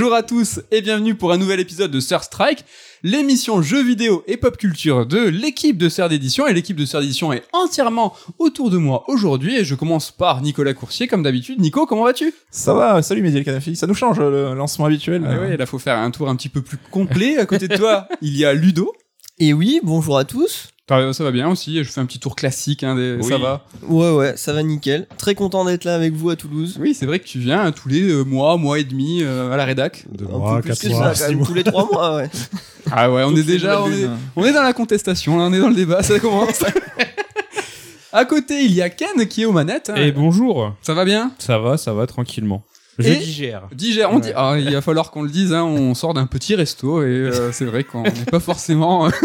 Bonjour à tous et bienvenue pour un nouvel épisode de Sir Strike, l'émission jeux vidéo et pop culture de l'équipe de Sœur d'édition. Et l'équipe de Sœur d'édition est entièrement autour de moi aujourd'hui. Et je commence par Nicolas Coursier, comme d'habitude. Nico, comment vas-tu? Ça va, salut Mehdi Kanafi. Ça nous change le lancement habituel. Ah ouais, là faut faire un tour un petit peu plus complet. À côté de toi, il y a Ludo. Et oui, bonjour à tous. Ça ça va bien aussi, je fais un petit tour classique, hein, des- ça va. Ouais, ouais, ça va nickel. Très content d'être là avec vous à Toulouse. Oui, c'est vrai que tu viens hein, tous les euh, mois, mois et demi euh, à la rédac. Deux Un mois, peu plus quatre que mois, ça, quand six même, mois. tous les trois mois, ouais. Ah ouais, on est Toutes déjà, on nouvelles est, lunes. on est dans la contestation, là, on est dans le débat, ça commence. à côté, il y a Ken qui est aux manettes. hein. Et bonjour, Ça va bien? Ça va, ça va tranquillement. Je Et- digère. Digère, on dit. Ah, il va falloir qu'on le dise, hein, on sort d'un petit resto et euh, c'est vrai qu'on n'est pas forcément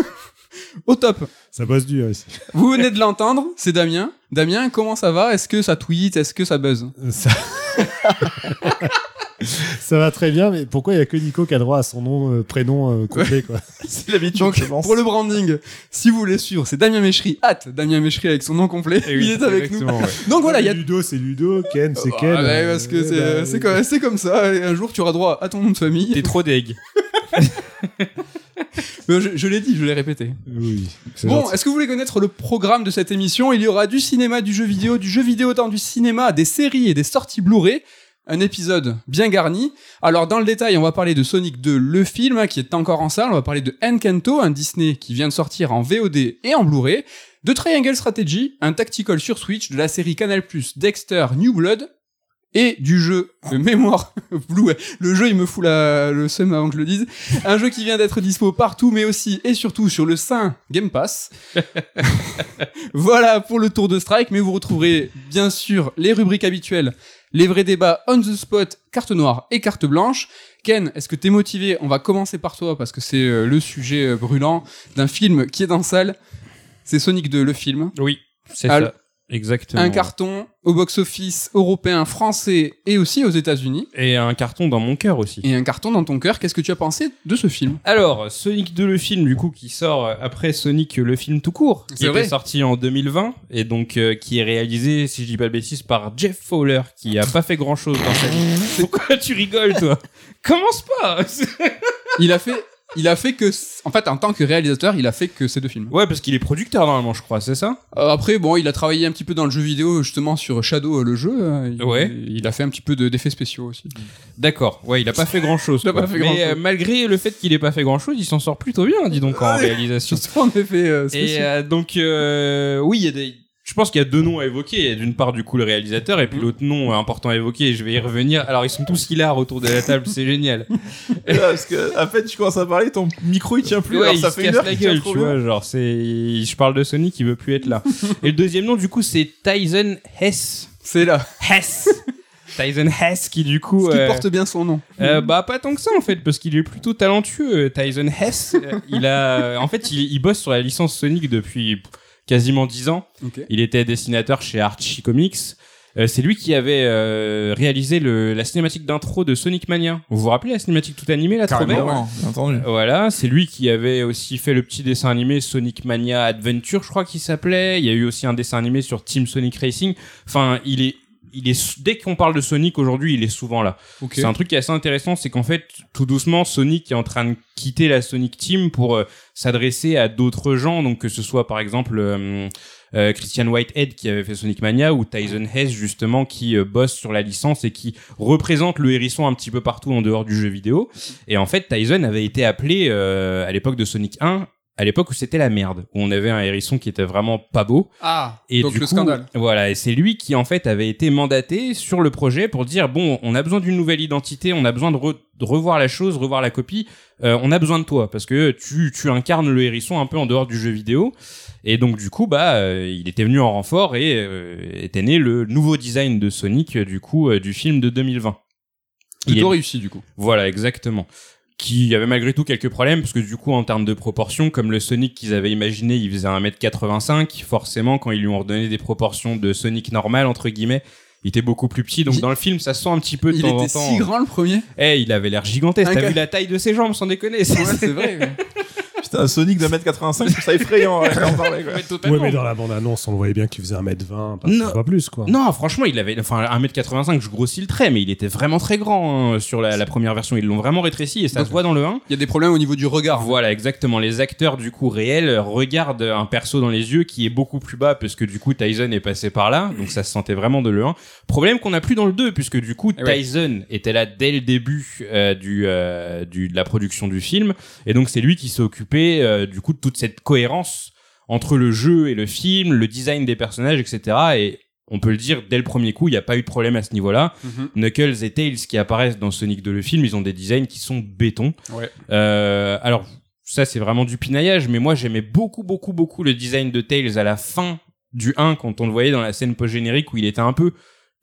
au top. Ça bosse dur ici. Vous venez de l'entendre, c'est Damien. Damien, comment ça va? Est-ce que ça tweet? Est-ce que ça buzz? Ça... ça va très bien, mais pourquoi il y a que Nico qui a droit à son nom, euh, prénom euh, complet quoi? C'est l'habitude, Donc, je pense. pour le branding, si vous voulez suivre, c'est Damien Méchery, hâte Damien Méchery avec son nom complet. Eh oui, il est avec nous. ouais. Donc voilà, il y a Ludo, c'est Ludo, Ken, c'est Ah, Ken. ouais, parce que eh c'est ben, c'est comme, comme ça. Et un jour, tu auras droit à ton nom de famille. T'es trop deg. Je je l'ai dit, je l'ai répété. Oui. Bon, est-ce que vous voulez connaître le programme de cette émission? Il y aura du cinéma, du jeu vidéo, du jeu vidéo dans du cinéma, des séries et des sorties Blu-ray. Un épisode bien garni. Alors dans le détail, on va parler de Sonic 2, le film hein, qui est encore en salle. On va parler de Encanto, un Disney qui vient de sortir en VOD et en Blu-ray. De Triangle Strategy, un tactical sur Switch de la série Canal+, Dexter, New Blood. Et du jeu de mémoire Blue, le jeu il me fout la, le seum avant que je le dise. Un jeu qui vient d'être dispo partout, mais aussi et surtout sur le Saint Game Pass. voilà pour le tour de strike, mais vous retrouverez bien sûr les rubriques habituelles, les vrais débats on the spot, carte noire et carte blanche. Ken, est-ce que t'es motivé? On va commencer par toi parce que c'est euh, le sujet euh, brûlant d'un film qui est dans salle. C'est Sonic 2, le film. Oui, c'est ça. Exactement. Un carton au box-office européen, français et aussi aux États-Unis. Et un carton dans mon cœur aussi. Et un carton dans ton cœur. Qu'est-ce que tu as pensé de ce film? Alors, Sonic 2 le film, du coup, qui sort après Sonic le film tout court, qui vrai. était sorti en 2020, et donc euh, qui est réalisé, si je dis pas de bêtises, par Jeff Fowler, qui a pas fait grand chose dans sa vie. Pourquoi tu rigoles, toi? Commence pas Il a fait, il a fait que, en fait, en tant que réalisateur, il a fait que ces deux films. Ouais, parce qu'il est producteur normalement, je crois, c'est ça? Euh, après, bon, il a travaillé un petit peu dans le jeu vidéo, justement sur Shadow, euh, le jeu. Il, Ouais. Il a fait un petit peu de- d'effets spéciaux aussi. D'accord, ouais, il a pas fait grand chose. Il a pas fait Mais grand-chose. euh, malgré le fait qu'il ait pas fait grand chose, il s'en sort plutôt bien, dis donc, en réalisation. Surtout en effet euh, Et spéciaux. euh, donc, euh, oui, il y a des. Je pense qu'il y a deux noms à évoquer. Il y a d'une part, du coup, le réalisateur, et puis l'autre nom euh, important à évoquer, et je vais y revenir. Alors, ils sont tous hilar autour de la table, c'est génial. Et là, parce que, à peine tu commences à parler, ton micro il tient plus. Ouais, alors il ça se fait une casse heure la gueule, tu vois. Genre, c'est. Je parle de Sonic, il veut plus être là. et le deuxième nom, du coup, c'est Tyson Hess. C'est là. Hess Tyson Hess, qui du coup. Ce qui euh, porte bien son nom. Euh, bah pas tant que ça en fait parce qu'il est plutôt talentueux Tyson Hess il a en fait il, il bosse sur la licence Sonic depuis quasiment 10 ans il était dessinateur chez Archie Comics Euh, c'est lui qui avait euh, réalisé le, la cinématique d'intro de Sonic Mania. Vous vous rappelez la cinématique toute animée là, trop Carrément, bien entendu. Voilà, c'est lui qui avait aussi fait le petit dessin animé Sonic Mania Adventure, je crois qu'il s'appelait. Il y a eu aussi un dessin animé sur Team Sonic Racing. Enfin, il est, il est, dès qu'on parle de Sonic aujourd'hui, il est souvent là. C'est un truc qui est assez intéressant, c'est qu'en fait, tout doucement, Sonic est en train de quitter la Sonic Team pour euh, s'adresser à d'autres gens, donc que ce soit par exemple euh, euh, Christian Whitehead qui avait fait Sonic Mania ou Tyson Hess justement qui bosse sur la licence et qui représente le hérisson un petit peu partout en dehors du jeu vidéo. Et en fait, Tyson avait été appelé à l'époque de Sonic 1 à l'époque où c'était la merde, où on avait un hérisson qui était vraiment pas beau. Ah, Et donc du le coup, scandale. Voilà, et c'est lui qui en fait avait été mandaté sur le projet pour dire bon, on a besoin d'une nouvelle identité, on a besoin de, re- de revoir la chose, revoir la copie. euh, on a besoin de toi parce que tu tu incarnes le hérisson un peu en dehors du jeu vidéo. Et donc du coup, bah, euh, il était venu en renfort et euh, était né le nouveau design de Sonic euh, du coup euh, du film de 2020. Il Plutôt est- réussi du coup. voilà, exactement. Qui avait malgré tout quelques problèmes, parce que du coup, en termes de proportions, comme le Sonic qu'ils avaient imaginé, il faisait 1m85, forcément, quand ils lui ont redonné des proportions de Sonic normal, entre guillemets, il était beaucoup plus petit. Donc dans le film, ça se sent un petit peu de Il temps en était temps. si grand le premier. Eh, il avait l'air gigantesque. T'as vu la taille de ses jambes, sans déconner. Ouais, c'est vrai. C'était un Sonic de 1m85, je trouve ça effrayant. ouais, quoi. Mais Ouais, totalement. mais dans la bande-annonce, on le voyait bien qu'il faisait 1m20, pas, Non. pas plus, quoi. Non, franchement, il avait, enfin, 1m85, je grossis le trait, mais il était vraiment très grand hein, sur la, la première version. Ils l'ont vraiment rétréci et ça se voit dans le 1. Il y a des problèmes au niveau du regard. Voilà, exactement. Les acteurs, du coup, réels, regardent un perso dans les yeux qui est beaucoup plus bas parce que, du coup, Tyson est passé par là. Donc, ça se sentait vraiment de le 1. Problème qu'on n'a plus dans le 2 puisque, du coup, Eh ouais. Tyson était là dès le début euh, du, euh, du, de la production du film. Et donc, c'est lui qui s'est occupé, euh, du coup, de toute cette cohérence entre le jeu et le film, le design des personnages, etc. Et on peut le dire, dès le premier coup, il n'y a pas eu de problème à ce niveau-là. Mhm. Knuckles et Tails qui apparaissent dans Sonic 2 le film, ils ont des designs qui sont béton. Ouais. Euh, alors ça c'est vraiment du pinaillage, mais moi j'aimais beaucoup beaucoup beaucoup le design de Tails à la fin du 1 quand on le voyait dans la scène post générique où il était un peu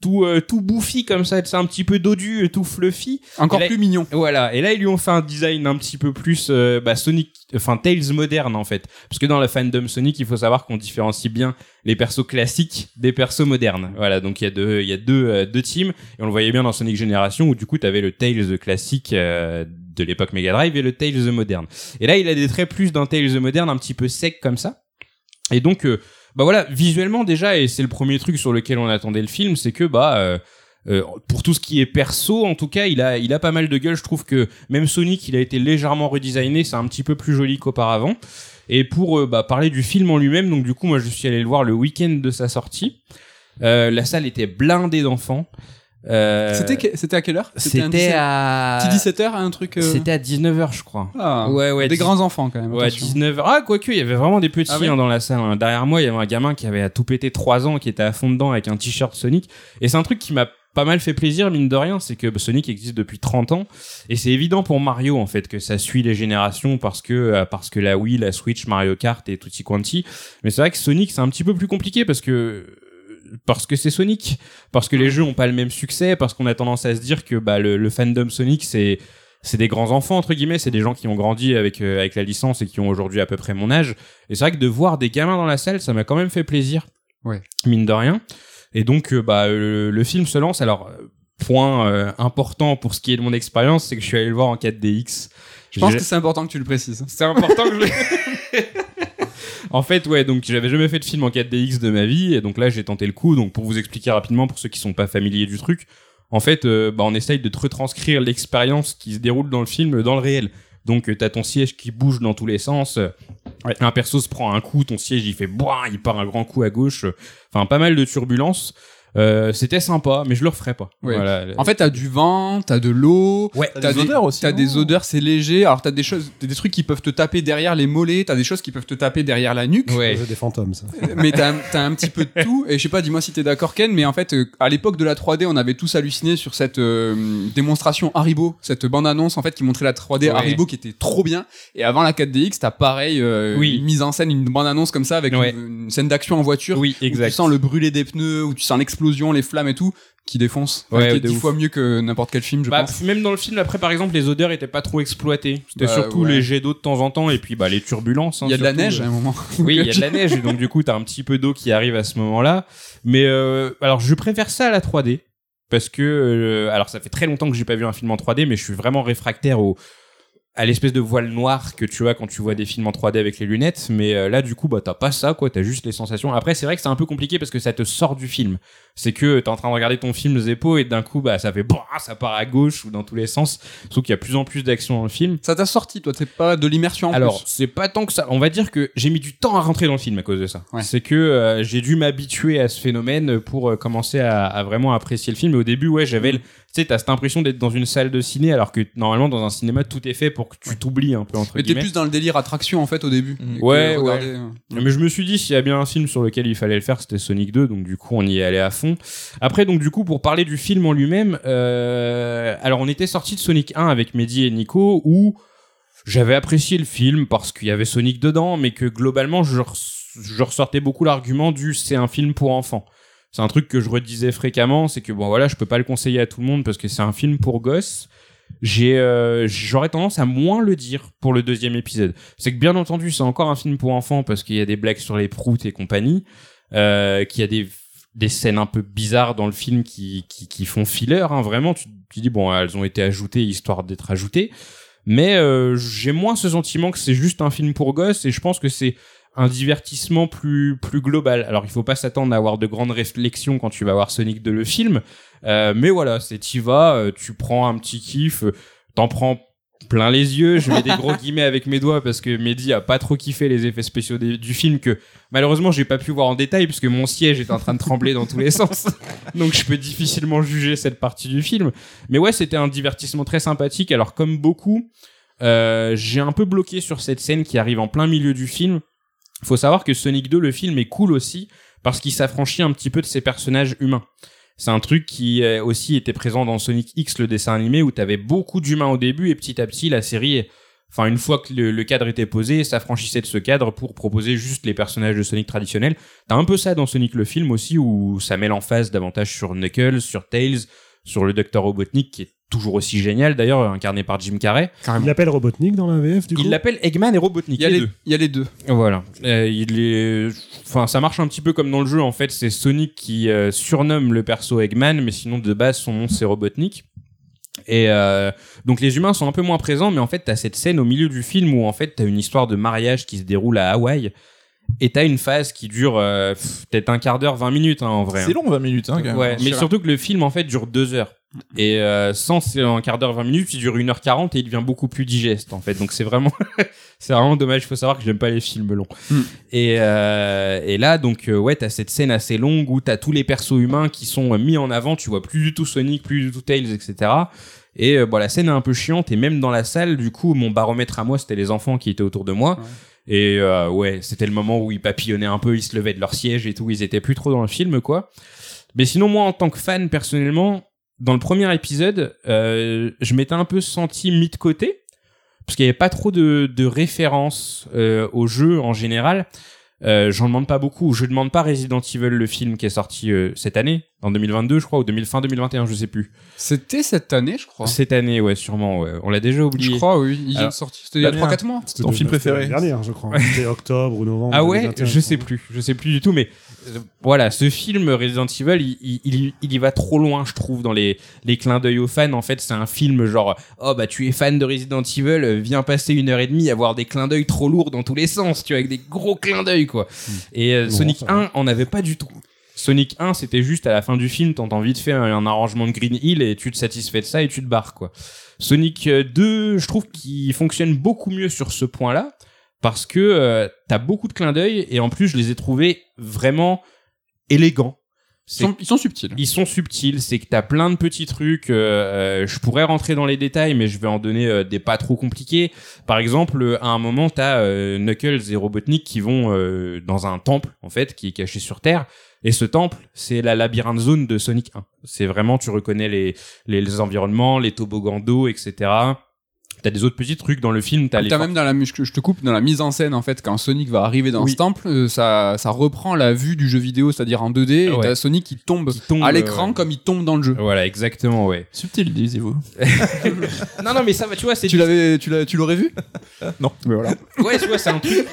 tout euh, tout bouffi comme ça, c'est un petit peu dodu, tout fluffy. Encore là- plus mignon. Voilà, et là ils lui ont fait un design un petit peu plus euh, bah, Sonic, enfin Tails moderne en fait, parce que dans la fandom Sonic, il faut savoir qu'on différencie bien les persos classiques des persos modernes. Voilà, donc il y a deux, il y a deux, euh, deux teams, et on le voyait bien dans Sonic Génération où du coup t'avais le Tails classique euh, de l'époque Mega Drive et le Tails moderne. Et là il a des traits plus d'un Tails moderne, un petit peu sec comme ça. Et donc euh, bah voilà, visuellement déjà, et c'est le premier truc sur lequel on attendait le film, c'est que bah euh, euh, pour tout ce qui est perso, en tout cas, il a, il a pas mal de gueule. Je trouve que même Sonic, il a été légèrement redesigné, c'est un petit peu plus joli qu'auparavant. Et pour euh, bah, parler du film en lui-même, donc du coup, moi, je suis allé le voir le week-end de sa sortie. Euh, la salle était blindée d'enfants. Euh, C'était à quelle heure? C'était 17 à. Petit 17h, un truc. euh, C'était à 19h, je crois. Ah, Ouais, ouais, Des grands enfants quand même. Ouais, attention. 19 Ah, quoique, il y avait vraiment des petits Ah hein, dans la salle. hein. Derrière moi, il y avait un gamin qui avait à tout péter 3 ans, qui était à fond dedans avec un t-shirt Sonic. Et c'est un truc qui m'a pas mal fait plaisir, mine de rien, c'est que bah, Sonic existe depuis 30 ans. Et c'est évident pour Mario, en fait, que ça suit les générations parce que, euh, parce que la Wii, la Switch, Mario Kart et tutti quanti. Mais c'est vrai que Sonic, c'est un petit peu plus compliqué parce que, parce que c'est Sonic. Parce que les jeux ont pas le même succès, parce qu'on a tendance à se dire que, bah, le, le fandom Sonic, c'est, c'est des grands enfants entre guillemets, c'est des gens qui ont grandi avec euh, avec la licence et qui ont aujourd'hui à peu près mon âge. Et c'est vrai que de voir des gamins dans la salle, ça m'a quand même fait plaisir. Ouais. Mine de rien. Et donc euh, bah le, le film se lance. Alors euh, point euh, important pour ce qui est de mon expérience, c'est que je suis allé le voir en 4DX. Je pense que c'est important que tu le précises. c'est important que je... en fait, ouais, donc j'avais jamais fait de film en 4DX de ma vie, et donc là j'ai tenté le coup. Donc pour vous expliquer rapidement, pour ceux qui sont pas familiers du truc, en fait, euh, bah, on essaye de retranscrire l'expérience qui se déroule dans le film dans le réel. Donc euh, t'as ton siège qui bouge dans tous les sens. Un perso se prend un coup, ton siège il fait boing, il part un grand coup à gauche. Enfin pas mal de turbulences. Euh, C'était sympa, mais je le referai pas. Ouais. Voilà. En fait, t'as du vent, t'as de l'eau, ouais. T'as des odeurs aussi, T'as non des odeurs, c'est léger. Alors t'as des choses, t'as des trucs qui peuvent te taper derrière les mollets, t'as des choses qui peuvent te taper derrière la nuque. Ouais. C'est des fantômes, ça. mais t'as t'as un petit peu de tout. Et je sais pas, dis-moi si t'es d'accord, Ken, mais en fait, euh, à l'époque de la 3D, on avait tous halluciné sur cette euh, démonstration Haribo, cette bande-annonce en fait qui montrait la 3D Ouais. Haribo qui était trop bien. Et avant la 4DX, t'as pareil, euh, Oui. une mise en scène, une bande-annonce comme ça avec Ouais. une, une scène d'action en voiture. Oui, Où tu sens le brûler des pneus, où tu sens l'explosion, les flammes et tout, qui défonce. Ouais, qui est de dix ouf. fois mieux que n'importe quel film, je Bah, pense. même dans le film, après, par exemple, les odeurs étaient pas trop exploitées. C'était Bah, surtout ouais. les jets d'eau de temps en temps et puis bah, les turbulences. hein, Il y a de la neige à un moment. Oui, il y a de la neige et donc du coup, t'as un petit peu d'eau qui arrive à ce moment-là. Mais euh, alors, je préfère ça à la 3D parce que euh, alors ça fait très longtemps que j'ai pas vu un film en 3D, mais je suis vraiment réfractaire au à l'espèce de voile noir que tu as quand tu vois des films en 3D avec les lunettes mais euh, là du coup bah t'as pas ça quoi t'as juste les sensations après c'est vrai que c'est un peu compliqué parce que ça te sort du film c'est que t'es en train de regarder ton film Zeppo et d'un coup bah ça fait bah, ça part à gauche ou dans tous les sens sauf qu'il y a plus en plus d'action dans le film Ça t'a sorti, toi, c'est pas de l'immersion alors, c'est pas tant que ça. On va dire que j'ai mis du temps à rentrer dans le film à cause de ça. Ouais. C'est que euh, j'ai dû m'habituer à ce phénomène pour euh, commencer à, à vraiment apprécier le film. Mais au début, ouais, j'avais, le- tu sais, t'as cette impression d'être dans une salle de ciné, alors que normalement dans un cinéma tout est fait pour que tu t'oublies un peu entre Mais t'es guillemets. plus dans le délire attraction en fait au début. Mm. Ouais, regarder, euh, Mais je me suis dit, s'il y a bien un film sur lequel il fallait le faire, c'était Sonic 2, donc du coup, on y est allé à fond. Après, donc du coup, pour parler du film en lui-même, euh, alors on était sorti de Sonic 1 avec Mehdi et Nico, où j'avais apprécié le film parce qu'il y avait Sonic dedans, mais que globalement, je, res- je ressortais beaucoup l'argument du c'est un film pour enfants. C'est un truc que je redisais fréquemment, c'est que bon voilà, je peux pas le conseiller à tout le monde parce que c'est un film pour gosses. J'ai, euh, j'aurais tendance à moins le dire pour le deuxième épisode. C'est que bien entendu, c'est encore un film pour enfants parce qu'il y a des blagues sur les proutes et compagnie, euh, qu'il y a des des scènes un peu bizarres dans le film qui qui, qui font filler. Hein, vraiment, tu tu dis bon, elles ont été ajoutées histoire d'être ajoutées. Mais euh, j'ai moins ce sentiment que c'est juste un film pour gosses et je pense que c'est un divertissement plus plus global. Alors il faut pas s'attendre à avoir de grandes réflexions quand tu vas voir Sonic 2 le film, euh, mais voilà, c'est t'y vas, euh, tu prends un petit kiff, euh, t'en prends plein les yeux. Je mets des gros guillemets avec mes doigts parce que Mehdi a pas trop kiffé les effets spéciaux des- du film que malheureusement j'ai pas pu voir en détail puisque mon siège est en train de trembler dans tous les sens. Donc je peux difficilement juger cette partie du film. Mais ouais, c'était un divertissement très sympathique. Alors comme beaucoup, euh, j'ai un peu bloqué sur cette scène qui arrive en plein milieu du film. Faut savoir que Sonic 2, le film est cool aussi parce qu'il s'affranchit un petit peu de ses personnages humains. C'est un truc qui euh, aussi était présent dans Sonic X, le dessin animé, où t'avais beaucoup d'humains au début et petit à petit la série, enfin une fois que le, cadre était posé, s'affranchissait de ce cadre pour proposer juste les personnages de Sonic traditionnels. T'as un peu ça dans Sonic le film aussi, où ça met l'emphase davantage sur Knuckles, sur Tails, sur le Docteur Robotnik qui est toujours aussi génial d'ailleurs, incarné par Jim Carrey. Il l'appelle Robotnik dans la VF, du coup Il l'appelle Eggman et Robotnik. Il y a les les, deux. il y a les deux. Voilà. Euh, il est, enfin, ça marche un petit peu comme dans le jeu. En fait, c'est Sonic qui euh, surnomme le perso Eggman, mais sinon de base son nom c'est Robotnik. Et euh, donc les humains sont un peu moins présents, mais en fait t'as cette scène au milieu du film où en fait t'as une histoire de mariage qui se déroule à Hawaï. Et t'as une phase qui dure euh, peut-être un quart d'heure, 20 minutes hein, en vrai. C'est long, 20 minutes, hein, quand même. Ouais, mais Sur- surtout que le film en fait dure deux heures. Et euh, sans c'est un quart d'heure, 20 minutes, il dure 1h40 et il devient beaucoup plus digeste en fait. Donc c'est vraiment, c'est vraiment dommage. Il faut savoir que j'aime pas les films longs. Hmm. Et, euh, et là, donc euh, ouais, t'as cette scène assez longue où t'as tous les persos humains qui sont euh, mis en avant. Tu vois plus du tout Sonic, plus du tout Tails, etc. Et euh, bon, la scène est un peu chiante. Et même dans la salle, du coup, mon baromètre à moi, c'était les enfants qui étaient autour de moi. Et euh, ouais, c'était le moment où ils papillonnaient un peu, ils se levaient de leur siège et tout. Ils étaient plus trop dans le film, quoi. Mais sinon, moi, en tant que fan, personnellement, dans le premier épisode, euh, je m'étais un peu senti mis de côté parce qu'il n'y avait pas trop de, de références euh, au jeu en général. Euh, J'en demande pas beaucoup. Je demande pas Resident Evil, le film qui est sorti euh, cette année, en 2022, je crois, ou 2000, fin 2021, je sais plus. C'était cette année, je crois. Cette année, ouais, sûrement. Ouais. On l'a déjà oublié. Je crois, oui. Ils ont sorti. C'était il y a Damien. 3-4 mois. C'était Ton film c'était préféré. l'année dernière, je crois. C'était octobre ou novembre. Ah ouais, 2021, je sais plus, je sais plus du tout, mais voilà, ce film Resident Evil, il, il, il- il y va trop loin, je trouve, dans les, les clins d'œil aux fans. En fait, c'est un film genre, oh bah tu es fan de Resident Evil, euh, viens passer une heure et demie à voir des clins d'œil trop lourds dans tous les sens, tu vois, avec des gros clins d'œil quoi. Et euh, Sonic ça va. 1 en avait pas du tout. Sonic 1, c'était juste à la fin du film, t'entends vite fait un, un arrangement de Green Hill et tu te satisfais de ça et tu te barres quoi. Sonic euh, 2, je trouve qu'il fonctionne beaucoup mieux sur ce point-là parce que euh, t'as beaucoup de clins d'œil et en plus je les ai trouvés vraiment élégants. Ils sont, ils sont subtils. ils sont subtils, c'est que t'as plein de petits trucs. euh, euh, je pourrais rentrer dans les détails, mais je vais en donner euh, des pas trop compliqués. Par exemple, euh, à un moment, t'as euh, Knuckles et Robotnik qui vont euh, dans un temple en fait, qui est caché sur Terre. Et ce temple, c'est la labyrinthe zone de Sonic 1. C'est vraiment, tu reconnais les, les, les environnements, les toboggans d'eau, etc. T'as des autres petits trucs dans le film. T'as les T'as même dans la, je je te coupe, dans la mise en scène, en fait, quand Sonic va arriver dans Oui. ce temple, euh, ça, ça reprend la vue du jeu vidéo, c'est-à-dire en 2D, et t'as Sonic qui tombe, qui à l'écran euh, comme il tombe dans le jeu. Voilà, exactement, ouais. Subtil, disiez-vous. non, non, mais ça va, tu vois, c'est Tu l'avais, tu l'as, tu l'aurais vu? Non. Mais voilà. Ouais, tu vois, c'est un truc,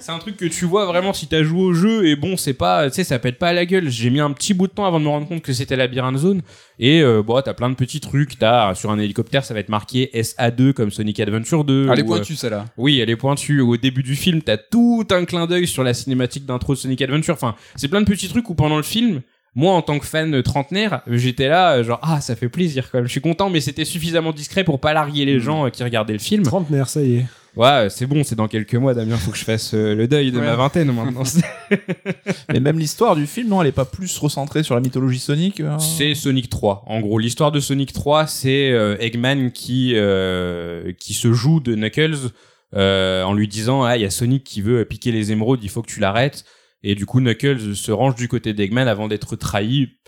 c'est un truc que tu vois vraiment si t'as joué au jeu et bon, c'est pas, tu sais, ça pète pas à la gueule. J'ai mis un petit bout de temps avant de me rendre compte que c'était Labyrinthe Zone et euh, bon, t'as plein de petits trucs. T'as sur un hélicoptère, ça va être marqué SA2 comme Sonic Adventure 2. Elle est ou, pointue, celle-là. euh, oui, elle est pointue. Au début du film, t'as tout un clin d'œil sur la cinématique d'intro de Sonic Adventure. Enfin, c'est plein de petits trucs où pendant le film. Moi, en tant que fan euh, trentenaire, j'étais là, euh, genre, ah, ça fait plaisir quand même. Je suis content, mais c'était suffisamment discret pour pas larguer les gens euh, qui regardaient le film. Trentenaire, ça y est. Ouais, c'est bon, c'est dans quelques mois, Damien, faut que je fasse euh, le deuil de Ouais. ma vingtaine maintenant. Mais même l'histoire du film, non, elle est pas plus recentrée sur la mythologie Sonic euh c'est Sonic 3. En gros, l'histoire de Sonic 3, c'est euh, Eggman qui euh, qui se joue de Knuckles euh, en lui disant ah il y a Sonic qui veut piquer les émeraudes, il faut que tu l'arrêtes. Et du coup, Knuckles se range du côté d'Eggman avant d'être trahi.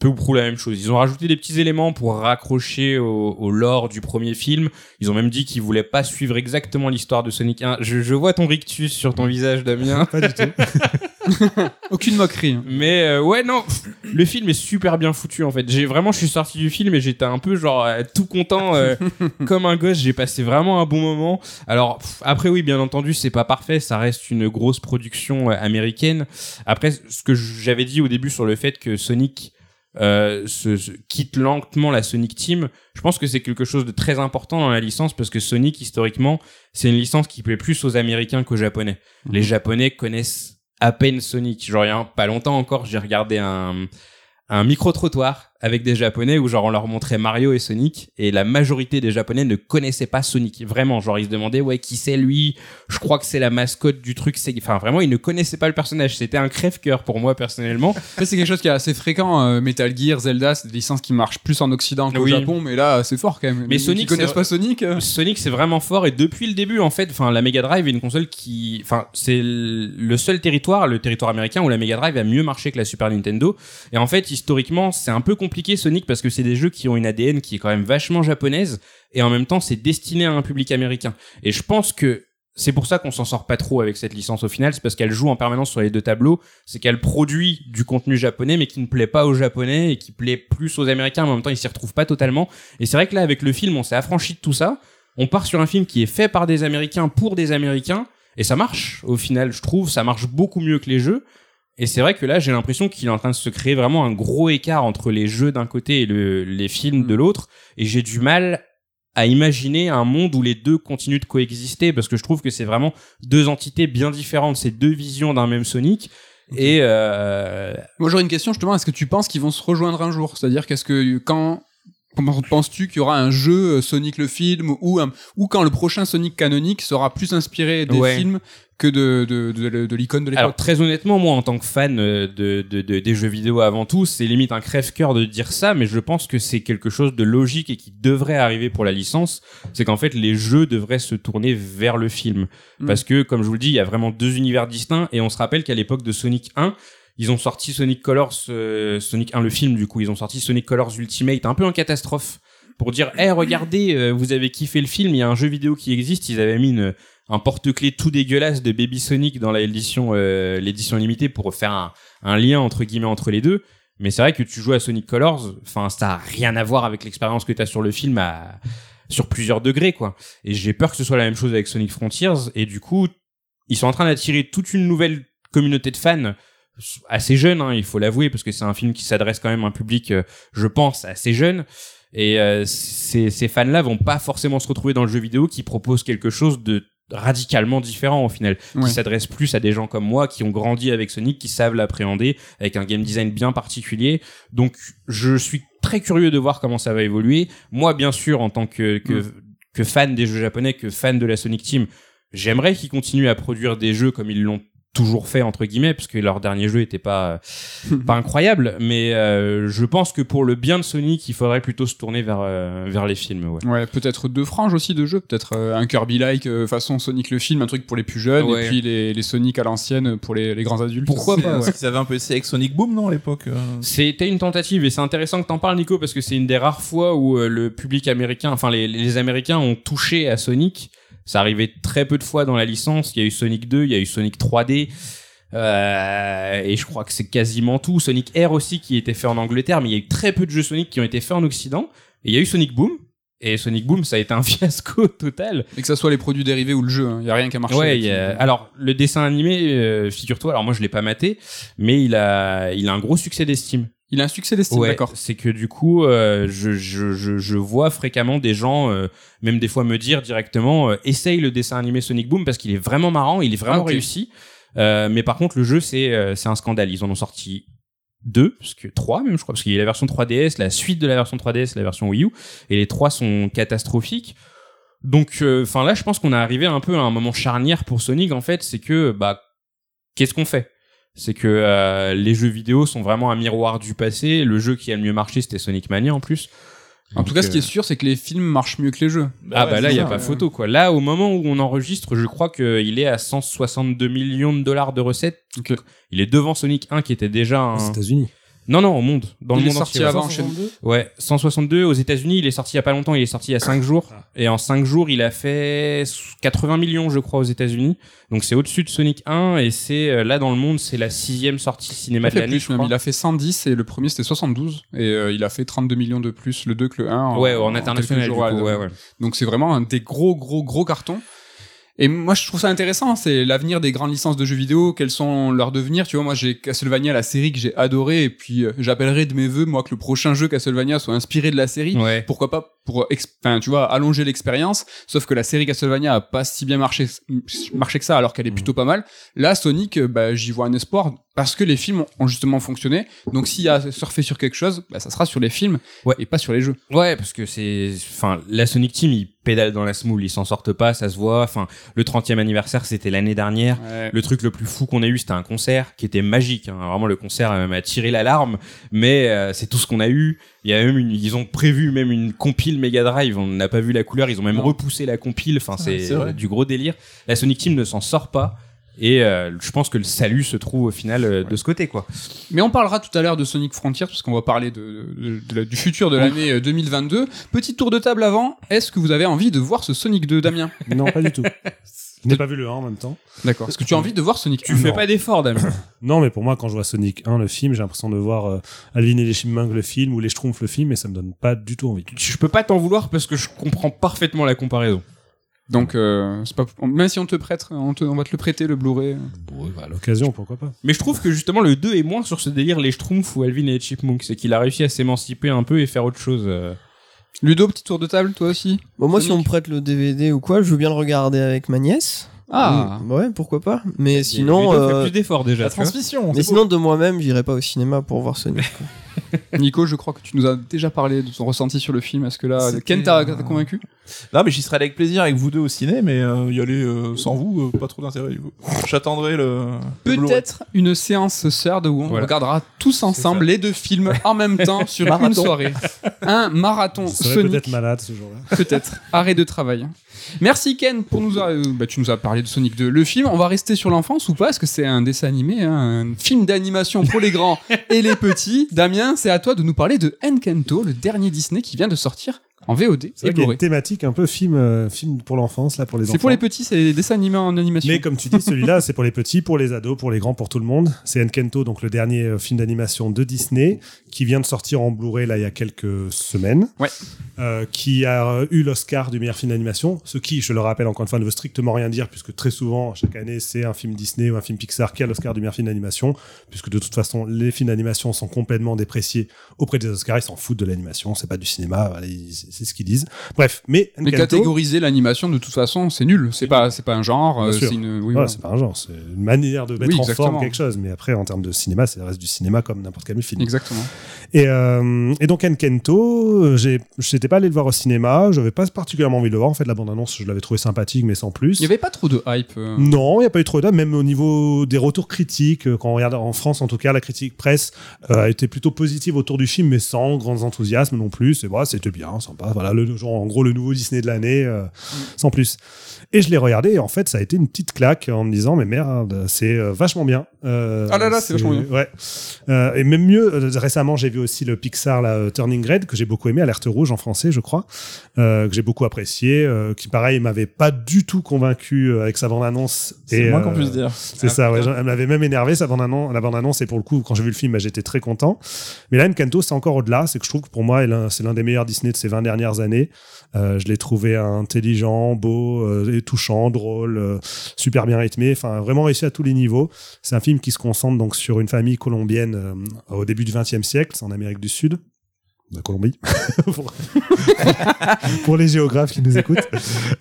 Peu ou prou la même chose. Ils ont rajouté des petits éléments pour raccrocher au, au lore du premier film. Ils ont même dit qu'ils voulaient pas suivre exactement l'histoire de Sonic 1. Je, je vois ton rictus sur ton visage, Damien. Pas du tout. Aucune moquerie. Mais euh, ouais non, le film est super bien foutu en fait. J'ai vraiment je suis sorti du film et j'étais un peu genre euh, tout content euh, comme un gosse, j'ai passé vraiment un bon moment. Alors pff, après oui, bien entendu, c'est pas parfait, ça reste une grosse production euh, américaine. Après ce que j'avais dit au début sur le fait que Sonic euh, se, se- quitte lentement la Sonic Team, je pense que c'est quelque chose de très important dans la licence parce que Sonic historiquement c'est une licence qui plaît plus aux Américains qu'aux Japonais. Les Japonais connaissent à peine Sonic. Genre il y a un- pas longtemps encore, j'ai regardé un un micro-trottoir avec des Japonais où genre on leur montrait Mario et Sonic et la majorité des Japonais ne connaissaient pas Sonic. Vraiment, genre ils se demandaient ouais qui c'est lui? Je crois que c'est la mascotte du truc. C'est enfin vraiment ils ne connaissaient pas le personnage. C'était un crève-cœur pour moi personnellement. Après, c'est quelque chose qui est assez fréquent. euh, Metal Gear, Zelda, c'est des licences qui marchent plus en Occident qu'au Oui. Japon, mais là, c'est fort quand même. Mais Les Sonic, qui connaissent pas Sonic. euh, Sonic c'est vraiment fort et depuis le début en fait, enfin la Mega Drive est une console qui, enfin c'est le seul territoire, le territoire américain où la Mega Drive a mieux marché que la Super Nintendo. Et en fait historiquement c'est un peu compliqué Sonic parce que c'est des jeux qui ont une ADN qui est quand même vachement japonaise et en même temps c'est destiné à un public américain. Et je pense que c'est pour ça qu'on s'en sort pas trop avec cette licence au final, c'est parce qu'elle joue en permanence sur les deux tableaux, c'est qu'elle produit du contenu japonais mais qui ne plaît pas aux japonais et qui plaît plus aux américains, mais en même temps ils s'y retrouvent pas totalement. Et c'est vrai que là avec le film on s'est affranchi de tout ça, on part sur un film qui est fait par des américains pour des américains et ça marche au final, je trouve, ça marche beaucoup mieux que les jeux. Et c'est vrai que là, j'ai l'impression qu'il est en train de se créer vraiment un gros écart entre les jeux d'un côté et le- les films de l'autre. Et j'ai du mal à imaginer un monde où les deux continuent de coexister parce que je trouve que c'est vraiment deux entités bien différentes, c'est deux visions d'un même Sonic. Et euh, Moi, j'aurais une question justement. Est-ce que tu penses qu'ils vont se rejoindre un jour? C'est-à-dire, qu'est-ce que quand comment penses-tu qu'il y aura un jeu euh, Sonic le film ou un- ou quand le prochain Sonic canonique sera plus inspiré des Ouais. films que de de, de, de l'icône de Alors l'époque très honnêtement, moi en tant que fan euh, de, de, de- des jeux vidéo avant tout, c'est limite un crève-cœur de dire ça, mais je pense que c'est quelque chose de logique et qui devrait arriver pour la licence. C'est qu'en fait les jeux devraient se tourner vers le film, Mm. parce que comme je vous le dis, il y a vraiment deux univers distincts et on se rappelle qu'à l'époque de Sonic 1 ils ont sorti Sonic Colors, euh, Sonic 1 le film du coup, ils ont sorti Sonic Colors Ultimate un peu en catastrophe pour dire, eh regardez, euh, vous avez kiffé le film, il y a un jeu vidéo qui existe, ils avaient mis une, un porte-clés tout dégueulasse de Baby Sonic dans l'édition euh, l'édition limitée pour faire un, lien entre guillemets entre les deux. Mais c'est vrai que tu joues à Sonic Colors, enfin ça a rien à voir avec l'expérience que tu as sur le film à sur plusieurs degrés quoi. Et j'ai peur que ce soit la même chose avec Sonic Frontiers et du coup, ils sont en train d'attirer toute une nouvelle communauté de fans assez jeune, hein, il faut l'avouer, parce que c'est un film qui s'adresse quand même à un public, euh, je pense, assez jeune. Et euh, ces, ces fans-là vont pas forcément se retrouver dans le jeu vidéo qui propose quelque chose de radicalement différent au final, Ouais. qui s'adresse plus à des gens comme moi qui ont grandi avec Sonic, qui savent l'appréhender avec un game design bien particulier. Donc je suis très curieux de voir comment ça va évoluer. Moi, bien sûr, en tant que que, que fan des jeux japonais, que fan de la Sonic Team, j'aimerais qu'ils continuent à produire des jeux comme ils l'ont toujours fait entre guillemets parce que leur dernier jeu était pas pas incroyable mais euh, je pense que pour le bien de Sonic il faudrait plutôt se tourner vers euh, vers les films ouais. Ouais, peut-être deux franges aussi de jeux, peut-être euh, un Kirby-like euh, façon Sonic le film, un truc pour les plus jeunes, Ouais. et puis les, les Sonic à l'ancienne pour les, les grands adultes. Pourquoi pas, ce ouais. qu'ils avaient un peu essayé avec Sonic Boom, non, à l'époque euh C'était une tentative et c'est intéressant que t'en parles Nico parce que c'est une des rares fois où euh, le public américain, enfin les, les Américains ont touché à Sonic. Ça arrivait très peu de fois dans la licence. Il y a eu Sonic 2, il y a eu Sonic 3D. Euh, et je crois que c'est quasiment tout. Sonic Air aussi qui était fait en Angleterre, mais il y a eu très peu de jeux Sonic qui ont été faits en Occident. Et il y a eu Sonic Boom. Et Sonic Boom, ça a été un fiasco total. Et que ça soit les produits dérivés ou le jeu, il y a rien qui a marché. Ouais, a- alors le dessin animé, euh, figure-toi, alors moi je l'ai pas maté, mais il a, il a un gros succès d'estime. Il a un succès d'estime, Ouais, d'accord. c'est que du coup, euh, je, je, je, je vois fréquemment des gens, euh, même des fois me dire directement, euh, essaye le dessin animé Sonic Boom parce qu'il est vraiment marrant, il est vraiment Ah, réussi. Euh, mais par contre, le jeu, c'est euh, c'est un scandale. Ils en ont sorti deux, parce que trois même, je crois, parce qu'il y a la version 3DS, la suite de la version 3DS, la version Wii U, et les trois sont catastrophiques. Donc, enfin là, je pense qu'on est arrivé un peu à un moment charnière pour Sonic. En fait, c'est que bah qu'est-ce qu'on fait? C'est que euh, les jeux vidéo sont vraiment un miroir du passé. Le jeu qui a le mieux marché, c'était Sonic Mania en plus. En tout cas, ce qui est sûr, c'est que les films marchent mieux que les jeux. ah bah là, il y a pas ouais. photo quoi. Là, au moment où on enregistre, je crois qu'il est à 162 millions de dollars de recettes. Il est devant Sonic 1 qui était déjà un... Aux États-Unis. Non non, au monde, dans Il le monde entier. avant. Ouais, 162 aux États-Unis, il est sorti il y a pas longtemps, il est sorti il y a 5 jours et en 5 jours, il a fait 80 millions je crois aux États-Unis. Donc c'est au-dessus de Sonic 1 et c'est euh, là dans le monde, c'est la sixième sortie cinéma Il a de fait l'année. Il a fait 110 et le premier c'était 72 et euh, il a fait 32 millions de plus le 2 que le 1. Ouais, en international, quelques du coup, ouais. ouais, ouais. Donc c'est vraiment un des gros gros gros cartons. Et moi, je trouve ça intéressant. C'est l'avenir des grandes licences de jeux vidéo. Quels sont leurs devenirs Tu vois, moi, j'ai Castlevania, la série que j'ai adorée, et puis euh, j'appellerai de mes voeux, moi, que le prochain jeu Castlevania soit inspiré de la série. Ouais. Pourquoi pas pour, enfin, tu vois, allonger l'expérience. Sauf que la série Castlevania a pas si bien marché, marché que ça, alors qu'elle est plutôt pas mal. Là, Sonic, euh, bah, j'y vois un espoir parce que les films ont justement fonctionné. Donc, s'il y a à surfer sur quelque chose, bah, ça sera sur les films Ouais. et pas sur les jeux. Ouais, parce que c'est, enfin, la Sonic Team, ils pédalent dans la smoule, ils s'en sortent pas, ça se voit. Enfin, le 30e anniversaire, c'était l'année dernière. Le truc le plus fou qu'on ait eu, c'était un concert qui était magique. hein. Vraiment, le concert a même a tiré l'alarme, mais euh, c'est tout ce qu'on a eu. Il y a même une, ils ont prévu même une compile Mega Drive. On n'a pas vu la couleur. Ils ont même Non. repoussé la compile. Enfin, c'est c'est du gros délire. La Sonic Team ne s'en sort pas. Et euh, je pense que le salut se trouve au final euh, de ce côté, quoi. Mais on parlera tout à l'heure de Sonic Frontiers, parce qu'on va parler de, de- de la- du futur de l'année euh, 2022. Petit tour de table avant. Est-ce que vous avez envie de voir ce Sonic 2, Damien? Non, pas du tout. Je n'ai pas vu le 1 en même temps. D'accord. Est-ce que tu as envie de voir Sonic Tu 1 fais Non. pas d'effort, Damien. Non, mais pour moi, quand je vois Sonic 1, le film, j'ai l'impression de voir euh, Alvin et les Chipmunks, le film, ou les Schtroumpfs, le film, et ça me donne pas du tout envie. je peux pas t'en vouloir parce que je comprends parfaitement la comparaison. Donc, euh, c'est pas, même si on te prête, on, te- on va te le prêter, le Blu-ray. Bon, bah, à l'occasion, pourquoi pas. Mais je trouve que justement le 2 est moins sur ce délire les Schtroumpfs ou Alvin et les Chipmunks, c'est qu'il a réussi à s'émanciper un peu et faire autre chose. euh. Ludo, petit tour de table, toi aussi? Bon, moi, si on me prête le DVD ou quoi, je veux bien le regarder avec ma nièce. Ah ouais, pourquoi pas. Mais sinon, euh, plus d'efforts déjà. La transmission. mais sinon de moi-même, j'irai pas au cinéma pour voir Sonic. quoi. Nico, je crois que tu nous as déjà parlé de ton ressenti sur le film. Est-ce que là, Ken t'a euh, convaincu? Non, mais j'y serais avec plaisir avec vous deux au ciné, mais euh, y aller euh, sans vous, euh, pas trop d'intérêt. J'attendrai le. Peut-être une séance third où on Voilà. regardera tous ensemble les deux films en même temps sur une soirée. Un marathon Sonic. peut-être malade ce jour-là. Peut-être. Arrêt de travail. Merci Ken pour nous. a- euh, bah, tu nous as parlé de Sonic 2. Le film, on va rester sur l'enfance ou pas? Est-ce que c'est un dessin animé, hein, un film d'animation pour les grands et les petits? Damien, c'est à toi de nous parler de Encanto, le dernier Disney qui vient de sortir en VOD C'est une thématique un peu film, euh, film pour l'enfance, là, pour les enfants. C'est pour les petits, c'est des dessins animés en animation. Mais comme tu dis, celui-là, c'est pour les petits, pour les ados, pour les grands, pour tout le monde. C'est Encanto, donc le dernier euh, film d'animation de Disney, qui vient de sortir en Blu-ray là il y a quelques semaines. Ouais. Euh, qui a eu l'Oscar du meilleur film d'animation, ce qui, je le rappelle encore une fois, ne veut strictement rien dire, puisque très souvent, chaque année, c'est un film Disney ou un film Pixar qui a l'Oscar du meilleur film d'animation, puisque de toute façon, les films d'animation sont complètement dépréciés auprès des Oscars, ils s'en foutent de l'animation, c'est pas du cinéma, c'est ce qu'ils disent. Bref, mais Mais catégoriser l'animation, de toute façon, c'est nul. C'est pas, c'est pas un genre. Euh, c'est une. oui, Voilà, c'est pas un genre, c'est une manière de mettre Oui, en forme quelque chose. Mais après, en termes de cinéma, c'est le reste du cinéma comme n'importe quel film. Exactement. Et, euh, et donc Enkento, euh, j'ai, j'étais pas allé le voir au cinéma, j'avais pas particulièrement envie de le voir. En fait, la bande-annonce, je l'avais trouvé sympathique, mais sans plus. Il y avait pas trop de hype. euh. Non, il n'y a pas eu trop d'âme, même au niveau des retours critiques, quand on regarde en France en tout cas, la critique presse euh, a été plutôt positive autour du film, mais sans grand enthousiasme non plus. C'est voilà, c'était bien, sympa. Voilà, le, genre, en gros, le nouveau Disney de l'année, euh, sans plus. Et je l'ai regardé, et en fait, ça a été une petite claque en me disant, mais merde, c'est euh, vachement bien. Euh, Ah là là, c'est vachement bien. Ouais. Euh, et même mieux, récemment, j'ai vu aussi le Pixar, là, Turning Red, que j'ai beaucoup aimé, Alerte Rouge en français, je crois, euh, que j'ai beaucoup apprécié, euh, qui pareil, m'avait pas du tout convaincu avec sa bande-annonce. C'est moins euh, qu'on puisse dire. c'est ça, ouais. Elle m'avait même énervé, sa bande-annonce. La bande-annonce, et pour le coup, quand j'ai vu le film, bah, j'étais très content. Mais là, Encanto, c'est encore au-delà. C'est que je trouve que pour moi, c'est l'un des meilleurs Disney de ces 20 dernières années. Euh, je l'ai trouvé intelligent, beau, euh, et touchant, drôle, euh, super bien rythmé. Enfin, vraiment réussi à tous les niveaux. C'est un film qui se concentre donc sur une famille colombienne euh, au début du XXe siècle. En Amérique du Sud. La Colombie. pour... pour les géographes qui nous écoutent.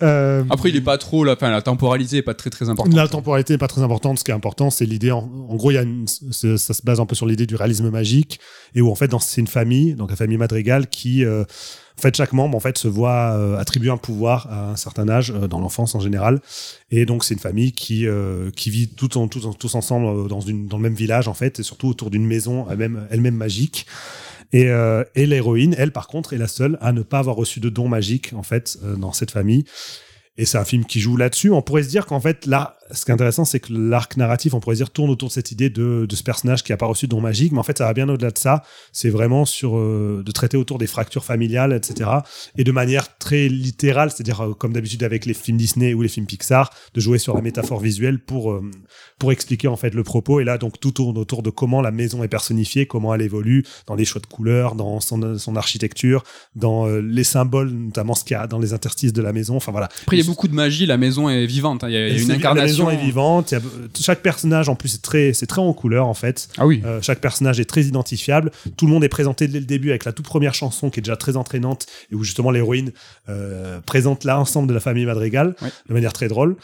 Euh, Après, il est pas trop. La, enfin, la temporalité est pas très très importante. la temporalité n'est pas très importante. Ce qui est important, c'est l'idée. En, en gros, il y a une, ça se base un peu sur l'idée du réalisme magique et où en fait, c'est une famille, donc la famille Madrigal, qui euh, en fait chaque membre en fait se voit euh, attribuer un pouvoir à un certain âge euh, dans l'enfance en général. Et donc c'est une famille qui qui vit tout en, tous, en- tous ensemble dans une dans le même village en fait et surtout autour d'une maison elle-même elle-même magique. Et, euh, et l'héroïne, elle, par contre, est la seule à ne pas avoir reçu de don magique, en fait, euh, dans cette famille. Et c'est un film qui joue là-dessus. On pourrait se dire qu'en fait, là, ce qui est intéressant, c'est que l'arc narratif, on pourrait dire, tourne autour de cette idée de, ce personnage qui a pas reçu de don magique, mais en fait, ça va bien au-delà de ça. C'est vraiment sur euh, de traiter autour des fractures familiales, etc. Et de manière très littérale, c'est-à-dire comme d'habitude avec les films Disney ou les films Pixar, de jouer sur la métaphore visuelle pour pour expliquer en fait le propos. Et là, donc tout tourne autour de comment la maison est personnifiée, comment elle évolue dans les choix de couleurs, dans son, son architecture, dans euh, les symboles, notamment ce qu'il y a dans les interstices de la maison. Enfin voilà. Après, il y a beaucoup de magie, la maison est vivante. hein. Il y a, il y a Et une incarnation. La maison est vivante. il y a- chaque personnage, en plus, c'est très, c'est très en couleur, en fait. Ah oui. Euh, chaque personnage est très identifiable. Tout le monde est présenté dès le début avec la toute première chanson qui est déjà très entraînante et où justement l'héroïne euh, présente l'ensemble de la famille Madrigal Ouais. de manière très drôle.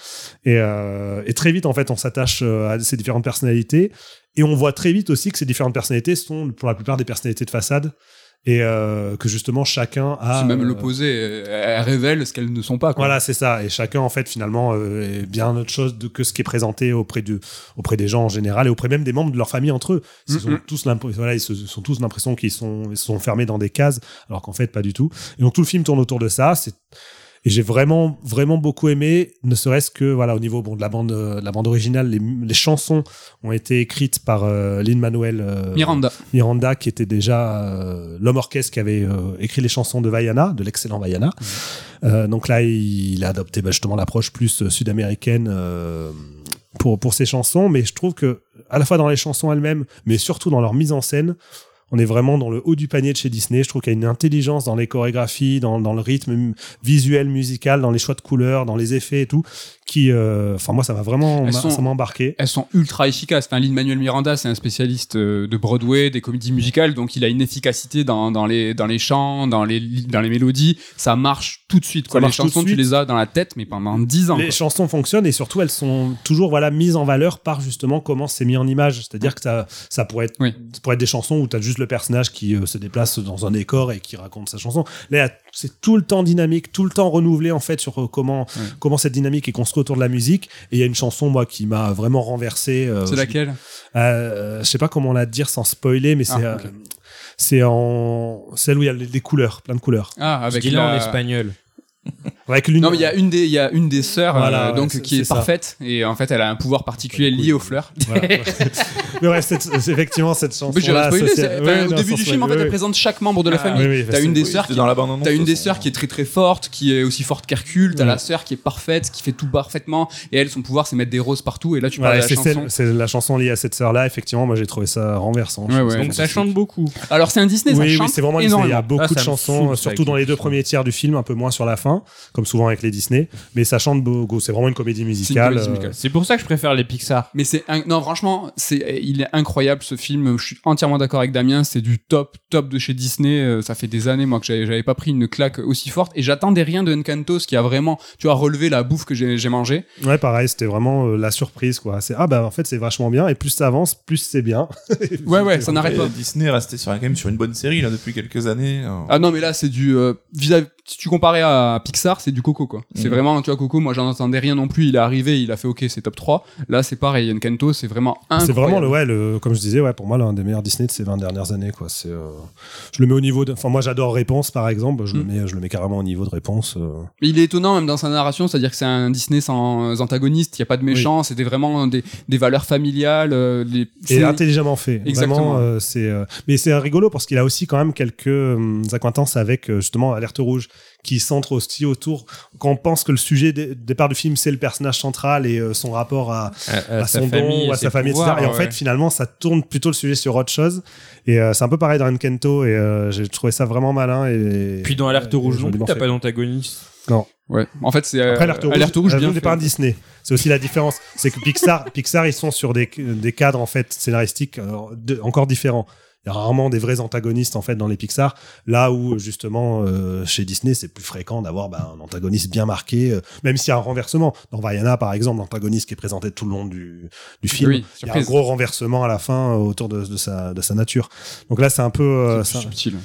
Et, euh, et très vite, en fait, on s'attache euh, à ces différentes personnalités et on voit très vite aussi que ces différentes personnalités sont pour la plupart des personnalités de façade et euh, que justement chacun a. C'est même euh, l'opposé. Elles révèlent ce qu'elles ne sont pas. quoi. voilà, c'est ça. Et chacun, en fait, finalement, euh, est bien autre chose que ce qui est présenté auprès, de, auprès des gens en général et auprès même des membres de leur famille entre eux. Ils, ont tous l'imp- voilà, ils se sont tous l'impression qu'ils sont, ils sont fermés dans des cases, alors qu'en fait, pas du tout. Et donc, tout le film tourne autour de ça. C'est et j'ai vraiment, vraiment beaucoup aimé, ne serait-ce que, voilà, au niveau bon, de la bande, euh, de la bande originale, les, les chansons ont été écrites par euh, Lin-Manuel euh, Miranda. Miranda, qui était déjà euh, l'homme orchestre qui avait écrit les chansons de Vaiana, de l'excellent Vaiana. Donc là, il, il a adopté bah, justement l'approche plus sud-américaine pour, pour ses chansons. Mais je trouve que, à la fois dans les chansons elles-mêmes, mais surtout dans leur mise en scène, on est vraiment dans le haut du panier de chez Disney. Je trouve qu'il y a une intelligence dans les chorégraphies, dans, dans le rythme visuel, musical, dans les choix de couleurs, dans les effets et tout, qui, euh, enfin moi, ça m'a vraiment, Elles m'a- sont- ça m'a embarqué. Elles sont ultra efficaces. Lin Manuel Miranda, c'est un spécialiste euh, de Broadway, des comédies musicales, donc il a une efficacité dans, dans, les, dans les chants, dans les, dans les mélodies. Ça marche tout de suite. Quoi. Les chansons, tu les as dans la tête, mais pendant 10 ans. Les quoi. chansons fonctionnent et surtout elles sont toujours voilà mises en valeur par justement comment c'est mis en image. C'est-à-dire que ça, ça pourrait être Oui. ça pourrait être des chansons où tu as juste le personnage qui euh, se déplace dans un décor et qui raconte sa chanson. Là, c'est tout le temps dynamique, tout le temps renouvelé en fait sur euh, comment Ouais. comment cette dynamique est construite autour de la musique. Et il y a une chanson moi qui m'a vraiment renversé. euh, C'est laquelle? Euh, Je sais pas comment la dire sans spoiler, mais c'est Ah, euh, c'est en celle où il y a des couleurs, plein de couleurs. Ah, avec Dis-le en la... Avec l'une. Non, mais il y a une des, il y a une des sœurs, Voilà, euh, ouais, donc c'est- qui est, c'est ça. parfaite et en fait elle a un pouvoir particulier lié aux fleurs. Voilà. mais ouais, c'est c'est effectivement cette chanson. Ça, ouais, au non, début du film, en fait, ouais, elle présente chaque membre de la Ah, famille. oui, oui, T'as une des sœurs qui dans la bande-annonce. T'as une de des sœurs qui est très très forte, qui est aussi forte qu'Hercule, t'as Ouais. la sœur qui est parfaite, qui fait tout parfaitement, et elle, son pouvoir, c'est mettre des roses partout, et là, tu parles Ouais, de la c'est chanson. c'est la chanson liée à cette sœur-là. Effectivement, moi j'ai trouvé ça renversant. Ouais, ouais. Donc ça chante beaucoup. Alors, c'est un Disney, ça Oui, oui, chante c'est vraiment Disney. Il y a beaucoup Ah, de ça chansons, ça, surtout dans les deux premiers tiers du film, un peu moins sur la fin, comme souvent avec les Disney. Mais ça chante beaucoup. C'est vraiment une comédie musicale. euh, musicale. C'est pour ça que je préfère les Pixar. Mais c'est un- non franchement c'est il est incroyable ce film je suis entièrement d'accord avec Damien c'est du top top de chez Disney Euh, ça fait des années moi que j'avais pas pris une claque aussi forte et j'attendais rien de Encanto ce qui a vraiment tu vois relevé la bouffe que j'ai j'ai mangé Ouais, pareil, c'était vraiment euh, la surprise, quoi. C'est ah bah en fait c'est vachement bien et plus ça avance, plus c'est bien. ouais ouais ça n'arrête pas Disney est resté sur, quand même sur une bonne série là depuis quelques années. euh. ah non mais là c'est du euh, vis-à-vis- si tu comparais à Pixar c'est du Coco quoi c'est Mhm. vraiment tu vois Coco moi j'en entendais rien non plus il est arrivé il a fait ok c'est top 3 là c'est pareil Encanto c'est vraiment incroyable C'est vraiment le ouais, le comme je disais, ouais, pour moi l'un des meilleurs Disney de ces 20 dernières années, quoi. C'est, euh, je le mets au niveau de, enfin moi j'adore Réponse par exemple, je le Mm. mets, je le mets carrément au niveau de Réponse. euh. Il est étonnant même dans sa narration, c'est-à-dire que c'est un Disney sans euh, antagoniste, il n'y a pas de méchants, c'était vraiment des, des valeurs familiales. euh, les... Et c'est- intelligemment fait. Exactement. C'est, mais c'est rigolo parce qu'il a aussi quand même quelques euh, acquaintances avec justement Alerte Rouge qui centre aussi autour. Quand on pense que le sujet de départ du film c'est le personnage central et euh, son rapport à, À, à son don ou à sa famille, etc. Et en fait, finalement, ça tourne plutôt le sujet sur autre chose. Et euh, c'est un peu pareil dans Enkento. Et euh, j'ai trouvé ça vraiment malin. Et Puis dans Alerte Rouge, non plus, t'as pas d'antagoniste. Ouais. En fait, c'est euh, Après, Alerte Rouge, Alerte Rouge Alerte bien fait. pas un Disney. C'est aussi la différence. C'est que Pixar, Pixar, ils sont sur des, des cadres en fait scénaristiques euh, de- encore différents. Il y a rarement des vrais antagonistes en fait dans les Pixar. Là où justement euh, chez Disney, c'est plus fréquent d'avoir bah, un antagoniste bien marqué, euh, même s'il y a un renversement. Dans Vaiana, par exemple, l'antagoniste qui est présenté tout le long du, du film, Oui, il y a un gros renversement à la fin euh, autour de, de sa, de sa nature. Donc là, c'est un peu, euh, subtil.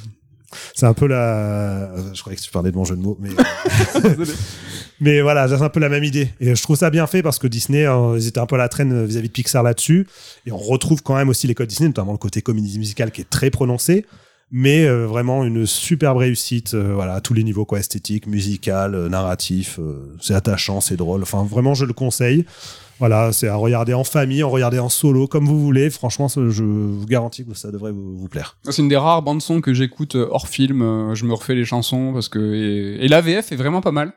C'est un peu la. euh, Je croyais que tu parlais de mon jeu de mots, mais. mais voilà, c'est un peu la même idée. Et je trouve ça bien fait parce que Disney, euh, ils étaient un peu à la traîne vis-à-vis de Pixar là-dessus. Et on retrouve quand même aussi les codes Disney, notamment le côté comédie musicale qui est très prononcé. Mais euh, vraiment une superbe réussite, euh, voilà, à tous les niveaux, quoi, esthétique, musical, euh, narratif. euh, c'est attachant, c'est drôle. Enfin, vraiment, je le conseille. Voilà, c'est à regarder en famille, en regarder en solo, comme vous voulez. Franchement, je vous garantis que ça devrait vous, vous plaire. C'est une des rares bandes son que j'écoute euh, hors film. euh, Je me refais les chansons parce que et, et la VF est vraiment pas mal.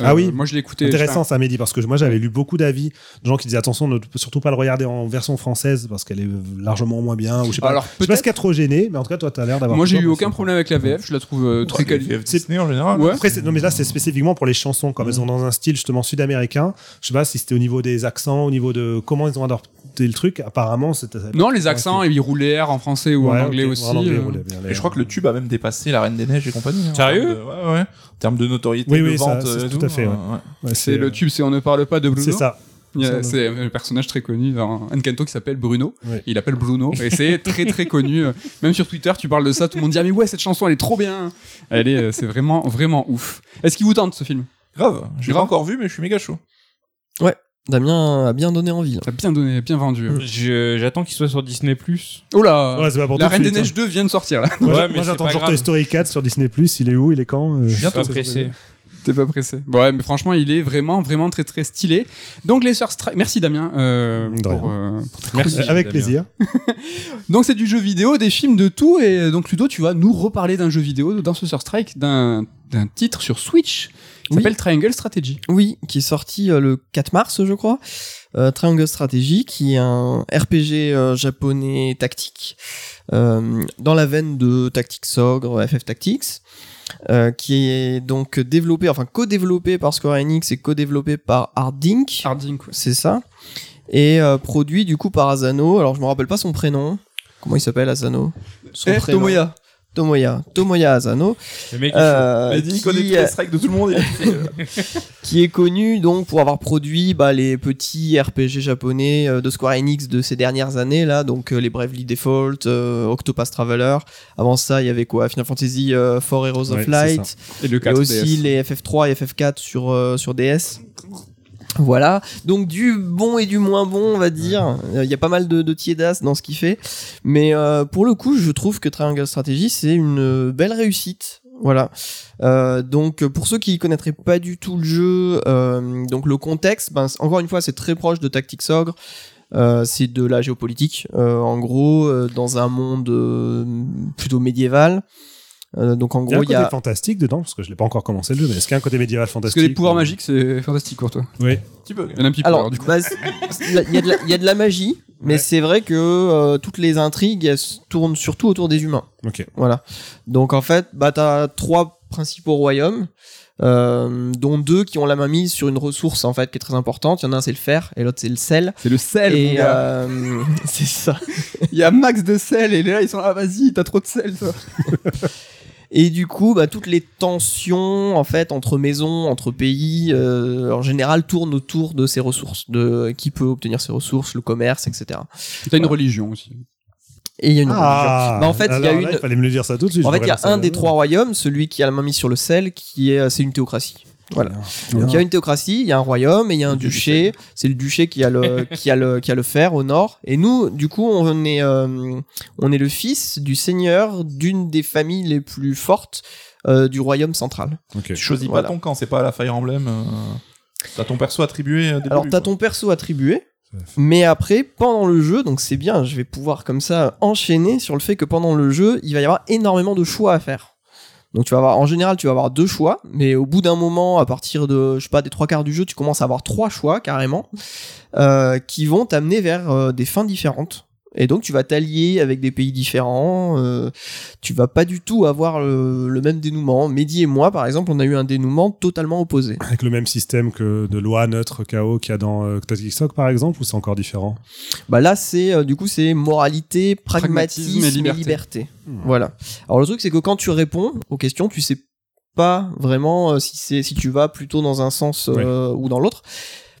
Euh, Ah oui. Moi, je écouté. Intéressant ça, Mehdi, parce que moi j'avais lu beaucoup d'avis de gens qui disaient attention, ne surtout pas le regarder en version française parce qu'elle est largement moins bien. Ou je sais pas. Alors je sais pas peut-être. ce qu'il y a trop gêné, mais en tout cas, toi, t'as l'air d'avoir. Moi, j'ai eu aucun problème avec la VF. Je la trouve euh, très quali. VF Disney en général. Ouais. Après, non, mais là, c'est spécifiquement pour les chansons, comme elles sont dans un style justement sud-américain. Je sais pas si c'était au niveau des accents, au niveau de comment ils ont adopté le truc. Apparemment, c'était. Non, les accents, ils roulaient R en français ou Ouais, en anglais aussi. en anglais, euh. bien, Et je crois que le tube a même dépassé la Reine des Neiges et compagnie. hein, en Sérieux de- Ouais, ouais. En termes de notoriété, Oui, de oui, vente, c'est et tout à fait, euh, ouais. ouais. Ouais, C'est le tube, c'est On ne parle pas de Bruno. C'est ça. C'est un personnage très connu dans Encanto qui s'appelle Bruno. Ouais. Il appelle Bruno et c'est très très connu. Même sur Twitter, tu parles de ça, tout le monde dit ah mais ouais cette chanson elle est trop bien. Elle est, euh, c'est vraiment vraiment ouf. Est-ce qu'il vous tente ce film? Grave. Je l'ai pas encore vu, mais je suis méga chaud. Damien a bien donné envie. T'as bien donné, bien vendu. Je- J'attends qu'il soit sur Disney+. Oh là, Ouais, c'est pas pour la tout de Reine des suite, hein. Neiges 2 vient de sortir là. Moi, Ouais, mais moi, c'est j'attends pas toujours grave. Toy Story 4 sur Disney+. Il est où Il est quand Euh, Je suis pas pressé. T'es pas pressé. Ouais, mais franchement, il est vraiment, vraiment très, très stylé. Donc, les Sœurs Strike. Merci Damien. euh, De pour, euh, Merci. Euh, Avec Damien. plaisir. Donc, c'est du jeu vidéo, des films, de tout. Et donc, Ludo, tu vas nous reparler d'un jeu vidéo, dans ce Sœurs Strike, d'un d'un titre sur Switch qui Oui. s'appelle Triangle Strategy. Oui, qui est sorti euh, le 4 mars, je crois. Euh, Triangle Strategy, qui est un RPG euh, japonais tactique, dans la veine de Tactics Ogre, FF Tactics, qui est donc développé, enfin co-développé par Square Enix et co-développé par Hardink. Harding, quoi. C'est ça. Et produit du coup par Asano. Alors je me rappelle pas son prénom. Comment il s'appelle Asano? Son Eh, prénom. Tomoya. Tomoya. Tomoya Asano. Le mec, Euh, qui, de tout le monde. euh, qui est connu donc pour avoir produit bah, les petits RPG japonais euh, de Square Enix de ces dernières années là, donc euh, les Bravely Default, euh, Octopath Traveler. Avant ça, il y avait quoi? Final Fantasy euh, 4 Heroes Ouais, of Light. Et le Et 4 aussi DS. les FF3 et FF4 sur, euh, sur DS. Voilà, donc du bon et du moins bon, on va dire. Euh, Il y a pas mal de, de tiédas dans ce qu'il fait. Mais euh, pour le coup, je trouve que Triangle Strategy, c'est une euh, belle réussite. Voilà. Euh, donc pour ceux qui connaîtraient pas du tout le jeu, donc le contexte, ben, encore une fois, c'est très proche de Tactics Ogre. Euh, c'est de la géopolitique, euh, en gros, euh, dans un monde plutôt médiéval. Euh, donc en Il y a un gros, il y côté a fantastique dedans, parce que je l'ai pas encore commencé le jeu, mais est-ce qu'il y a un côté médiéval Parce fantastique que les pouvoirs magiques, c'est fantastique pour toi. Oui. un petit peu. Il y en a un petit peu, Alors, alors, du coup. bah, c'est- il y, a- il y a de la- magie, mais Ouais. c'est vrai que euh, toutes les intrigues elles tournent surtout autour des humains. Ok. Voilà. Donc en fait, bah t'as trois principaux royaumes, euh, dont deux qui ont la main mise sur une ressource en fait qui est très importante. Il y en a un c'est le fer et l'autre c'est le sel. C'est le sel, Et euh, c'est ça. Il y a max de sel, et là, ils sont là, vas-y, t'as trop de sel, toi. Et du coup, bah, toutes les tensions en fait entre maisons, entre pays, euh, en général tournent autour de ces ressources, de qui peut obtenir ces ressources, le commerce, etc. T'as une religion aussi. Et il y a une Ah, Bah, en fait, il y a là, une- il fallait me le dire ça tout de suite. En fait, il y a un des trois royaumes, celui qui a la main mise sur le sel, qui est, c'est une théocratie. Voilà. Donc il y a une théocratie, il y a un royaume et il y a un duché. C'est le duché qui a le qui a le qui a le fer au nord. Et nous, du coup, on est euh, on est le fils du seigneur d'une des familles les plus fortes euh, du royaume central. Tu choisis Voilà. pas ton camp, c'est pas la Fire Emblem. euh, T'as ton perso attribué. Alors t'as ton perso attribué. Mais après, pendant le jeu, donc c'est bien, je vais pouvoir comme ça enchaîner sur le fait que pendant le jeu, il va y avoir énormément de choix à faire. Donc tu vas avoir, en général, tu vas avoir deux choix, mais au bout d'un moment, à partir de, je sais pas, des trois quarts du jeu, tu commences à avoir trois choix carrément, euh, qui vont t'amener vers euh, des fins différentes. Et donc tu vas t'allier avec des pays différents, euh, tu vas pas du tout avoir le, le même dénouement. Mehdi et moi, par exemple, on a eu un dénouement totalement opposé. Avec le même système que de loi neutre chaos qu'il y a dans euh, par exemple, ou c'est encore différent? Bah là, c'est euh, du coup, c'est moralité, pragmatisme, Pragmatisme et et liberté. Hmm. Voilà. Alors le truc, c'est que quand tu réponds aux questions, tu sais pas vraiment euh, si c'est si tu vas plutôt dans un sens euh, ou dans l'autre.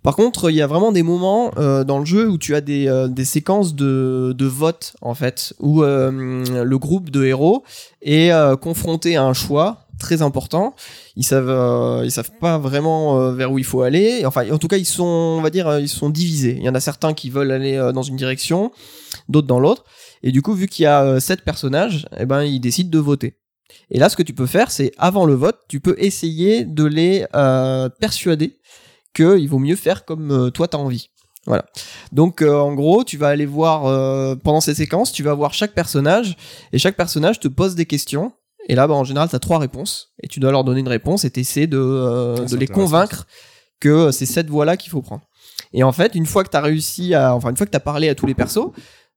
Par contre, il y a vraiment des moments euh, dans le jeu où tu as des, euh, des séquences de, de vote, en fait, où euh, le groupe de héros est confronté à un choix très important. Ils savent, ils savent pas vraiment vers où il faut aller. Enfin, en tout cas, ils sont, on va dire, ils sont divisés. Il y en a certains qui veulent aller dans une direction, d'autres dans l'autre. Et du coup, vu qu'il y a sept personnages, eh ben, ils décident de voter. Et là, ce que tu peux faire, c'est avant le vote, tu peux essayer de les persuader qu'il vaut mieux faire comme euh, toi t'as envie. Donc euh, en gros, tu vas aller voir euh, pendant ces séquences, tu vas voir chaque personnage et chaque personnage te pose des questions. Et là, bah, en général, tu as trois réponses et tu dois leur donner une réponse et tu essaies de, euh, Ah, les convaincre que c'est cette voie-là qu'il faut prendre. Et en fait, une fois que tu as réussi à enfin une fois que tu as parlé à tous les persos,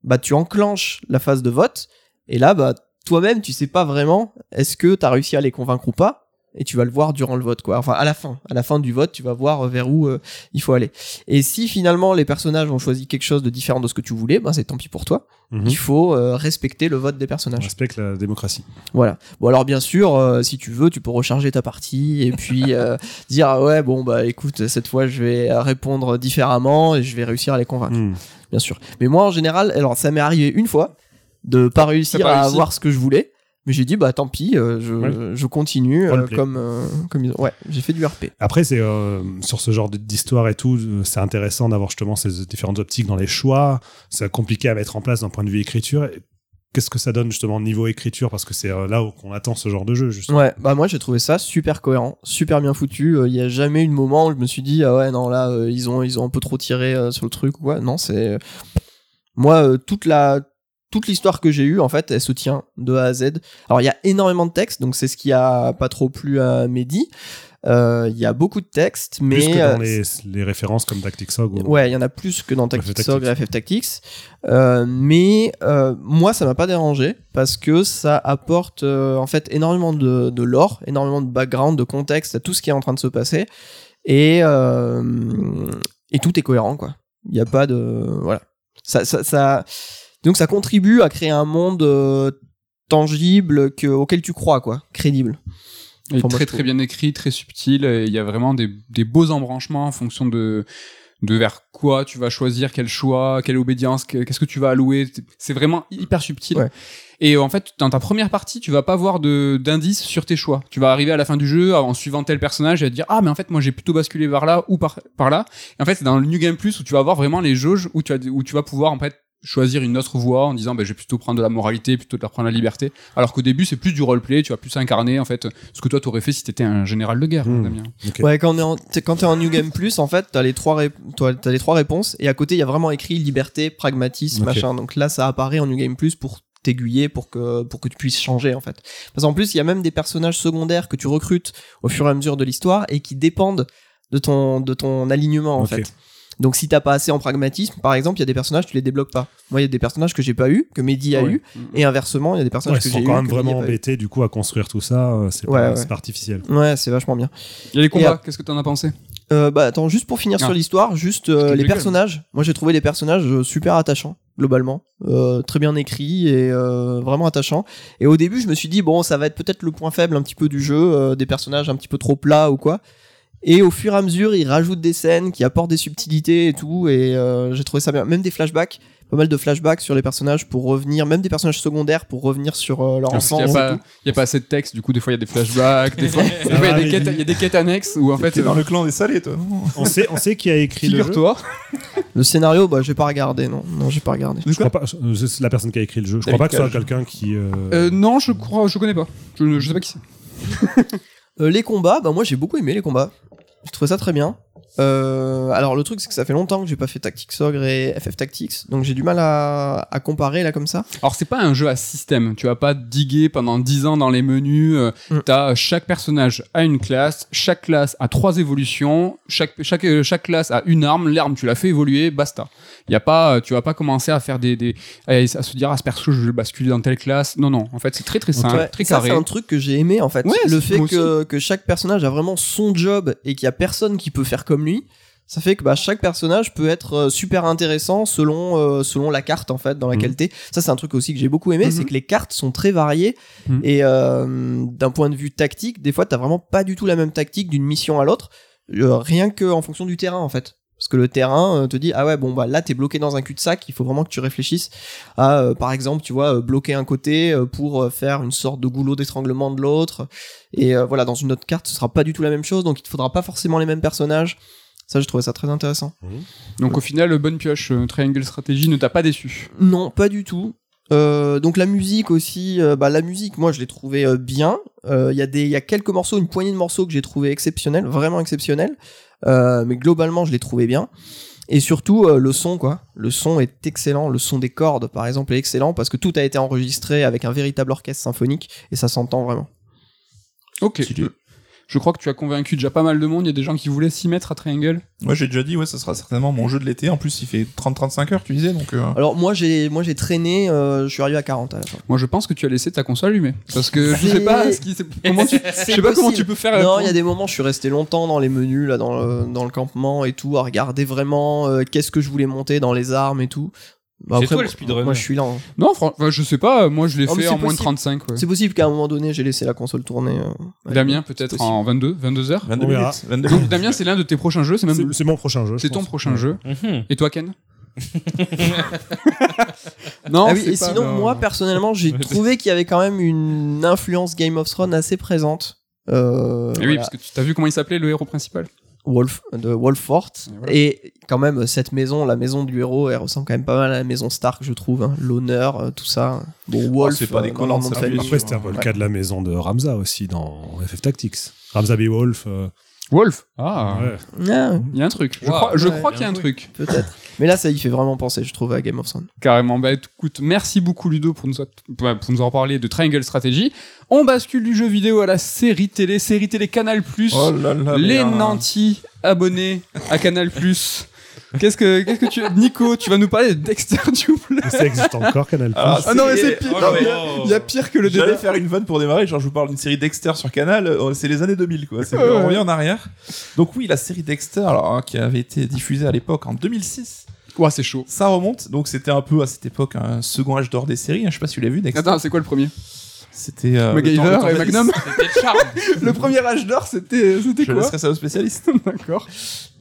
bah tu enclenches la phase de vote et là bah toi-même, tu sais pas vraiment est-ce que tu as réussi à les convaincre ou pas et tu vas le voir durant le vote quoi. Enfin à la fin, à la fin du vote, tu vas voir euh, vers où euh, il faut aller. Et si finalement les personnages ont choisi quelque chose de différent de ce que tu voulais, ben c'est tant pis pour toi. Mhm. Il faut euh, respecter le vote des On personnages. respecte la démocratie. Voilà. Bon alors bien sûr, euh, si tu veux, tu peux recharger ta partie et puis dire ah ouais bon bah écoute cette fois je vais répondre différemment et je vais réussir à les convaincre. Hmm. Bien sûr. Mais moi en général, alors ça m'est arrivé une fois de pas réussir pas à réussi. avoir ce que je voulais. Mais j'ai dit bah tant pis, euh, je, Ouais. je continue euh, comme euh, comme ils ont- ouais j'ai fait du RP. Après, c'est euh, sur ce genre de- d'histoire et tout, c'est intéressant d'avoir justement ces différentes optiques dans les choix. C'est compliqué à mettre en place d'un point de vue écriture. Et Qu'est-ce que ça donne justement niveau écriture? Parce que c'est là où qu'on attend ce genre de jeu. Justement. Ouais, bah moi j'ai trouvé ça super cohérent, super bien foutu. Il y a jamais eu de moment où je me suis dit ah ouais non là euh, ils ont ils ont un peu trop tiré euh, sur le truc ou quoi. Non c'est moi euh, toute la toute l'histoire que j'ai eue en fait elle se tient de A à Z. Alors il y a énormément de textes donc c'est ce qui a pas trop plu à Mehdi. Euh, Il y a beaucoup de textes mais Plus que dans euh, les, les références comme Tactics Hog. ou- Ouais, il y en a plus que dans Tactics Ogre et. FF Tactics. Euh, mais euh, moi, ça m'a pas dérangé parce que ça apporte en fait énormément de, de lore, énormément de background, de contexte à tout ce qui est en train de se passer. Et, et tout est cohérent, quoi. Il n'y a pas de. Voilà. Ça, ça, ça- Donc ça contribue à créer un monde euh, tangible que, auquel tu crois, quoi. Crédible. Il est très très bien écrit, très subtil. et Il y a vraiment des, des beaux embranchements en fonction de de vers quoi tu vas choisir, quel choix, quelle obédience, que- qu'est-ce que tu vas allouer. C'est vraiment hyper subtil. Ouais. Et en fait, dans ta première partie, tu vas pas avoir de d'indices sur tes choix. Tu vas arriver à la fin du jeu en suivant tel personnage et te dire ah mais en fait moi j'ai plutôt basculé vers là ou par par là. Et en fait c'est dans le New Game Plus où tu vas avoir vraiment les jauges où tu as, où tu vas pouvoir en fait choisir une autre voie en disant bah, je vais plutôt prendre de la moralité plutôt que de prendre la liberté alors qu'au début c'est plus du roleplay tu vas plus incarner en fait ce que toi t'aurais fait si t'étais un général de guerre Hmm. Damien. Ouais, quand on est en, t'es- quand t'es en New Game Plus, en fait, t'as les trois, t'as les trois réponses, et à côté, il y a vraiment écrit liberté, pragmatisme, machin. Donc là, ça apparaît en New Game Plus pour t'aiguiller, pour que, pour que tu puisses changer, en fait. Parce qu'en plus, il y a même des personnages secondaires que tu recrutes au fur et à mesure de l'histoire et qui dépendent de ton, de ton alignement, en fait. Donc si t'as pas assez en pragmatisme, par exemple, il y a des personnages, tu les débloques pas. Moi, il y a des personnages que j'ai pas eu, que Mehdi a Ouais. eu, et inversement, il y a des personnages Ouais, que ils j'ai sont eu. quand même que Mehdi a vraiment embêtés du coup à construire tout ça. euh, C'est Ouais, pas, artificiel. Ouais, c'est vachement bien. Il y a les combats, qu'est-ce que t'en as pensé? Euh, bah attends, juste pour finir Ah. sur l'histoire, juste euh, les personnages. Moi j'ai trouvé les personnages super attachants globalement, euh, très bien écrits et euh, vraiment attachants. Et au début je me suis dit bon ça va être peut-être le point faible un petit peu du jeu, euh, des personnages un petit peu trop plats ou quoi. Et au fur et à mesure ils rajoutent des scènes qui apportent des subtilités et tout et euh, j'ai trouvé ça bien. Même des flashbacks, pas mal de flashbacks sur les personnages pour revenir, même des personnages secondaires pour revenir sur euh, leur enfance. il y a pas assez de texte du coup des fois il y a des flashbacks des fois fois, il y a des quêtes dis- il y a des quêtes annexes où en fait T'es dans euh, le clan des salés, toi, On sait, on sait qui a écrit le jeu. figure-toi Le scénario, bah j'ai pas regardé, non, non j'ai pas regardé. Je crois pas. C'est la personne qui a écrit le jeu. Je crois David pas que ce soit quelqu'un qui. euh, euh, non je crois je connais pas je, ne- je sais pas qui c'est Euh, les combats, bah moi j'ai beaucoup aimé les combats. Je trouvais ça très bien. Euh, alors le truc c'est que ça fait longtemps que j'ai pas fait Tactics Ogre et FF Tactics, donc j'ai du mal à, à comparer là comme ça. Alors c'est pas un jeu à système, tu vas pas diguer pendant 10 ans dans les menus, euh, Mm. t'as chaque personnage a une classe, chaque classe a trois évolutions, chaque chaque euh, chaque classe a une arme, l'arme tu l'as fait évoluer, basta. Y a pas euh, tu vas pas commencer à faire des des à, à se dire ah ce perso je vais le basculer dans telle classe. Non non, en fait c'est très très simple, Ouais, très ça carré. c'est un truc que j'ai aimé en fait. Ouais, le fait que, que chaque personnage a vraiment son job et qu'il y a personne qui peut faire comme lui. Ça fait que bah, chaque personnage peut être euh, super intéressant selon, euh, selon la carte en fait dans laquelle t'es. Ça c'est un truc aussi que j'ai beaucoup aimé, Mhm. c'est que les cartes sont très variées Mhm. et euh, d'un point de vue tactique, des fois t'as vraiment pas du tout la même tactique d'une mission à l'autre, euh, rien que en fonction du terrain en fait. Parce que le terrain euh, te dit ah ouais bon bah là t'es bloqué dans un cul-de-sac, il faut vraiment que tu réfléchisses à euh, par exemple tu vois euh, bloquer un côté pour faire une sorte de goulot d'étranglement de l'autre et euh, voilà dans une autre carte ce sera pas du tout la même chose donc il te faudra pas forcément les mêmes personnages. Ça, j'ai trouvé ça très intéressant. Donc au final bonne pioche euh, Triangle Strategy ne t'a pas déçu? Non, pas du tout. Euh, donc la musique aussi, euh, bah la musique, moi je l'ai trouvé euh, bien. Euh, Il y a des, il y a quelques morceaux, une poignée de morceaux que j'ai trouvé exceptionnels, vraiment exceptionnels. Euh, mais globalement, je l'ai trouvé bien. Et surtout, euh, le son, quoi. Le son est excellent. Le son des cordes, par exemple, est excellent parce que tout a été enregistré avec un véritable orchestre symphonique et ça s'entend vraiment. Ok. Je crois que tu as convaincu déjà pas mal de monde. Il y a des gens qui voulaient s'y mettre à Triangle. Moi, j'ai déjà dit, ouais, ça sera certainement mon jeu de l'été. En plus, il fait 30-35 heures, tu disais, donc. euh, Alors, moi, j'ai, moi, j'ai traîné, euh, je suis arrivé à 40 à la fin. Moi, je pense que tu as laissé ta console allumée. Parce que je sais pas ce qui, c'est- comment tu, je sais pas comment tu peux faire. Non, il y a des moments, je suis resté longtemps dans les menus, là, dans le, dans le campement et tout, à regarder vraiment euh, qu'est-ce que je voulais monter dans les armes et tout. Bah, C'est toi le moi- speedrunner. Moi, je suis là. hein. Non, fran- enfin, je sais pas. Moi, je l'ai fait en moins de possible. 35. Ouais. C'est possible qu'à un moment donné, j'ai laissé la console tourner. euh. Damien, peut-être en 22, 22 heures. 22 On verra. minutes. 22 Donc. Damien, c'est l'un de tes prochains jeux. C'est même c'est mon prochain jeu. je c'est ton prochain Ouais. jeu. Mhm. Et toi, Ken Non. Ah oui, et pas- sinon, non. moi, personnellement, j'ai trouvé qu'il y avait quand même une influence Game of Thrones assez présente. Euh, Et oui, voilà. parce que tu t'as vu comment il s'appelait le héros principal? Wolf, de Wolfort. Et voilà. Et quand même, cette maison, la maison du héros, elle ressemble quand même pas mal à la maison Stark, je trouve. hein. L'honneur, euh, tout ça. Bon, Wolf, c'est pas euh, leur nom ça, bien Après, c'était un peu le cas de la maison de Ramza aussi dans FF Tactics. Ramza Beowulf. euh, Wolf. Ah. ouais. Ah, Il y a un truc. Je Wow. crois, Ouais, qu'il y a un truc. peut-être. Mais là, ça y fait vraiment penser, je trouve, à Game of Thrones. Carrément. Bah écoute, merci beaucoup Ludo pour nous, pour nous en parler de Triangle Strategy. On bascule du jeu vidéo à la série télé, série télé Canal+. Oh là là, les nantis abonnés à Canal+. Qu'est-ce que, qu'est-ce que tu, Nico, tu vas nous parler de Dexter Duple. Ça existe encore, Canal+. Ah, Ah non, mais c'est pire. Oh, Non, mais- oh. Il y a pire que le J'allais faire une vanne pour démarrer, genre je vous parle d'une série Dexter sur Canal, euh, c'est les années 2000 quoi, c'est Ouais, on revient en arrière. Donc oui, la série Dexter alors hein, qui avait été diffusée à l'époque en 2006. Ouah, c'est chaud. Ça remonte, donc c'était un peu à cette époque un second âge d'or des séries, hein, je sais pas si tu l'as vu Dexter. Attends, c'est quoi le premier? C'était euh, MacGyver et. Magnum C'était Charme. Le premier âge d'or, c'était, c'était Je quoi laisserai ça aux spécialistes. D'accord.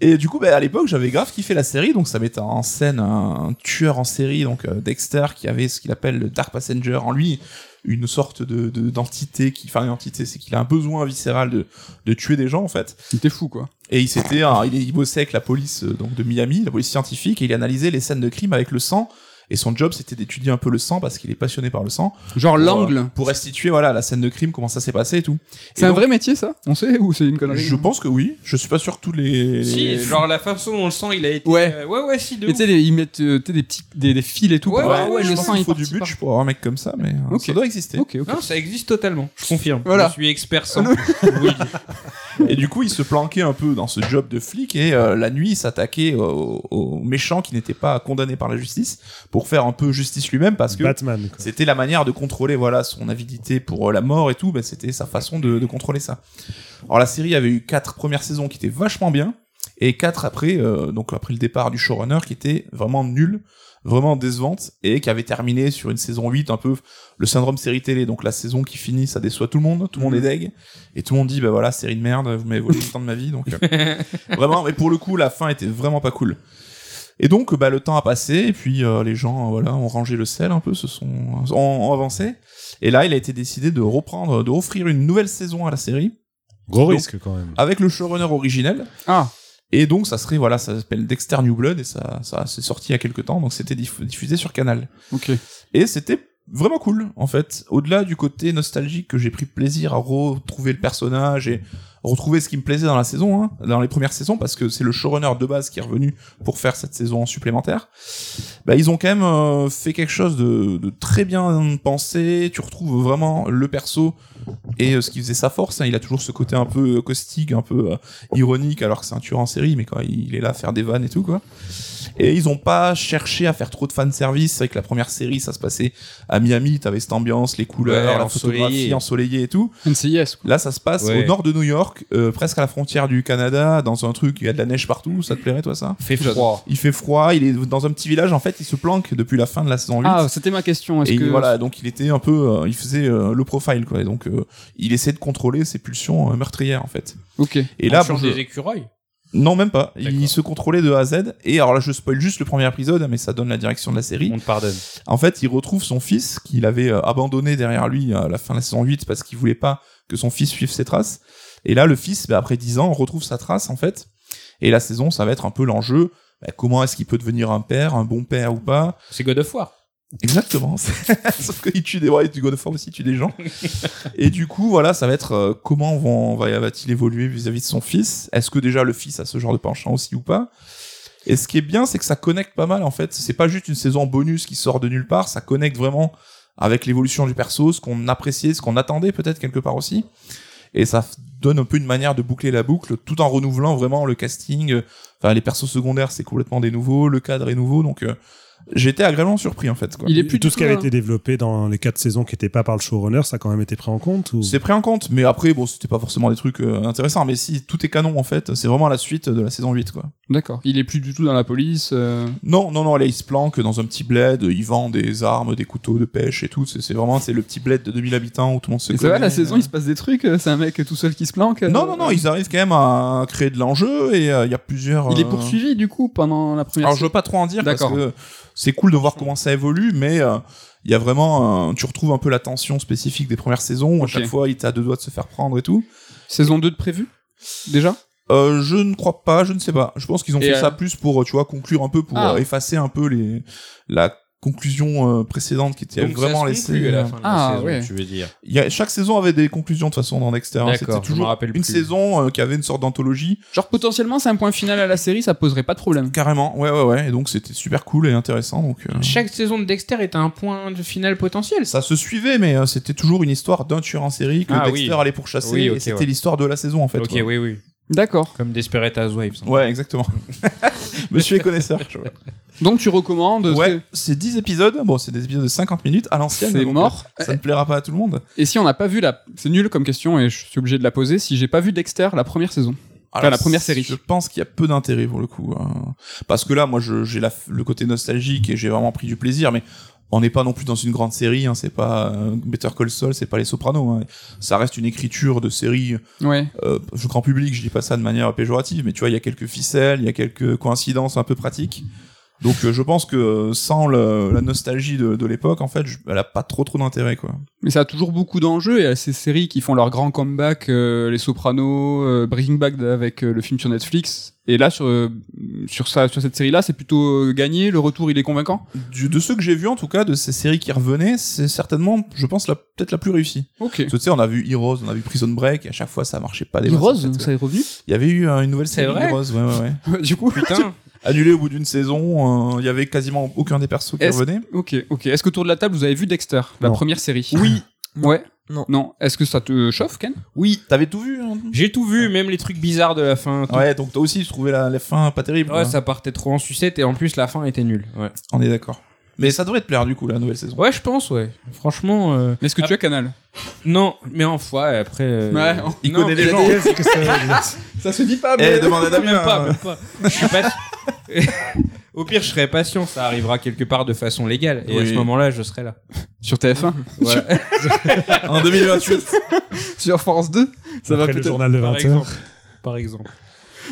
Et du coup, bah, à l'époque, j'avais grave kiffé la série, donc ça mettait en scène un tueur en série, donc euh, Dexter, qui avait ce qu'il appelle le Dark Passenger en lui, une sorte de de- d'entité qui, enfin une entité, c'est qu'il a un besoin viscéral de de tuer des gens en fait. Il était fou, quoi. Et il s'était, il, il bossait avec la police euh, donc de Miami, la police scientifique, et il analysait les scènes de crime avec le sang. Et son job, c'était d'étudier un peu le sang parce qu'il est passionné par le sang. Genre l'angle. euh, Pour restituer, voilà, la scène de crime, comment ça s'est passé et tout. C'est un donc, vrai métier, ça? On sait ou c'est une connerie Je pense que oui. Je suis pas sûr que tous les. Si, genre la façon dont le sang il a été. Ouais. euh, ouais, ouais, si, de Et tu sais, ils mettent euh, tu sais, des petits des, des fils et tout. Ouais, pour- ouais, Ah ouais, je le pense sang qu'il il faut du pas. pour avoir un mec comme ça, mais euh, ça doit exister. Ok, ok. Non, ça existe totalement. Je confirme. Voilà. Je suis expert sang. Ah Oui. Et du coup, il se planquait un peu dans ce job de flic et euh, la nuit, il s'attaquait aux, aux méchants qui n'étaient pas condamnés par la justice pour faire un peu justice lui-même parce que c'était la manière de contrôler voilà son avidité pour euh, la mort et tout. Ben, c'était sa façon de, de contrôler ça. Alors la série avait eu quatre premières saisons qui étaient vachement bien et quatre après, euh, donc après le départ du showrunner qui était vraiment nul, vraiment décevante et qui avait terminé sur une saison 8 un peu le syndrome série télé. Donc la saison qui finit, ça déçoit tout le monde, tout le monde est deg et tout le monde dit bah voilà série de merde, vous m'avez volé le temps de ma vie donc euh, vraiment. Mais pour le coup, la fin était vraiment pas cool. Et donc, bah, le temps a passé, et puis euh, les gens, voilà, ont rangé le sel un peu, se sont, ont, ont avancé. Et là, il a été décidé de reprendre, de offrir une nouvelle saison à la série Gros Donc- risque quand même. avec le showrunner originel. Ah, Et donc, ça serait, voilà, ça s'appelle Dexter New Blood, et ça, ça c'est sorti il y a quelques temps, donc c'était diff- diffusé sur Canal. ok. Et c'était vraiment cool, en fait. Au-delà du côté nostalgique que j'ai pris plaisir à retrouver le personnage et retrouver ce qui me plaisait dans la saison, hein, dans les premières saisons, parce que c'est le showrunner de base qui est revenu pour faire cette saison supplémentaire. Bah, ils ont quand même euh, fait quelque chose de, de très bien pensé. Tu retrouves vraiment le perso et euh, ce qui faisait sa force. hein. Il a toujours ce côté un peu caustique, un peu euh, ironique, alors que c'est un tueur en série, mais quand il est là à faire des vannes et tout, quoi. Et ils ont pas cherché à faire trop de fan service. C'est vrai que la première série, ça se passait à Miami, t'avais cette ambiance, les couleurs, Ouais, la ensoleillé. photographie ensoleillée et tout. NCIS, quoi. Là, ça se passe Ouais. au nord de New York, euh, presque à la frontière du Canada, dans un truc, il y a de la neige partout. Ça te plairait, toi, ça? Fait froid. Il fait froid, il est dans un petit village, en fait, il se planque depuis la fin de la saison 8. Ah, c'était ma question. Est-ce et que voilà, donc il était un peu, euh, il faisait euh, le profile, quoi. Et donc, euh, il essayait de contrôler ses pulsions euh, meurtrières, en fait. Ok. Et là, bon, je- des écureuils. Non, même pas. Il se contrôlait de A à Z. Et alors là, je spoil juste le premier épisode, mais ça donne la direction de la série. On te pardonne. En fait, il retrouve son fils qu'il avait euh, abandonné derrière lui à la fin de la saison 8 parce qu'il voulait pas que son fils suive ses traces. Et là, le fils, bah, après 10 ans, retrouve sa trace en fait. Et la saison, ça va être un peu l'enjeu. Bah, comment est-ce qu'il peut devenir un père, un bon père ou pas? C'est God of War. Exactement. Sauf qu'il tue des ouais, du God of War aussi, il tue des gens. Et du coup, voilà, ça va être euh, comment vont- va- va-t-il évoluer vis-à-vis de son fils? Est-ce que déjà le fils a ce genre de penchant aussi ou pas? Et ce qui est bien, c'est que ça connecte pas mal en fait. C'est pas juste une saison bonus qui sort de nulle part, ça connecte vraiment avec l'évolution du perso, ce qu'on appréciait, ce qu'on attendait peut-être quelque part aussi. Et ça donne un peu une manière de boucler la boucle tout en renouvelant vraiment le casting. Enfin, les persos secondaires, c'est complètement des nouveaux, le cadre est nouveau, donc euh, j'étais agréablement surpris en fait. Quoi. Il est plus tout ce qui avait été développé dans les quatre saisons qui n'étaient pas par le showrunner, ça a quand même été pris en compte ou... C'est pris en compte, mais après, bon, c'était pas forcément des trucs euh, intéressants, mais si, tout est canon en fait, c'est vraiment la suite de la saison 8 quoi. D'accord. Il est plus du tout dans la police. euh, Non, non, non, là il se planque dans un petit bled, il vend des armes, des couteaux de pêche et tout, c'est vraiment, c'est le petit bled de 2000 habitants où tout le monde se Et ça va, connaît. la saison, il se passe des trucs. euh, C'est un mec tout seul qui se planque. euh, Non, non, non, ils arrivent quand même à créer de l'enjeu et euh, il y a plusieurs... Il est poursuivi du coup pendant la première. Alors je veux pas trop en dire parce D'accord. que c'est cool de voir comment ça évolue, mais euh, il y a vraiment, euh, tu retrouves un peu la tension spécifique des premières saisons où à chaque fois il était à deux doigts de se faire prendre et tout. Saison 2 de prévu Déjà? Euh, je ne crois pas, je ne sais pas. Je pense qu'ils ont Et, fait euh, ça plus pour, tu vois, conclure un peu, pour Ah. euh, effacer un peu les la conclusion euh, précédente qui était Donc vraiment ça se laissée. à la euh, fin de Ah, la saison, ouais. tu veux dire. Il y a, chaque saison avait des conclusions de toute façon dans Dexter. hein. D'accord, C'était toujours rappelle une plus. saison euh, qui avait une sorte d'anthologie. Genre potentiellement c'est un point final à la série, ça poserait pas de problème. Carrément, ouais, ouais, ouais. Et donc c'était super cool et intéressant. Donc euh, Chaque saison de Dexter est un point de finale potentiel. ça se suivait, mais euh, c'était toujours une histoire d'un tueur en série que Ah, Dexter oui. allait pourchasser. Oui, et c'était ouais. l'histoire de la saison en fait. ok, quoi. oui, oui. D'accord. Comme Desperate Housewives. hein. Ouais, exactement. Monsieur est connaisseur. je vois. Donc tu recommandes Ouais, c'est 10 épisodes. Bon, c'est des épisodes de 50 minutes à l'ancienne. C'est mort. euh, Ça ne plaira pas à tout le monde. Et si on n'a pas vu la, c'est nul comme question et je suis obligé de la poser. Si j'ai pas vu Dexter la première saison. Alors, la première série. Je pense qu'il y a peu d'intérêt pour le coup. hein. Parce que là, moi, j'ai le côté nostalgique et j'ai vraiment pris du plaisir, mais on n'est pas non plus dans une grande série. Hein, c'est pas euh, Better Call Saul, c'est pas Les Sopranos. hein. Ça reste une écriture de série Ouais. euh, je grand public. Je dis pas ça de manière péjorative, mais tu vois, il y a quelques ficelles, il y a quelques coïncidences un peu pratiques. Donc, euh, je pense que euh, sans le- la nostalgie de, de l'époque, en fait, je- elle a pas trop trop d'intérêt, quoi. Mais ça a toujours beaucoup d'enjeux et il y a ces séries qui font leur grand comeback, euh, Les Sopranos, euh, Breaking Bad avec euh, le film sur Netflix. Et là sur euh, sur ça sur cette série là, c'est plutôt euh, gagné. Le retour il est convaincant? Du- de ceux que j'ai vus, en tout cas, de ces séries qui revenaient, c'est certainement, je pense, la- peut-être la plus réussie. Ok. Parce que tu sais, on a vu Heroes, on a vu Prison Break, et à chaque fois ça marchait pas des masses, Heroes, en fait. ça est revenu? Il y avait eu euh, une nouvelle C'est série vrai? Heroes, ouais, ouais, ouais. du coup. Putain. Annulée au bout d'une saison, euh, il y avait quasiment aucun des persos qui revenait. Ok, ok. Est-ce qu'autour de la table vous avez vu Dexter, la Non. première série? Oui. Ouais. Non. Non. Est-ce que ça te chauffe, Ken? Oui, t'avais tout vu hein J'ai tout vu, même les trucs bizarres de la fin. tout. Ouais, donc toi aussi, tu trouvais la, la fin pas terrible. Ouais, hein. ça partait trop en sucette et en plus la fin était nulle. Ouais, On est d'accord. Mais ça devrait te plaire, du coup, la nouvelle saison. ouais je pense, ouais. Franchement. euh, Est-ce que Ah. tu as Canal? Non, mais en fois, après. euh, Ouais, Il non, connaît mais les gens. Qu'est-ce que ça veut dire Ça se dit pas. Eh, demande à Damien. Même pas, même pas. Je suis pas. Au pire, je serai patient, ça arrivera quelque part de façon légale. Et à ce moment-là, je serai là. Sur TF1, Voilà. En 2028. sur France 2, ça va Après le peut-être. journal de Par 20h. exemple. Par exemple.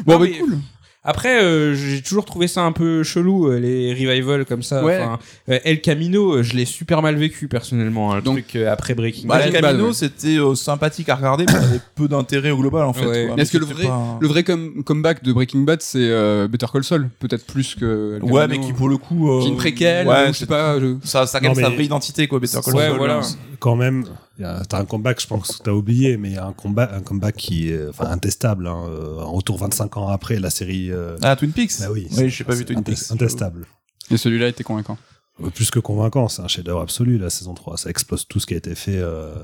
Bon, Non, bah mais- cool. Après, euh, j'ai toujours trouvé ça un peu chelou, euh, les revivals comme ça. Ouais. Enfin, euh, El Camino, je l'ai super mal vécu personnellement. hein, le Donc- truc euh, après Breaking Bah, Bad. Bad, Camino, ouais. c'était euh, sympathique à regarder, mais ça avait peu d'intérêt au global, en fait. Ouais. quoi. Mais est-ce que le vrai, pas- le vrai com- comeback de Breaking Bad, c'est euh, Better Call Saul, peut-être plus que. El Ouais, Camino. mais qui pour le coup. euh, Qui est une préquelle, ouais, ou je sais pas. je- Ça, ça sa vraie identité, quoi, Better Call Ouais, Saul. voilà. hein. Quand même, t'as un comeback, je pense que t'as oublié, mais il y a un combat, un comeback qui est enfin, intestable. Hein, euh, en retour 25 ans après la série. euh, Ah, Twin Peaks bah oui, Oui, j'ai pas vu Twin Peaks. Intestable. Et celui-là était convaincant. Euh, Plus que convaincant, c'est un chef-d'œuvre absolu, la saison 3. Ça explose tout ce qui a été fait euh,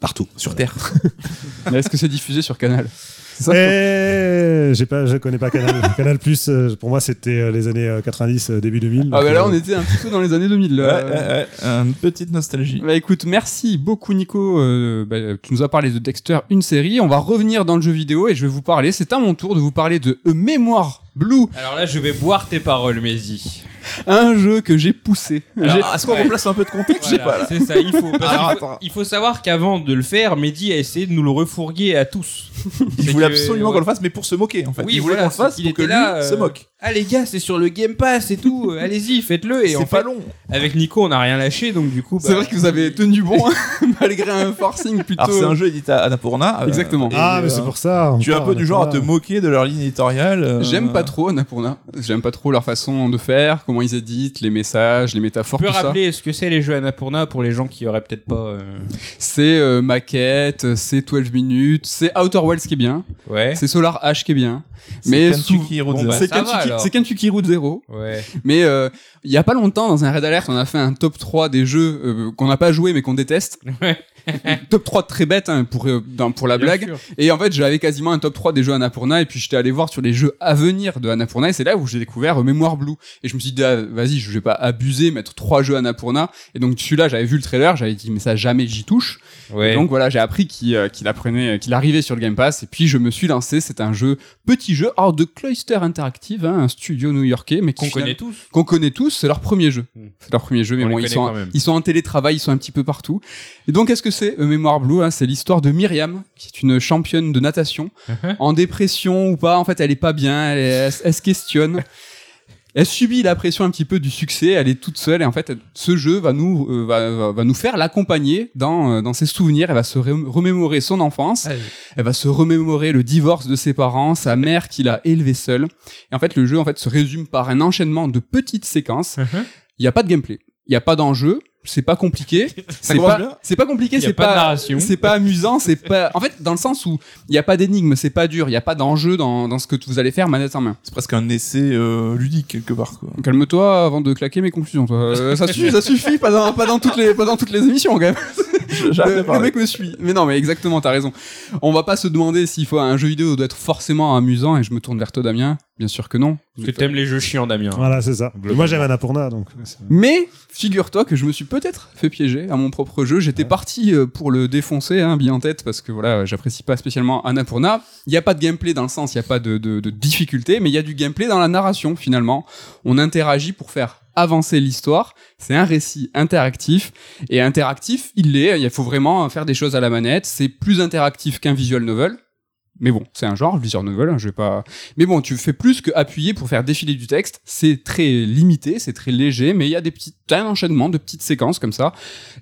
partout. Sur Voilà. Terre. Est-ce que c'est diffusé sur Canal? Et j'ai pas, je connais pas Canal. Canal Plus, euh, pour moi, c'était euh, les années euh, 90, euh, début 2000. Ah, bah là, euh, on était un petit peu dans les années 2000. Ouais, Là. ouais, ouais. Une petite nostalgie. Bah écoute, merci beaucoup Nico. Euh, bah, tu nous as parlé de Dexter, une série. On va revenir dans le jeu vidéo et je vais vous parler. C'est à mon tour de vous parler de Mémoire Blue, Alors là, je vais boire tes paroles, Mehdi. Un jeu que j'ai poussé. Alors, est-ce qu'on Ouais. replace un peu de contexte Je sais Voilà, pas, là. c'est ça, il faut, parce Alors, qu'il faut, attends. il faut savoir qu'avant de le faire, Mehdi a essayé de nous le refourguer à tous. Il C'est voulait que- absolument ouais. qu'on le fasse, mais pour se moquer, en fait. Oui, il voulait voilà, qu'on le fasse c'est pour que était lui là, euh, se moque. Ah les gars, c'est sur le Game Pass et tout, allez-y, faites-le. Et en C'est pas fait, long. avec Nico, on n'a rien lâché, donc du coup... C'est bah, vrai que vous avez tenu bon malgré un forcing plutôt. Alors, c'est un jeu édité à Annapurna. euh, Exactement. et, Ah, mais euh, c'est pour ça. Tu es un peu du genre à te moquer de leur ligne éditoriale. euh, J'aime pas trop Annapurna. J'aime pas trop leur façon de faire, comment ils éditent, les messages, les métaphores, Tu peux tout ça. rappeler ce que c'est les jeux Annapurna pour les gens qui auraient peut-être pas... euh, C'est euh, maquette, c'est 12 minutes, c'est Outer Wilds qui est bien, Ouais. c'est Solar H qui est bien. C'est Mais Kentucky sous- Road Bon, Zero. bah, c'est ça va, Kentucky. C'est Kentucky Route Zero. Ouais. Mais euh, il y a pas longtemps, dans un Red Alert, on a fait un top 3 des jeux euh, qu'on n'a pas joué mais qu'on déteste. Ouais. top 3 très bête hein, pour, euh, dans- pour la Bien blague. sûr. Et en fait, j'avais quasiment un top 3 des jeux Annapurna et puis j'étais allé voir sur les jeux à venir de Annapurna et c'est là où j'ai découvert euh, Mémoire Blue. Et je me suis dit, ah, vas-y, je vais pas abuser, mettre trois jeux Annapurna. Et donc celui-là, j'avais vu le trailer, j'avais dit, mais ça jamais j'y touche. Ouais. Et donc voilà, j'ai appris qu'il euh, qu'il apprenait, qu'il arrivait sur le Game Pass et puis je me suis lancé. C'est un jeu, petit jeu, hors de Cloister Interactive, hein, un studio new-yorkais, mais qu'on connaît tous. qu'on connaît tous, c'est leur premier jeu. Hmm. C'est leur premier jeu, mais On bon, ils sont, ils sont en télétravail, ils sont un petit peu partout. Et donc, qu'est-ce que c'est Mémoire Blue hein C'est l'histoire de Myriam, qui est une championne de natation, Uh-huh. en dépression ou pas. En fait, elle est pas bien, elle, est- elle, elle se questionne. Elle subit la pression un petit peu du succès, elle est toute seule et en fait elle- ce jeu va nous euh, va, va, nous faire l'accompagner dans euh, dans ses souvenirs, elle va se remémorer son enfance, elle va se remémorer le divorce de ses parents, sa mère qui l'a élevée seule. Et en fait le jeu en fait se résume par un enchaînement de petites séquences. Uh-huh. Il n'y a pas de gameplay, il n'y a pas d'enjeu, c'est pas compliqué, c'est pas c'est pas compliqué, c'est pas c'est pas amusant, c'est pas en fait dans le sens où il n'y a pas d'énigme, c'est pas dur, il n'y a pas d'enjeu dans dans ce que vous allez faire manette en main. C'est presque un essai euh, ludique quelque part quoi. Calme-toi avant de claquer mes conclusions. Toi. Euh, ça suffit, ça suffit, pas dans, pas dans toutes les, pas dans toutes les émissions quand même. Le, le mec me suit. Mais non, mais exactement, t'as raison. On va pas se demander s'il faut un jeu vidéo doit être forcément amusant. Et je me tourne vers toi, Damien. Bien sûr que non. Parce que t'aimes les jeux chiants, Damien. Voilà, c'est ça. Globalement. Moi, j'aime Annapurna, donc. c'est- Mais figure-toi que je me suis peut-être fait piéger à mon propre jeu. J'étais parti euh, pour le défoncer, hein, bien en tête, parce que voilà, j'apprécie pas spécialement Annapurna. Il n'y a pas de gameplay dans le sens, il n'y a pas de, de, de difficulté, mais il y a du gameplay dans la narration finalement. On interagit pour faire avancer l'histoire. C'est un récit interactif et interactif, il l'est. Il faut vraiment faire des choses à la manette. C'est plus interactif qu'un visual novel. Mais bon, c'est un genre, visual novel, hein, je vais pas... Mais bon, tu fais plus que appuyer pour faire défiler du texte. C'est très limité, c'est très léger, mais il y a des petits, un enchaînement de petites séquences comme ça.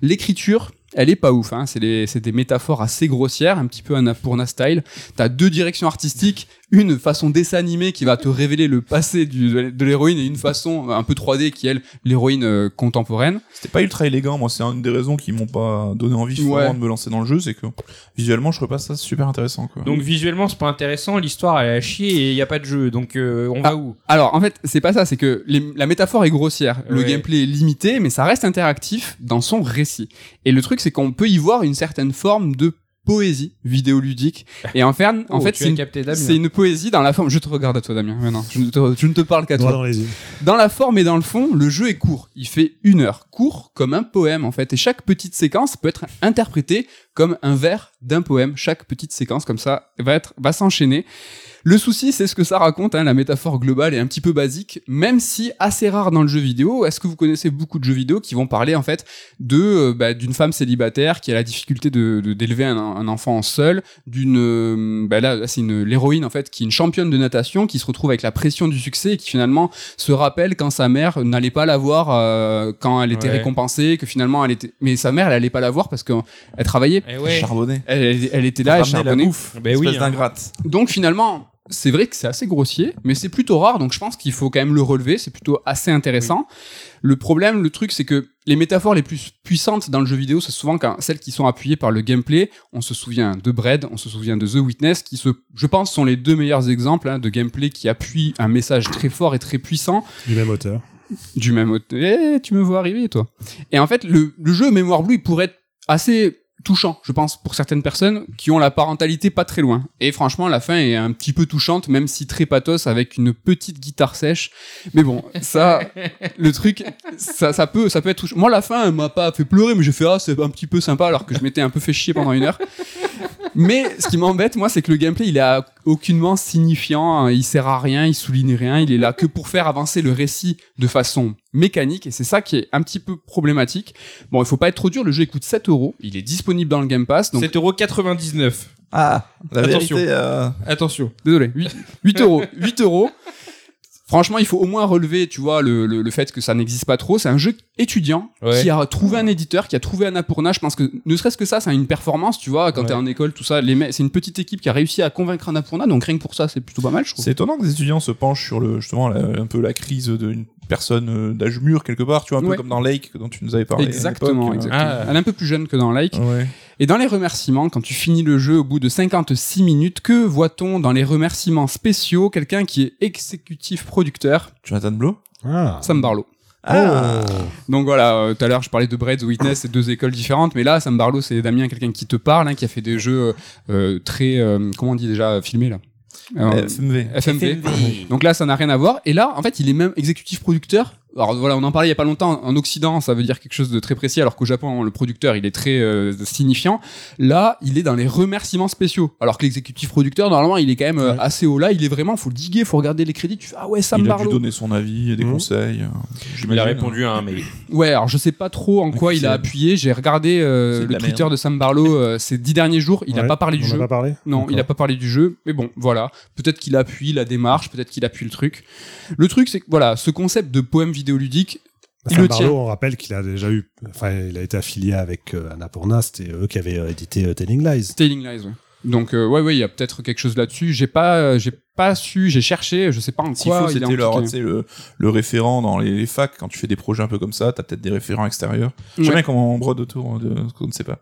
L'écriture, elle est pas ouf, hein. c'est, des métaphores assez grossières, un petit peu Annapurna style. T'as deux directions artistiques, une façon dessin animé qui va te révéler le passé du, de l'héroïne et une façon un peu 3D qui est elle, l'héroïne euh, contemporaine. C'était pas ultra élégant, moi c'est une des raisons qui m'ont pas donné envie Ouais. de me lancer dans le jeu, c'est que visuellement je trouve pas ça super intéressant quoi. Donc visuellement c'est pas intéressant, l'histoire elle est à chier et il y a pas de jeu. Donc euh, on va Ah. où? Alors en fait, c'est pas ça, c'est que les- la métaphore est grossière, le Ouais. gameplay est limité, mais ça reste interactif dans son récit. Et le truc, c'est qu'on peut y voir une certaine forme de poésie vidéoludique. Et en fait, en Oh, fait c'est une, c'est poésie dans la forme. Je te regarde à toi, Damien. Mais non, je ne te, je ne te parle qu'à toi. dans les yeux. Dans la forme et dans le fond, le jeu est court. Il fait une heure. Court comme un poème, en fait. Et chaque petite séquence peut être interprétée comme un vers d'un poème. Chaque petite séquence, comme ça, va être, va s'enchaîner. Le souci, c'est ce que ça raconte, hein, la métaphore globale est un petit peu basique, même si assez rare dans le jeu vidéo. Est-ce que vous connaissez beaucoup de jeux vidéo qui vont parler, en fait, de, euh, bah, d'une femme célibataire qui a la difficulté de, de- d'élever un, un enfant seul, d'une, euh, bah là, là, c'est une, l'héroïne, en fait, qui est une championne de natation, qui se retrouve avec la pression du succès et qui finalement se rappelle quand sa mère n'allait pas la voir euh, quand elle était Ouais. récompensée, que finalement elle était, mais sa mère elle allait pas la voir parce qu'elle travaillait. Eh ouais. Elle, elle- elle était là, elle Ramener la charbonnait. bouffe. Ben oui, hein. d'ingrate. Donc finalement, c'est vrai que c'est assez grossier, mais c'est plutôt rare, donc je pense qu'il faut quand même le relever, c'est plutôt assez intéressant. Le problème, le truc, c'est que les métaphores les plus puissantes dans le jeu vidéo, c'est souvent quand celles qui sont appuyées par le gameplay. On se souvient de Bread, on se souvient de The Witness, qui se, je pense, sont les deux meilleurs exemples hein, de gameplay qui appuient un message très fort et très puissant Du même auteur. du même auteur. Eh, tu me vois arriver, toi. Et en fait, le, le jeu Mémoire Blue, il pourrait être assez touchant, je pense, pour certaines personnes qui ont la parentalité pas très loin. Et franchement, la fin est un petit peu touchante, même si très pathos, avec une petite guitare sèche. Mais bon, ça, le truc, ça, ça peut, ça peut être touchant. Moi, la fin, elle m'a pas fait pleurer, mais j'ai fait, ah, c'est un petit peu sympa, alors que je m'étais un peu fait chier pendant une heure. Mais ce qui m'embête, moi, c'est que le gameplay, il est à- aucunement signifiant, hein, il sert à rien, il souligne rien, il est là que pour faire avancer le récit de façon mécanique, et c'est ça qui est un petit peu problématique. Bon, il faut pas être trop dur, le jeu il coûte 7 euros, il est disponible dans le Game Pass, donc 7,99€. Ah, la Attention. vérité. euh, Attention. Désolé, 8, 8 euros. 8 euros. Franchement, il faut au moins relever, tu vois, le, le, le fait que ça n'existe pas trop. C'est un jeu étudiant Ouais. qui a trouvé un éditeur, qui a trouvé Annapurna. Je pense que ne serait-ce que ça, c'est une performance, tu vois, quand Ouais. t'es en école, tout ça. Les c'est une petite équipe qui a réussi à convaincre Annapurna, donc rien que pour ça, c'est plutôt pas mal, je trouve. C'est étonnant que des étudiants se penchent sur le justement la- un peu la crise de une- personne euh, d'âge mûr quelque part, tu vois, un peu comme dans Lake dont tu nous avais parlé. à Exactement, l'époque. exactement. Ah. Elle est un peu plus jeune que dans Like. Ouais. Et dans les remerciements, quand tu finis le jeu au bout de 56 minutes, que voit-on dans les remerciements spéciaux Quelqu'un qui est exécutif producteur, Jonathan Blow. Ah. Sam Barlow. Ah. Donc voilà, euh, tout à l'heure je parlais de Bread, The Witness, c'est deux écoles différentes, mais là Sam Barlow c'est Damien, quelqu'un qui te parle, hein, qui a fait des jeux euh, très, euh, comment on dit déjà, filmés là? FMV. FMV. Donc là, ça n'a rien à voir. Et là, en fait, il est même exécutif producteur. Alors voilà, on en parlait il y a pas longtemps. En Occident, ça veut dire quelque chose de très précis, alors qu'au Japon, le producteur, il est très euh, signifiant. Là, il est dans les remerciements spéciaux. Alors que l'exécutif producteur, normalement, il est quand même euh, Ouais. assez haut. Là, il est vraiment, faut le diguer, faut regarder les crédits. Tu fais ah ouais, Sam il a dû Barlow. donner son avis et des Mhm. conseils. euh, Il a répondu à un mail. Ouais, alors je sais pas trop en quoi il a appuyé. J'ai regardé euh, le Twitter merde. de Sam Barlow euh, ces dix derniers jours. Il a Ouais, pas parlé du jeu. pas parlé Non, il a D'accord. pas parlé du jeu, mais bon, voilà. Peut-être qu'il appuie la démarche, peut-être qu'il appuie le truc. Le truc, c'est que voilà, ce concept de poème vidéoludique, Sam Barlow, tient. on rappelle qu'il a déjà eu, enfin, il a été affilié avec euh, Annapurna, c'était eux qui avaient euh, édité euh, Telling Lies. Telling Lies, ouais. Donc euh, ouais, ouais, il y a peut-être quelque chose là-dessus. J'ai pas, euh, j'ai pas su, j'ai cherché, je sais pas en quoi c'était le, le référent dans les, les facs. Quand tu fais des projets un peu comme ça, t'as peut-être des référents extérieurs. Je sais bien comment on brode autour de ce qu'on ne sait pas.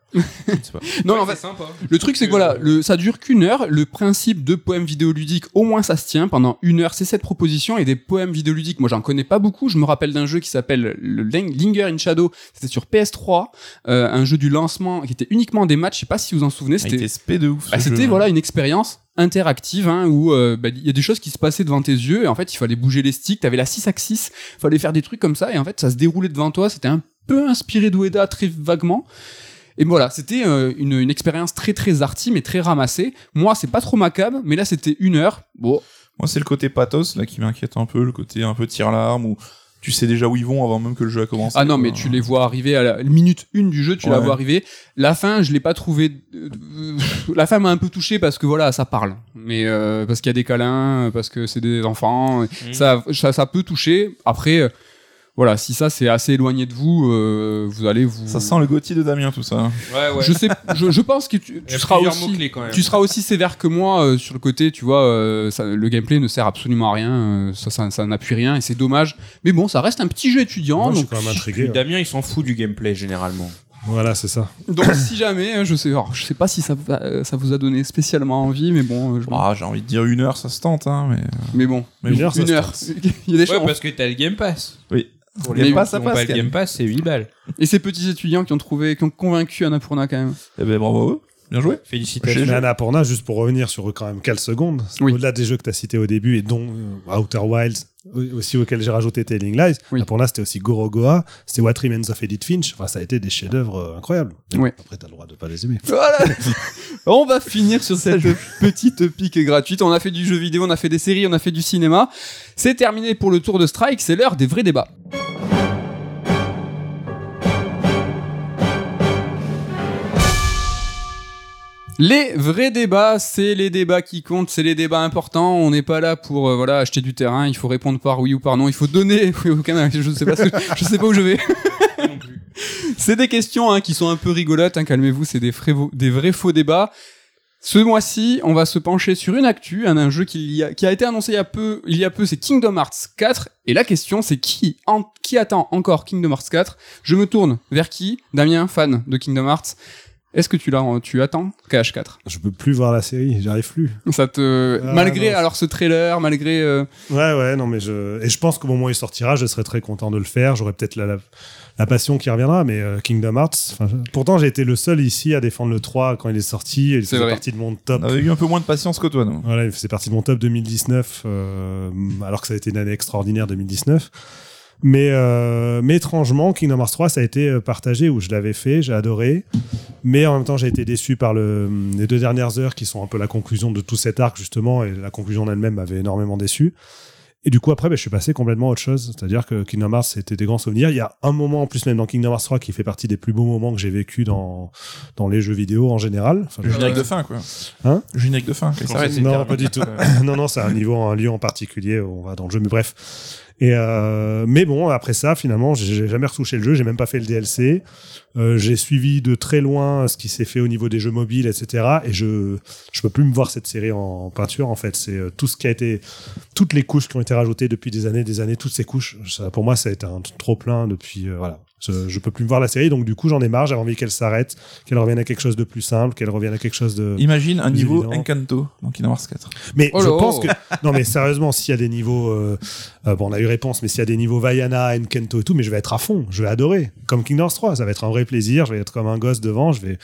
Non, en fait, sympa. Le truc, c'est que voilà, le, ça dure qu'une heure. Le principe de poème vidéoludique, au moins, ça se tient pendant une heure. C'est cette proposition. Et des poèmes vidéoludiques, moi, j'en connais pas beaucoup. Je me rappelle d'un jeu qui s'appelle le Ling- Linger in Shadow. C'était sur PS3. euh, un jeu du lancement qui était uniquement des matchs. Je sais pas si vous en souvenez. Ah, C'était de ouf. ce Ah, C'était voilà une expérience interactive hein, où euh, bah, il y a des choses qui se passaient devant tes yeux et en fait il fallait bouger les sticks, t'avais la 6 axis, fallait faire des trucs comme ça et en fait ça se déroulait devant toi, c'était un peu inspiré d'Ueda très vaguement. Et voilà, c'était euh, une, expérience très très arty mais très ramassée. Moi c'est pas trop macabre, mais là c'était une heure. Bon, Moi, c'est le côté pathos là qui m'inquiète un peu, le côté un peu tire-larme où tu sais déjà où ils vont avant même que le jeu a commencé. ah non mais tu les vois arriver à la minute une du jeu, tu la Ouais. vois arriver. La fin, je l'ai pas trouvé. euh, la fin m'a un peu touché parce que voilà, ça parle, mais euh, parce qu'il y a des câlins, parce que c'est des enfants. Mmh. ça, ça, ça peut toucher. Après, euh, voilà, si ça c'est assez éloigné de vous, euh, vous allez vous. Ça sent le Gauthier de Damien tout ça. Ouais, ouais. Je sais, je, je pense que tu, seras aussi. mots-clés, quand même. Tu seras aussi sévère que moi euh, sur le côté, tu vois, euh, ça- le gameplay ne sert absolument à rien, euh, ça, ça, ça n'appuie rien et c'est dommage. Mais bon, ça reste un petit jeu étudiant, Moi, je suis donc, quand même intrigué. Puis ouais. Damien, il s'en fout du gameplay généralement. Voilà, c'est ça. donc si jamais, hein, je sais, alors, je sais pas si ça, ça vous a donné spécialement envie, mais bon, je- Ah, j'ai envie de dire une heure, ça se tente, hein, mais. mais bon, mais Une bon. heure, une il y a des Ouais, chances. parce que t'as le Game Pass. Oui. Pour les ça pas le Game. Pass, c'est 8 balles. Et ces petits étudiants qui ont trouvé, qui ont convaincu Annapurna quand même. Eh ben bravo. Bien joué. Félicitations. Mais Annapurna, juste pour revenir sur quand même quelques secondes, Oui. au-delà des jeux que tu as cités au début et dont euh, Outer Wilds, aussi auquel j'ai rajouté Telling Lies, Oui. Annapurna c'était aussi Gorogoa, c'était What Remains of Edith Finch, enfin ça a été des chefs-d'œuvre euh, incroyables. Oui. Après t'as le droit de pas les aimer. Voilà. on va finir sur cette petite pique gratuite. On a fait du jeu vidéo, on a fait des séries, on a fait du cinéma. C'est terminé pour le tour de Strike. C'est l'heure des vrais débats. Les vrais débats, c'est les débats qui comptent, c'est les débats importants. On n'est pas là pour euh, acheter du terrain. Il faut répondre par oui ou par non. Il faut donner. Je je sais pas où je vais. C'est des questions hein, qui sont un peu rigolotes, hein, calmez-vous, c'est des, vrais- faux débats. Ce mois-ci, on va se pencher sur une actu, un, jeu qui, a, été annoncé il y a peu, il y a peu c'est Kingdom Hearts 4, et la question c'est qui attend encore Kingdom Hearts 4 Je me tourne vers qui? Damien, fan de Kingdom Hearts. Est-ce que tu, l'as, tu attends KH4 Je peux plus voir la série, j'arrive plus. Ça te, Ah, malgré non. alors ce trailer, malgré euh, Ouais, ouais, non, mais je. Et je pense qu'au moment où il sortira, je serai très content de le faire. J'aurai peut-être la, la, la passion qui reviendra, mais euh, Kingdom Hearts. je- Pourtant, j'ai été le seul ici à défendre le 3 quand il est sorti. Et il C'est faisait partie de mon top. On avait eu un peu moins de patience que toi, nous. Voilà, il faisait partie de mon top 2019, euh, alors que ça a été une année extraordinaire 2019. Mais, euh, mais étrangement, Kingdom Hearts 3, ça a été euh, partagé où je l'avais fait, j'ai adoré. Mais en même temps, j'ai été déçu par le, les deux dernières heures qui sont un peu la conclusion de tout cet arc, justement. Et la conclusion en elle-même m'avait énormément déçu. Et du coup, après, ben, je suis passé complètement à autre chose. C'est-à-dire que Kingdom Hearts, c'était des grands souvenirs. Il y a un moment, en plus, même dans Kingdom Hearts 3, qui fait partie des plus beaux moments que j'ai vécu dans, dans les jeux vidéo en général. Enfin, Le générique de fin, quoi. Hein? Le générique de fin. c'était non, pas du tout. non, non, c'est un niveau, un lieu en particulier où on va dans le jeu, mais bref. Et euh, mais bon, après ça, finalement, j'ai jamais retouché le jeu, j'ai même pas fait le DLC. Euh, j'ai suivi de très loin ce qui s'est fait au niveau des jeux mobiles, etc. Et je je peux plus me voir cette série en peinture. En fait, c'est euh, tout ce qui a été, toutes les couches qui ont été rajoutées depuis des années, des années, toutes ces couches. Ça, pour moi, ça a été un trop plein depuis. euh, voilà, je, peux plus me voir la série, donc du coup, j'en ai marre. J'avais envie qu'elle s'arrête, qu'elle revienne à quelque chose de plus simple, qu'elle revienne à quelque chose de. Imagine un niveau évident. Encanto dans Kingdom Hearts 4. Mais Oh je là pense oh. que non, mais sérieusement, s'il y a des niveaux, euh, euh, bon, on a eu réponse, mais s'il y a des niveaux Vaiana, Enkento et tout, mais je vais être à fond, je vais adorer, comme Kingdom Hearts 3, ça va être un vrai plaisir, je vais être comme un gosse devant, je vais.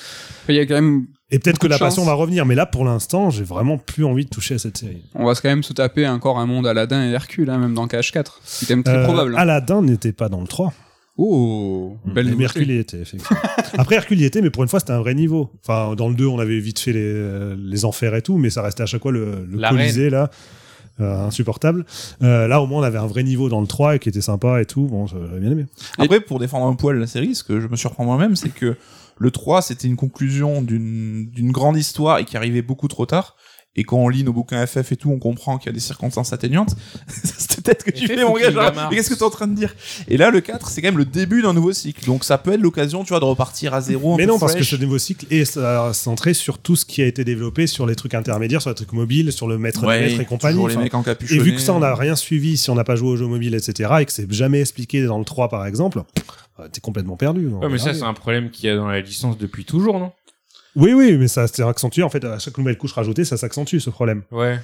Il y a quand même, Et peut-être que la chance. passion va revenir, mais là, pour l'instant, j'ai vraiment plus envie de toucher à cette série. on va quand même se taper encore un monde Aladdin et Hercule, hein, même dans KH4. C'est quand même très Euh, probable. hein. Aladdin n'était pas dans le 3. Oh, belle mais. Hercule y était, effectivement. Après, Hercule y était, mais pour une fois, c'était un vrai niveau. Enfin, dans le 2, on avait vite fait les, les enfers et tout, mais ça restait à chaque fois le, le La Colisée, là. euh, insupportable. Euh, là, au moins, on avait un vrai niveau dans le 3 et qui était sympa et tout. Bon, j'avais bien aimé. Après, pour défendre un poil la série, ce que je me surprends moi-même, c'est que le 3, c'était une conclusion d'une d'une grande histoire et qui arrivait beaucoup trop tard. Et quand on lit nos bouquins FF et tout, on comprend qu'il y a des circonstances atténuantes. peut-être que tu fais, mon gars. Genre, Mais qu'est-ce que tu es en train de dire? Et là, le 4, c'est quand même le début d'un nouveau cycle. Donc ça peut être l'occasion, tu vois, de repartir à zéro. Mais non, parce que ce nouveau cycle est centré sur tout ce qui a été développé sur les trucs intermédiaires, sur les trucs mobiles, sur le maître Ouais, des maîtres et compagnie. les mecs en et vu que ça, on n'a rien suivi si on n'a pas joué aux jeux mobiles, etc., et que c'est jamais expliqué dans le 3, par exemple, euh, t'es complètement perdu. Ouais, mais ça, c'est un problème qu'il y a dans la licence depuis toujours, non? Oui, oui, mais ça s'est accentué. En fait, à chaque nouvelle couche rajoutée, ça s'accentue, ce problème. Ouais.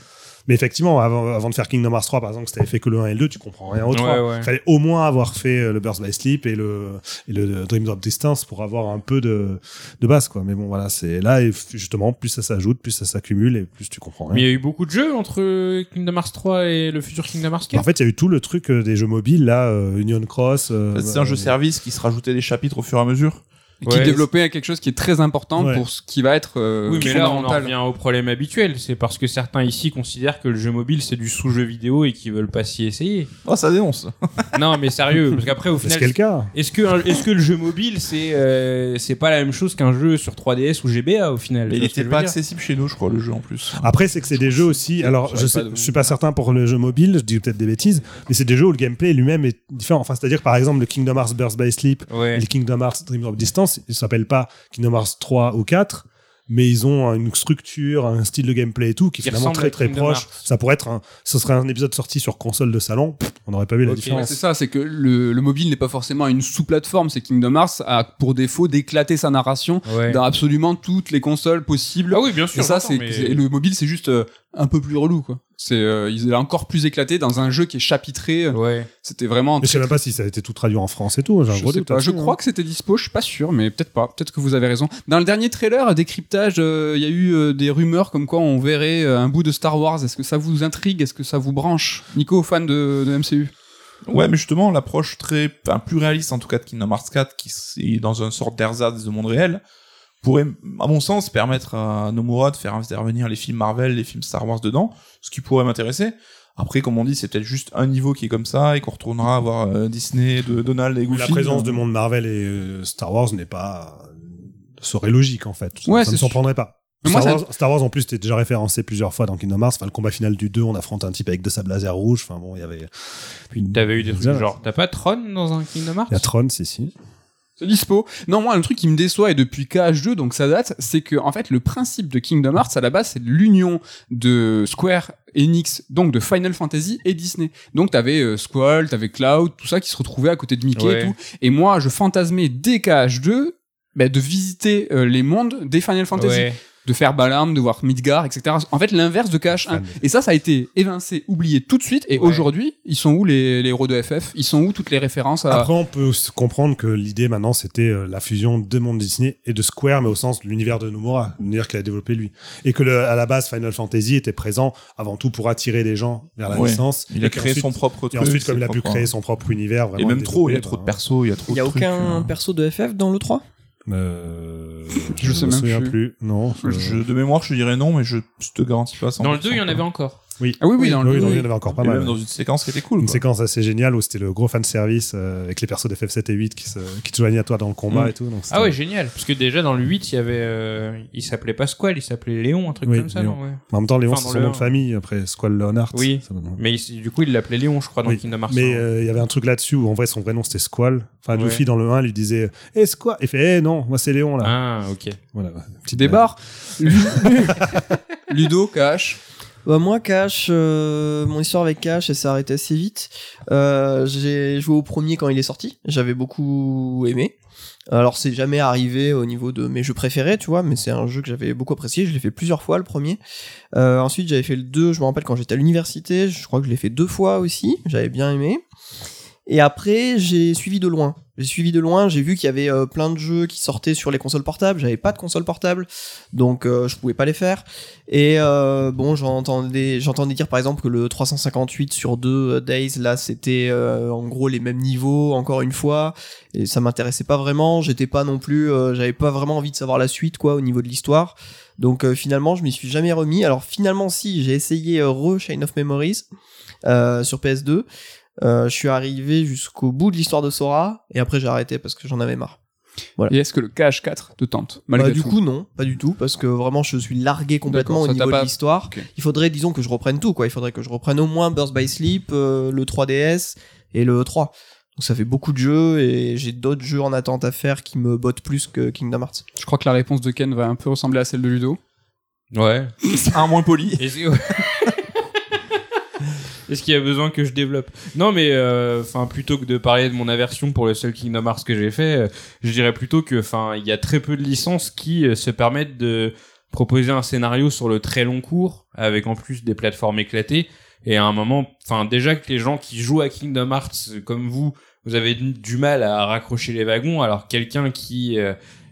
Mais effectivement, avant, avant de faire Kingdom Hearts 3, par exemple, si t'avais fait que le 1 et le 2, tu comprends rien au 3. Ouais, ouais. Il fallait au moins avoir fait euh, le Burst by Sleep et le, et le Dream Drop Distance pour avoir un peu de, de base, quoi. Mais bon, voilà, c'est là, et justement, plus ça s'ajoute, plus ça s'accumule et plus tu comprends rien. Mais il y a eu beaucoup de jeux entre Kingdom Hearts 3 et le futur Kingdom Hearts 4. En fait, il y a eu tout le truc euh, des jeux mobiles, là, euh, Union Cross. euh, C'est un jeu service qui se rajoutait des chapitres au fur et à mesure. Qui Ouais. développait quelque chose qui est très important Ouais. pour ce qui va être euh, Oui, mais là, on en revient au problème habituel. C'est parce que certains ici considèrent que le jeu mobile, c'est du sous-jeu vidéo et qu'ils veulent pas s'y essayer. Oh, ça dénonce. non, mais sérieux, parce qu'après, au C'est final, ce le cas. est-ce que, est-ce que le jeu mobile, c'est, euh, c'est pas la même chose qu'un jeu sur 3DS ou GBA au final? Mais il était pas accessible chez nous, je crois, le jeu en plus. Après, c'est que c'est des jeux aussi. Alors, je sais, je suis pas certain pour le jeu mobile, je dis peut-être des bêtises, mais c'est des jeux où le gameplay lui-même est différent. Enfin, c'est-à-dire, par exemple, le Kingdom Hearts Burst by Sleep Ouais. et le Kingdom Hearts Dream Drop Distance, ils s'appellent pas Kingdom Hearts 3 ou 4, mais ils ont une structure, un style de gameplay et tout qui est finalement très très proche. Ça pourrait être un, ce serait un épisode sorti sur console de salon, on n'aurait pas vu la Ok. Ouais, différence. c'est ça, c'est que le, le mobile n'est pas forcément une sous-plateforme, c'est Kingdom Hearts a pour défaut d'éclater sa narration Ouais. dans absolument toutes les consoles possibles. Ah oui, bien sûr. et ça, c'est mais- le mobile, c'est juste euh, un peu plus relou, quoi. C'est euh, il est encore plus éclaté dans un jeu qui est chapitré. Ouais. C'était vraiment. Mais je sais même pas si ça a été tout traduit en France et tout. J'ai un Je, gros sais doute pas. je crois hein. que c'était dispo, je suis pas sûr, mais peut-être pas. Peut-être que vous avez raison. Dans le dernier trailer, décryptage, euh, il y a eu euh, des rumeurs comme quoi on verrait euh, un bout de Star Wars. Est-ce que ça vous intrigue? Est-ce que ça vous branche? Nico, fan de, de MCU Ouais, mais justement, l'approche très, enfin, plus réaliste, en tout cas, de Kingdom Hearts 4, qui est dans une sorte d'ersatz de monde réel, pourrait, à mon sens, permettre à Nomura de faire intervenir les films Marvel, les films Star Wars dedans, ce qui pourrait m'intéresser. Après, comme on dit, c'est peut-être juste un niveau qui est comme ça, et qu'on retournera à voir euh, Disney, de Donald et Goofy. La présence de monde Marvel et euh, Star Wars n'est pas serait logique en fait. Ça- Ouais, ça c'est surprendrait pas. Star, moi, ça- Wars, Star Wars, en plus c'était déjà référencé plusieurs fois dans Kingdom Hearts. Enfin le combat final du 2, on affronte un type avec deux sables laser rouges. Enfin bon, il y avait. Puis t'avais eu des trucs genre, t'as pas Tron dans un Kingdom Hearts? Il y a Tron, si si. C'est dispo. Non, moi, le truc qui me déçoit, et depuis KH2, donc ça date, c'est que, en fait, le principe de Kingdom Hearts, à la base, c'est l'union de Square Enix, donc de Final Fantasy et Disney. Donc, t'avais euh, Squall, t'avais Cloud, tout ça qui se retrouvait à côté de Mickey Ouais. et tout. Et moi, je fantasmais dès KH2, bah, de visiter euh, les mondes des Final Fantasy. Ouais. De faire Balam, de voir Midgar, etc. En fait, l'inverse de KH1. Fan. Et ça, ça a été évincé, oublié tout de suite. Et Ouais. aujourd'hui, ils sont où les, les héros de FF Ils sont où toutes les références à... Après, on peut comprendre que l'idée maintenant c'était euh, la fusion de monde Disney et de Square, mais au sens de l'univers de Nomura, l'univers qu'il a développé lui, et que le- à la base Final Fantasy était présent avant tout pour attirer les gens vers la Ouais. licence. Il et a créé son propre Et truc. ensuite, comme il a pu créer son propre univers, Et vraiment même trop, il y a trop de bah, persos, il y a trop Il y a trucs, aucun euh. perso de FF dans le 3 Euh, Je sais me même souviens plus. plus. Non. Je, de mémoire, je dirais non, mais je, je te garantis pas. ça. Dans le 2, il y en avait encore. Oui. Ah oui, oui, dans le oui, oui. il y en avait encore pas Et mal. même dans une séquence qui était cool. Une quoi. séquence assez géniale où c'était le gros fan service euh, avec les persos de FF7 et 8 qui, se, qui te joignaient à toi dans le combat Mm. et tout. Donc Ah ouais, génial. Parce que déjà dans le 8, il y avait, euh, il s'appelait pas Squall, il s'appelait Léon, un truc Oui, comme ça, Léon. non ouais. En même temps, Léon, Enfin, c'est son le nom de famille. Après, Squall Leonard. Oui. ça- ça- Mais il- du coup, il l'appelait Léon, je crois, dans Oui. Kingdom Hearts. Mais 1. euh, il y avait un truc là-dessus où en vrai son vrai nom c'était Squall. Enfin, Ouais. Luffy dans le 1 lui disait Eh Squall Il fait Eh non, moi c'est Léon là. Ah, ok. Voilà. Petit débarre. Ludo, Cash. Bah, moi, Cash, euh, mon histoire avec Cash, elle s'est arrêtée assez vite. Euh, j'ai joué au premier quand il est sorti. J'avais beaucoup aimé. Alors, c'est jamais arrivé au niveau de mes jeux préférés, tu vois, mais c'est un jeu que j'avais beaucoup apprécié. Je l'ai fait plusieurs fois, le premier. Euh, ensuite, j'avais fait le 2, je me rappelle quand j'étais à l'université. Je crois que je l'ai fait deux fois aussi. J'avais bien aimé. Et après, j'ai suivi de loin. J'ai suivi de loin, j'ai vu qu'il y avait euh, plein de jeux qui sortaient sur les consoles portables. J'avais pas de console portable, donc euh, je pouvais pas les faire. Et euh, bon, j'entendais, dire par exemple que le 358 sur 2 euh, Days, là, c'était en gros les mêmes niveaux, encore une fois. Et ça m'intéressait pas vraiment. J'étais pas non plus, j'avais pas vraiment envie de savoir la suite, quoi, au niveau de l'histoire. Donc finalement, je m'y suis jamais remis. Alors finalement, si, j'ai essayé Re Chain of Memories sur PS2. Euh, je suis arrivé jusqu'au bout de l'histoire de Sora et après j'ai arrêté parce que j'en avais marre. Et est-ce que le Cash 4 te tente malgré Bah, du tout coup non, pas du tout parce que vraiment je suis largué complètement au niveau de l'histoire. Il faudrait disons que je reprenne tout quoi, il faudrait que je reprenne au moins Burst by Sleep, euh, le 3DS et le 3. Donc ça fait beaucoup de jeux et j'ai d'autres jeux en attente à faire qui me bottent plus que Kingdom Hearts. Je crois que la réponse de Ken va un peu ressembler à celle de Ludo. Ouais. Un moins poli. Est-ce qu'il y a besoin que je développe? Non, mais euh, enfin, plutôt que de parler de mon aversion pour le seul Kingdom Hearts que j'ai fait, euh, je dirais plutôt que, enfin, il y a très peu de licences qui euh, se permettent de proposer un scénario sur le très long cours, avec en plus des plateformes éclatées. Et à un moment, enfin, déjà que les gens qui jouent à Kingdom Hearts, comme vous, vous avez du mal à raccrocher les wagons, alors quelqu'un qui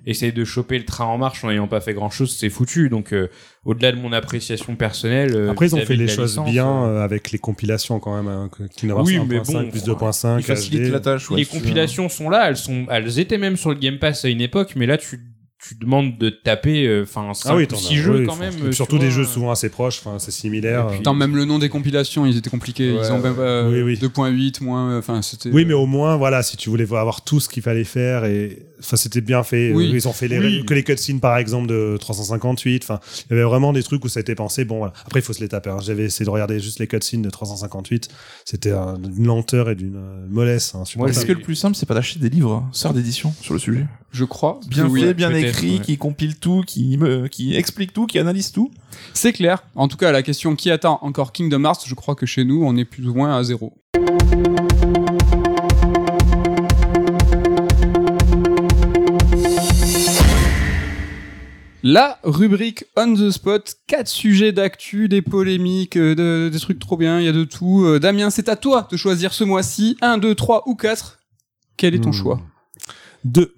euh, essaye de choper le train en marche en n'ayant pas fait grand chose, c'est foutu. Donc, euh, au-delà de mon appréciation personnelle, euh, Après, ils ont fait les choses licence, bien euh, euh, avec les compilations quand même. Hein, Hearts Oui, 1.5 mais bon, plus enfin, 2.5. Il facilite HD. la tâche. ouais, les compilations sont là, elles sont, elles étaient même sur le Game Pass à une époque, mais là tu, tu demandes de taper, euh, enfin, 5 Ah oui, 6 jeux oui, quand même. et euh, Surtout des jeux souvent assez proches, enfin c'est similaire. Et puis- Attends, même le nom des compilations, ils étaient compliqués. Ouais, ils ont même Oui, oui. 2.8 moins. Enfin, c'était. Oui, mais au moins, voilà, si tu voulais avoir tout ce qu'il fallait faire, et enfin, c'était bien fait. Oui. Euh, Ils ont fait les, Oui. que les cutscenes, par exemple, de 358. Enfin, il y avait vraiment des trucs où ça a été pensé. Bon, voilà. Après, il faut se les taper. hein. J'avais essayé de regarder juste les cutscenes de 358. C'était euh, d'une lenteur et d'une euh, mollesse. Hein, Est-ce que le plus simple, c'est pas d'acheter des livres, hein, sœurs d'édition sur le sujet Je crois. Bien oui. fait, bien écrit, ouais. qui compile tout, qui me, qui explique tout, qui analyse tout. C'est clair. En tout cas, la question qui attend encore Kingdom Hearts, je crois que chez nous, on est plus ou moins à zéro. La rubrique On the Spot, quatre sujets d'actu, des polémiques, euh, de- des trucs trop bien, il y a de tout. Euh, Damien, c'est à toi de choisir ce mois-ci, 1, 2, 3 ou 4. Quel est ton Hmm. choix? Deux.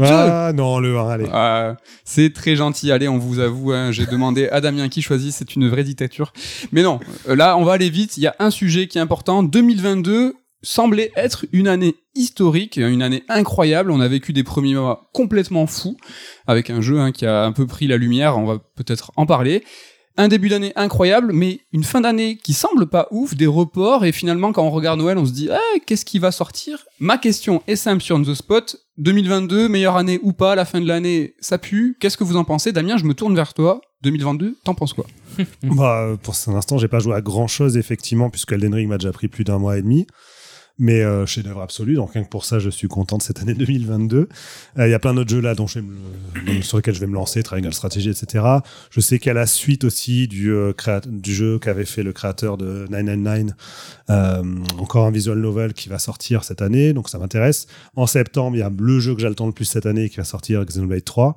Ah non, le 1, allez. Euh, c'est très gentil. Allez, on vous avoue, hein, j'ai demandé à Damien qui choisit. C'est une vraie dictature. Mais non, euh, là, on va aller vite. Il y a un sujet qui est important. 2022 semblait être une année historique, une année incroyable. On a vécu des premiers mois complètement fous avec un jeu hein, qui a un peu pris la lumière. On va peut-être en parler. Un début d'année incroyable, mais une fin d'année qui semble pas ouf, des reports, et finalement, quand on regarde Noël, on se dit, ah, qu'est-ce qui va sortir? Ma question est simple sur The Spot. 2022, meilleure année ou pas, la fin de l'année, ça pue. Qu'est-ce que vous en pensez? Damien, je me tourne vers toi. 2022, t'en penses quoi? Bah, pour cet instant, j'ai pas joué à grand chose, effectivement, puisque Elden Ring m'a déjà pris plus d'un mois et demi. Mais euh, chef-d'œuvre absolu, donc rien que pour ça, je suis content de cette année 2022. Euh, Il y a plein d'autres jeux là dont je vais me- sur lesquels je vais me lancer, Triangle Strategy, etc. Je sais a la suite aussi du, euh, du jeu qu'avait fait le créateur de 999, euh, encore un visual novel qui va sortir cette année, donc ça m'intéresse. En septembre, il y a le jeu que j'attends le plus cette année qui va sortir, Xenoblade 3.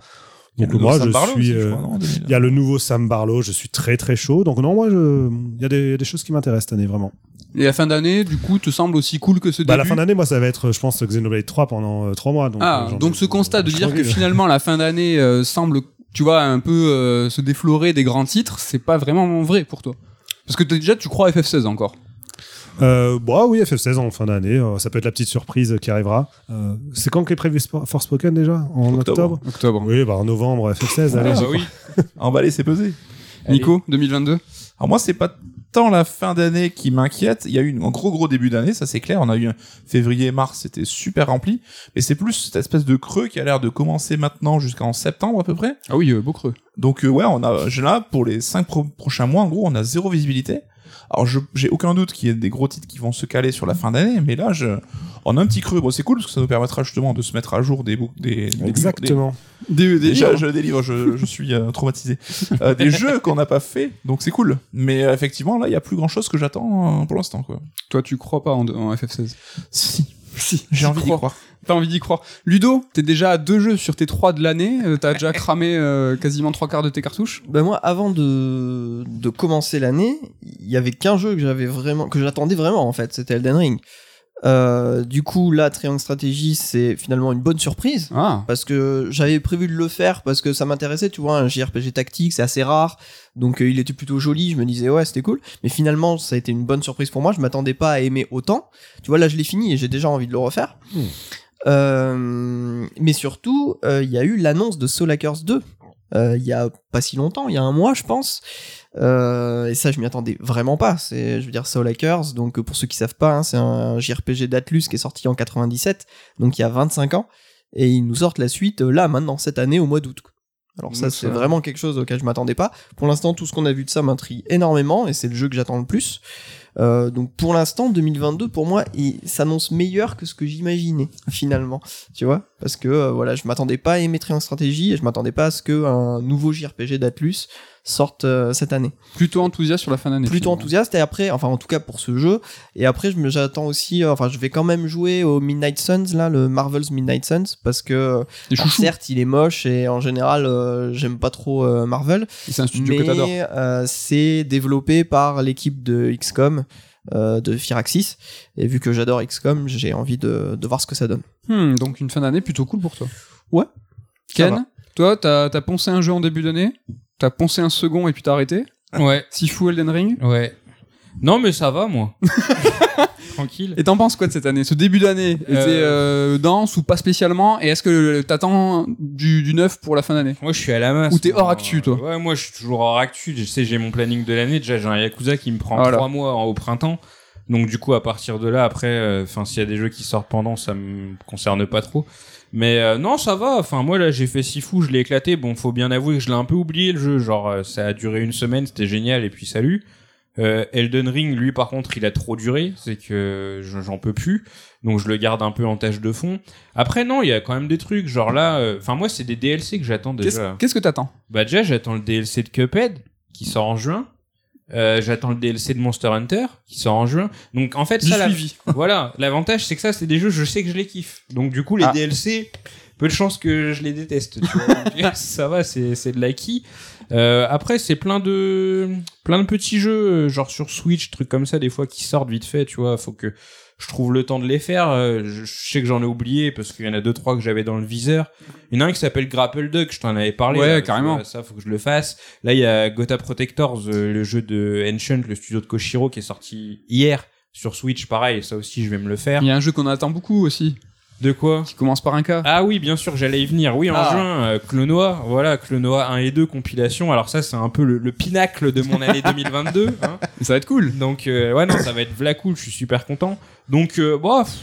Il y a Donc moi, Sam je Barlow suis... aussi, je euh, crois, non, en 2000. il y a le nouveau Sam Barlow, je suis très très chaud. Donc non, moi, je... il y a des, des choses qui m'intéressent cette année, vraiment. Et la fin d'année, du coup, te semble aussi cool que ce Bah, début la fin d'année, moi, ça va être, je pense, Xenoblade 3 pendant 3 mois. Donc, Ah, euh, donc ce constat de dire que finalement la fin d'année euh, semble, tu vois, un peu euh, se déflorer des grands titres, c'est pas vraiment vrai pour toi. Parce que t'as- déjà tu crois à FF16 encore. Euh, bah oui, FF16 en fin d'année, euh, ça peut être la petite surprise qui arrivera. Euh, c'est quand que est prévu Spo- Forspoken déjà? En Octobre. octobre, Octobre. Oui, bah en novembre, FF16, allez. Ah bah oui. Emballer, c'est pesé. Nico, 2022 Alors moi, c'est pas tant la fin d'année qui m'inquiète. Il y a eu un gros gros début d'année, ça c'est clair. On a eu un février, mars, c'était super rempli. Mais c'est plus cette espèce de creux qui a l'air de commencer maintenant jusqu'en septembre à peu près. Ah oui, euh, beau creux. Donc euh, ouais, on a là pour les cinq pro- prochains mois, en gros, on a zéro visibilité. Alors je j'ai aucun doute qu'il y ait des gros titres qui vont se caler sur la fin d'année, mais là je a un petit creux. Bon, c'est cool parce que ça nous permettra justement de se mettre à jour des bou- des, des Exactement. Des, des Déjà, livres. je, des livres, je, je suis euh, traumatisé. Euh, des jeux qu'on n'a pas fait, donc c'est cool. Mais euh, effectivement, là, il y a plus grand chose que j'attends euh, pour l'instant, quoi. Toi, tu crois pas en, en FF16 Si, Si, j'ai envie d'y croire. T'as envie d'y croire. Ludo, t'es déjà à deux jeux sur tes trois de l'année. euh, T'as déjà cramé euh, quasiment trois quarts de tes cartouches. Ben moi, avant de, de commencer l'année, il y avait qu'un jeu que j'avais vraiment, que j'attendais vraiment en fait, c'était Elden Ring. Euh, du coup, là, Triangle Strategy, c'est finalement une bonne surprise. Ah. Parce que j'avais prévu de le faire parce que ça m'intéressait, tu vois, un JRPG tactique, c'est assez rare. Donc euh, il était plutôt joli, je me disais ouais, c'était cool. Mais finalement, ça a été une bonne surprise pour moi, je m'attendais pas à aimer autant. Tu vois, là, je l'ai fini et j'ai déjà envie de le refaire. Hmm. Euh, mais surtout, euh, il y a eu l'annonce de Soul Hackers 2. euh, Il y a pas si longtemps, il y a un mois, je pense. Euh, et ça, je m'y attendais vraiment pas. C'est, je veux dire, Soul Hackers. Donc, pour ceux qui savent pas, hein, c'est un JRPG d'Atlus qui est sorti en 97, donc il y a 25 ans. Et ils nous sortent la suite euh, là, maintenant, cette année, au mois d'août. Alors ça, c'est vraiment quelque chose auquel je m'attendais pas. Pour l'instant, tout ce qu'on a vu de ça m'intrigue énormément, et c'est le jeu que j'attends le plus. Euh, donc pour l'instant, 2022, pour moi, il s'annonce meilleur que ce que j'imaginais, finalement. Tu vois? Parce que, euh, voilà, je m'attendais pas à Triangle Stratégie, et je m'attendais pas à ce qu'un nouveau JRPG d'Atlus sorte euh, cette année Plutôt enthousiaste sur la fin d'année. plutôt finalement. enthousiaste et après enfin en tout cas pour ce jeu et après je me j'attends aussi euh, enfin je vais quand même jouer au Midnight Suns là le Marvel's Midnight Suns parce que alors, certes il est moche et en général euh, j'aime pas trop Marvel C'est un studio mais c'est développé par l'équipe de XCOM de Firaxis et vu que j'adore XCOM j'ai envie de, de voir ce que ça donne Hmm, donc une fin d'année plutôt cool pour toi. Ouais. Ken, toi, t'as as poncé un jeu en début d'année, t'as poncé un second et puis t'as arrêté. Ouais, Sifu Elden Ring. ouais. Non, mais ça va, moi. Tranquille. Et t'en penses quoi de cette année? Ce début d'année était euh, dense ou pas spécialement? Et est-ce que t'attends du, du neuf pour la fin d'année? Moi, je suis à la masse. Ou t'es hors actu, toi? Ouais, moi, je suis toujours hors actu. Je sais, j'ai mon planning de l'année. Déjà, j'ai un Yakuza qui me prend Voilà. trois mois au printemps. Donc, du coup, à partir de là, après, enfin, s'il y a des jeux qui sortent pendant, ça me concerne pas trop. Mais euh, non, ça va. Enfin, moi, là, j'ai fait Sifu, je l'ai éclaté. Bon, faut bien avouer que je l'ai un peu oublié, le jeu. Genre, euh, ça a duré une semaine, c'était génial, et puis salut. Euh, Elden Ring, lui, par contre, il a trop duré. C'est que je- j'en peux plus. Donc, je le garde un peu en tâche de fond. Après, non, il y a quand même des trucs. Genre là, euh, enfin, moi, c'est des DLC que j'attends déjà. Qu'est-ce qu'est-ce que t'attends? Bah déjà, j'attends le DLC de Cuphead qui sort en juin. Euh, j'attends le DLC de Monster Hunter qui sort en juin. Donc en fait, Du ça, la- voilà, l'avantage c'est que ça, c'est des jeux, je sais que je les kiffe. Donc du coup, les Ah. DLC, peu de chances que je les déteste. Tu vois. Ça va, c'est c'est de l'acquis. Euh, après, c'est plein de plein de petits jeux, euh, genre sur Switch, trucs comme ça, des fois qui sortent vite fait. Tu vois, faut que je trouve le temps de les faire. Euh, je, sais que j'en ai oublié parce qu'il y en a deux trois que j'avais dans le viseur. Il y en a un qui s'appelle Grapple Duck, je t'en avais parlé. Ouais, là, carrément. vois, Ça, faut que je le fasse. Là, il y a Gotha Protectors, euh, le jeu de Ancient, le studio de Koshiro, qui est sorti hier sur Switch. Pareil, ça aussi, je vais me le faire. Il y a un jeu qu'on attend beaucoup aussi, De quoi qui commence par un K. ah oui, bien sûr, j'allais y venir. Oui, en Ah. juin, euh, Clonoa, voilà, Clonoa 1 et 2 compilation. Alors ça, c'est un peu le, le pinacle de mon année 2022. Hein. Ça va être cool. Donc euh, ouais, non, ça va être vla cool. Je suis super content. Donc euh, bon, pff,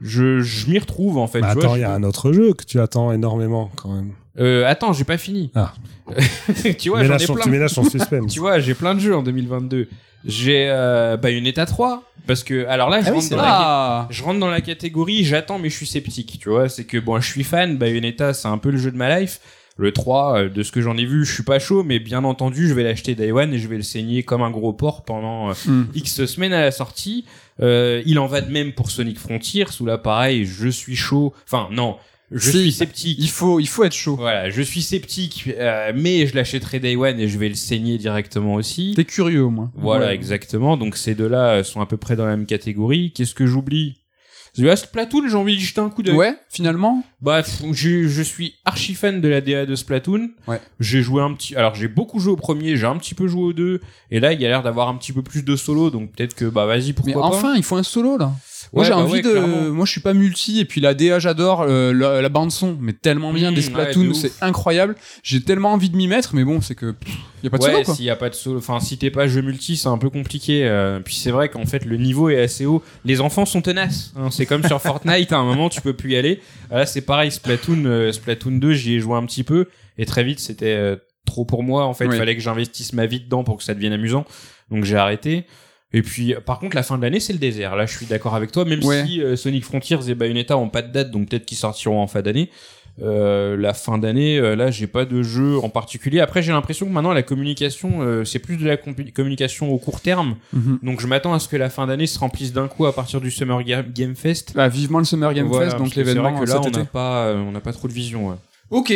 je, je m'y retrouve en fait. Bah, tu attends, il y a un autre jeu que tu attends énormément quand même. Euh, attends, j'ai pas fini. Ah. tu vois, j'en ai son, plein. tu ménages son suspense. Tu vois, j'ai plein de jeux en 2022. J'ai euh, Bayonetta 3 parce que alors là, je Ah rentre dans la Ah je rentre dans la catégorie j'attends mais je suis sceptique, tu vois, c'est que bon, je suis fan, Bayonetta, c'est un peu le jeu de ma life. Le 3, euh, de ce que j'en ai vu, je suis pas chaud, mais bien entendu, je vais l'acheter Day One et je vais le saigner comme un gros porc pendant euh, Hmm. X semaines à la sortie. Euh, il en va de même pour Sonic Frontier, sous là pareil, je suis chaud. Enfin, non, je Si. suis sceptique. il faut, il faut être chaud. Voilà, je suis sceptique, euh, mais je l'achèterai Day One et je vais le saigner directement aussi. T'es curieux au moins. Voilà, Ouais. exactement. Donc ces deux-là euh, sont à peu près dans la même catégorie. Qu'est-ce que j'oublie? Là, Splatoon, j'ai envie de jeter un coup d'œil. Ouais, finalement? Bah, je, je suis archi fan de la DA de Splatoon. Ouais. J'ai joué un petit. Alors, j'ai beaucoup joué au premier, j'ai un petit peu joué au deux. Et là, il y a l'air d'avoir un petit peu plus de solo, donc peut-être que bah vas-y, Mais pourquoi pas. enfin, il faut un solo là. Moi Ouais, j'ai bah envie ouais, de. clairement. Moi je suis pas multi et puis la DA j'adore euh, la, la bande son mais tellement bien Mmh, des Splatoon c'est incroyable. J'ai tellement envie de m'y mettre mais bon c'est que y a pas de ouais, solo quoi. s'il y a pas de solo, enfin si t'es pas jeu multi, c'est un peu compliqué. euh, puis c'est vrai qu'en fait le niveau est assez haut. Les enfants sont tenaces. hein, c'est comme sur Fortnite, à un moment tu peux plus y aller. Ah, Là c'est pareil, Splatoon, euh, Splatoon 2, j'y ai joué un petit peu et très vite c'était euh, trop pour moi. En fait, il fallait que j'investisse ma vie dedans pour que ça devienne amusant. Donc j'ai arrêté. Et puis, par contre, la fin de l'année, c'est le désert. Là, je suis d'accord avec toi, même Ouais. si euh, Sonic Frontiers et Bayonetta ont pas de date, donc peut-être qu'ils sortiront en fin d'année. Euh, la fin d'année, euh, là, j'ai pas de jeu en particulier. Après, j'ai l'impression que maintenant, la communication, euh, c'est plus de la communication au court terme. Mhm. Donc, je m'attends à ce que la fin d'année se remplisse d'un coup à partir du Summer Ga- Game Fest. Bah, vivement le Summer Game Voilà, Fest donc l'événement que là, cet on n'a pas, euh, on n'a pas trop de vision. ouais. Ok.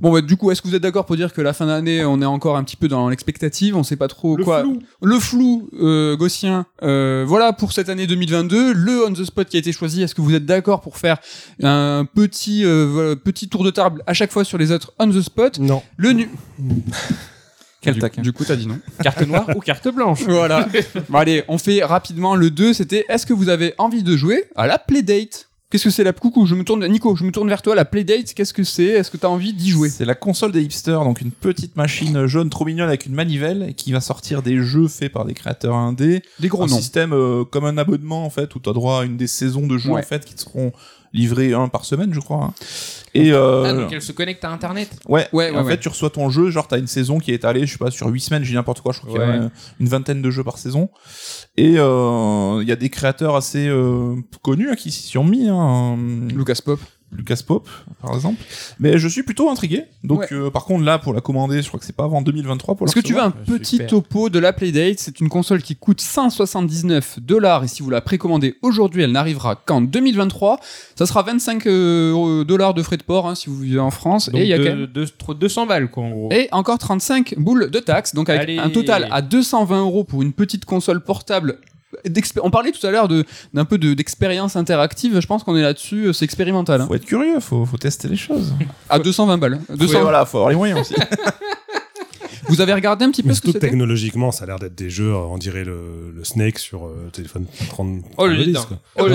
Bon bah du coup est-ce que vous êtes d'accord pour dire que la fin d'année on est encore un petit peu dans l'expectative? On sait pas trop Le quoi. flou. Le flou euh, gaussien. Euh, voilà pour cette année 2022 le on the spot qui a été choisi. Est-ce que vous êtes d'accord pour faire un petit euh, voilà, petit tour de table à chaque fois sur les autres on the spot? Non. Le nu. Quel du, taquin. du coup t'as dit non. Carte noire ou carte blanche? Voilà. bon, allez, on fait rapidement le 2, c'était est-ce que vous avez envie de jouer à la Playdate? Qu'est-ce que c'est la coucou? Je me tourne Nico, je me tourne vers toi la Playdate, qu'est-ce que c'est? Est-ce que tu as envie d'y jouer? C'est la console des hipsters, donc une petite machine jaune trop mignonne avec une manivelle et qui va sortir des jeux faits par des créateurs indés. Des gros un noms. système euh, comme un abonnement en fait où tu as droit à une des saisons de jeux Ouais. en fait qui te seront livrés un par semaine je crois. hein. Et euh, Ah, donc elle se connecte à Internet ouais, Ouais, ouais, en ouais. fait tu reçois ton jeu, genre t'as une saison qui est étalée, je sais pas sur 8 semaines, j'ai n'importe quoi, je crois qu'il y a une vingtaine de jeux par saison. Et euh, il y a des créateurs assez euh, connus hein, qui s'y sont mis hein, Lucas Pop. Lucas Pop, par exemple. Mais je suis plutôt intrigué. Donc, Ouais. euh, par contre, là, pour la commander, je crois que c'est pas avant 2023 pour Est-ce que tu veux un Ouais, petit super. topo de la Playdate? C'est une console qui coûte 179 dollars et si vous la précommandez aujourd'hui, elle n'arrivera qu'en 2023. Ça sera 25 euh, dollars de frais de port hein, si vous vivez en France. Donc et il y a de- quand même de- trop- 200 balles, quoi, en gros. Et encore 35 boules de taxes, donc avec Allez. un total à 220 euros pour une petite console portable. On parlait tout à l'heure d'un peu de- d'expérience interactive, je pense qu'on est là-dessus, euh, c'est expérimental. hein. Faut être curieux, faut, faut tester les choses. À 220 balles. 200. Ouais, voilà, faut avoir les moyens aussi. Vous avez regardé un petit peu Mais ce que c'était technologiquement, ça a l'air d'être des jeux, euh, on dirait le, le Snake sur euh, téléphone 30 Oh, le 30 dédain. quoi. Oh, le.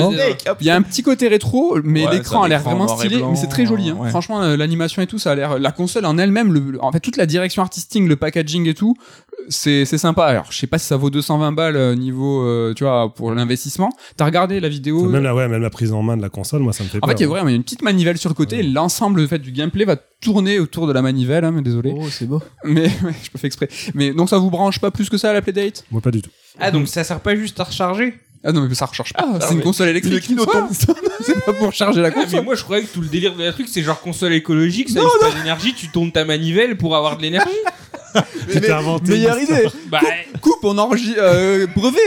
Il y a un petit côté rétro, mais Ouais, l'écran a l'air vraiment stylé, blanc, mais c'est très joli. hein. ouais. Franchement, euh, l'animation et tout, ça a l'air. La console en elle-même, le, en fait, toute la direction artistique, le packaging et tout, c'est c'est sympa. Alors, je sais pas si ça vaut 220 balles euh, niveau, euh, tu vois, pour l'investissement. T'as regardé la vidéo Même la, ouais, même la prise en main de la console, moi, ça me fait En peur. fait, il y a vraiment une petite manivelle sur le côté. L'ensemble fait, du gameplay va tourner autour de la manivelle. Hein, mais désolé. Oh, c'est beau. Mais ouais, je peux faire exprès. Mais donc, ça vous branche pas plus que ça à la Playdate? Moi, pas du tout. Ah, donc ça sert pas juste à recharger? Ah non, mais ça recharge pas. c'est Ah, une mais- console électrique. Une c'est pas pour charger la Ah, mais console. moi je croyais que tout le délire de la truc c'est genre console écologique, ça use pas d'énergie, tu tournes ta manivelle pour avoir de l'énergie. Tu t'es inventé. Meilleure une idée. bah, Coupe, on enregistre euh, brevet.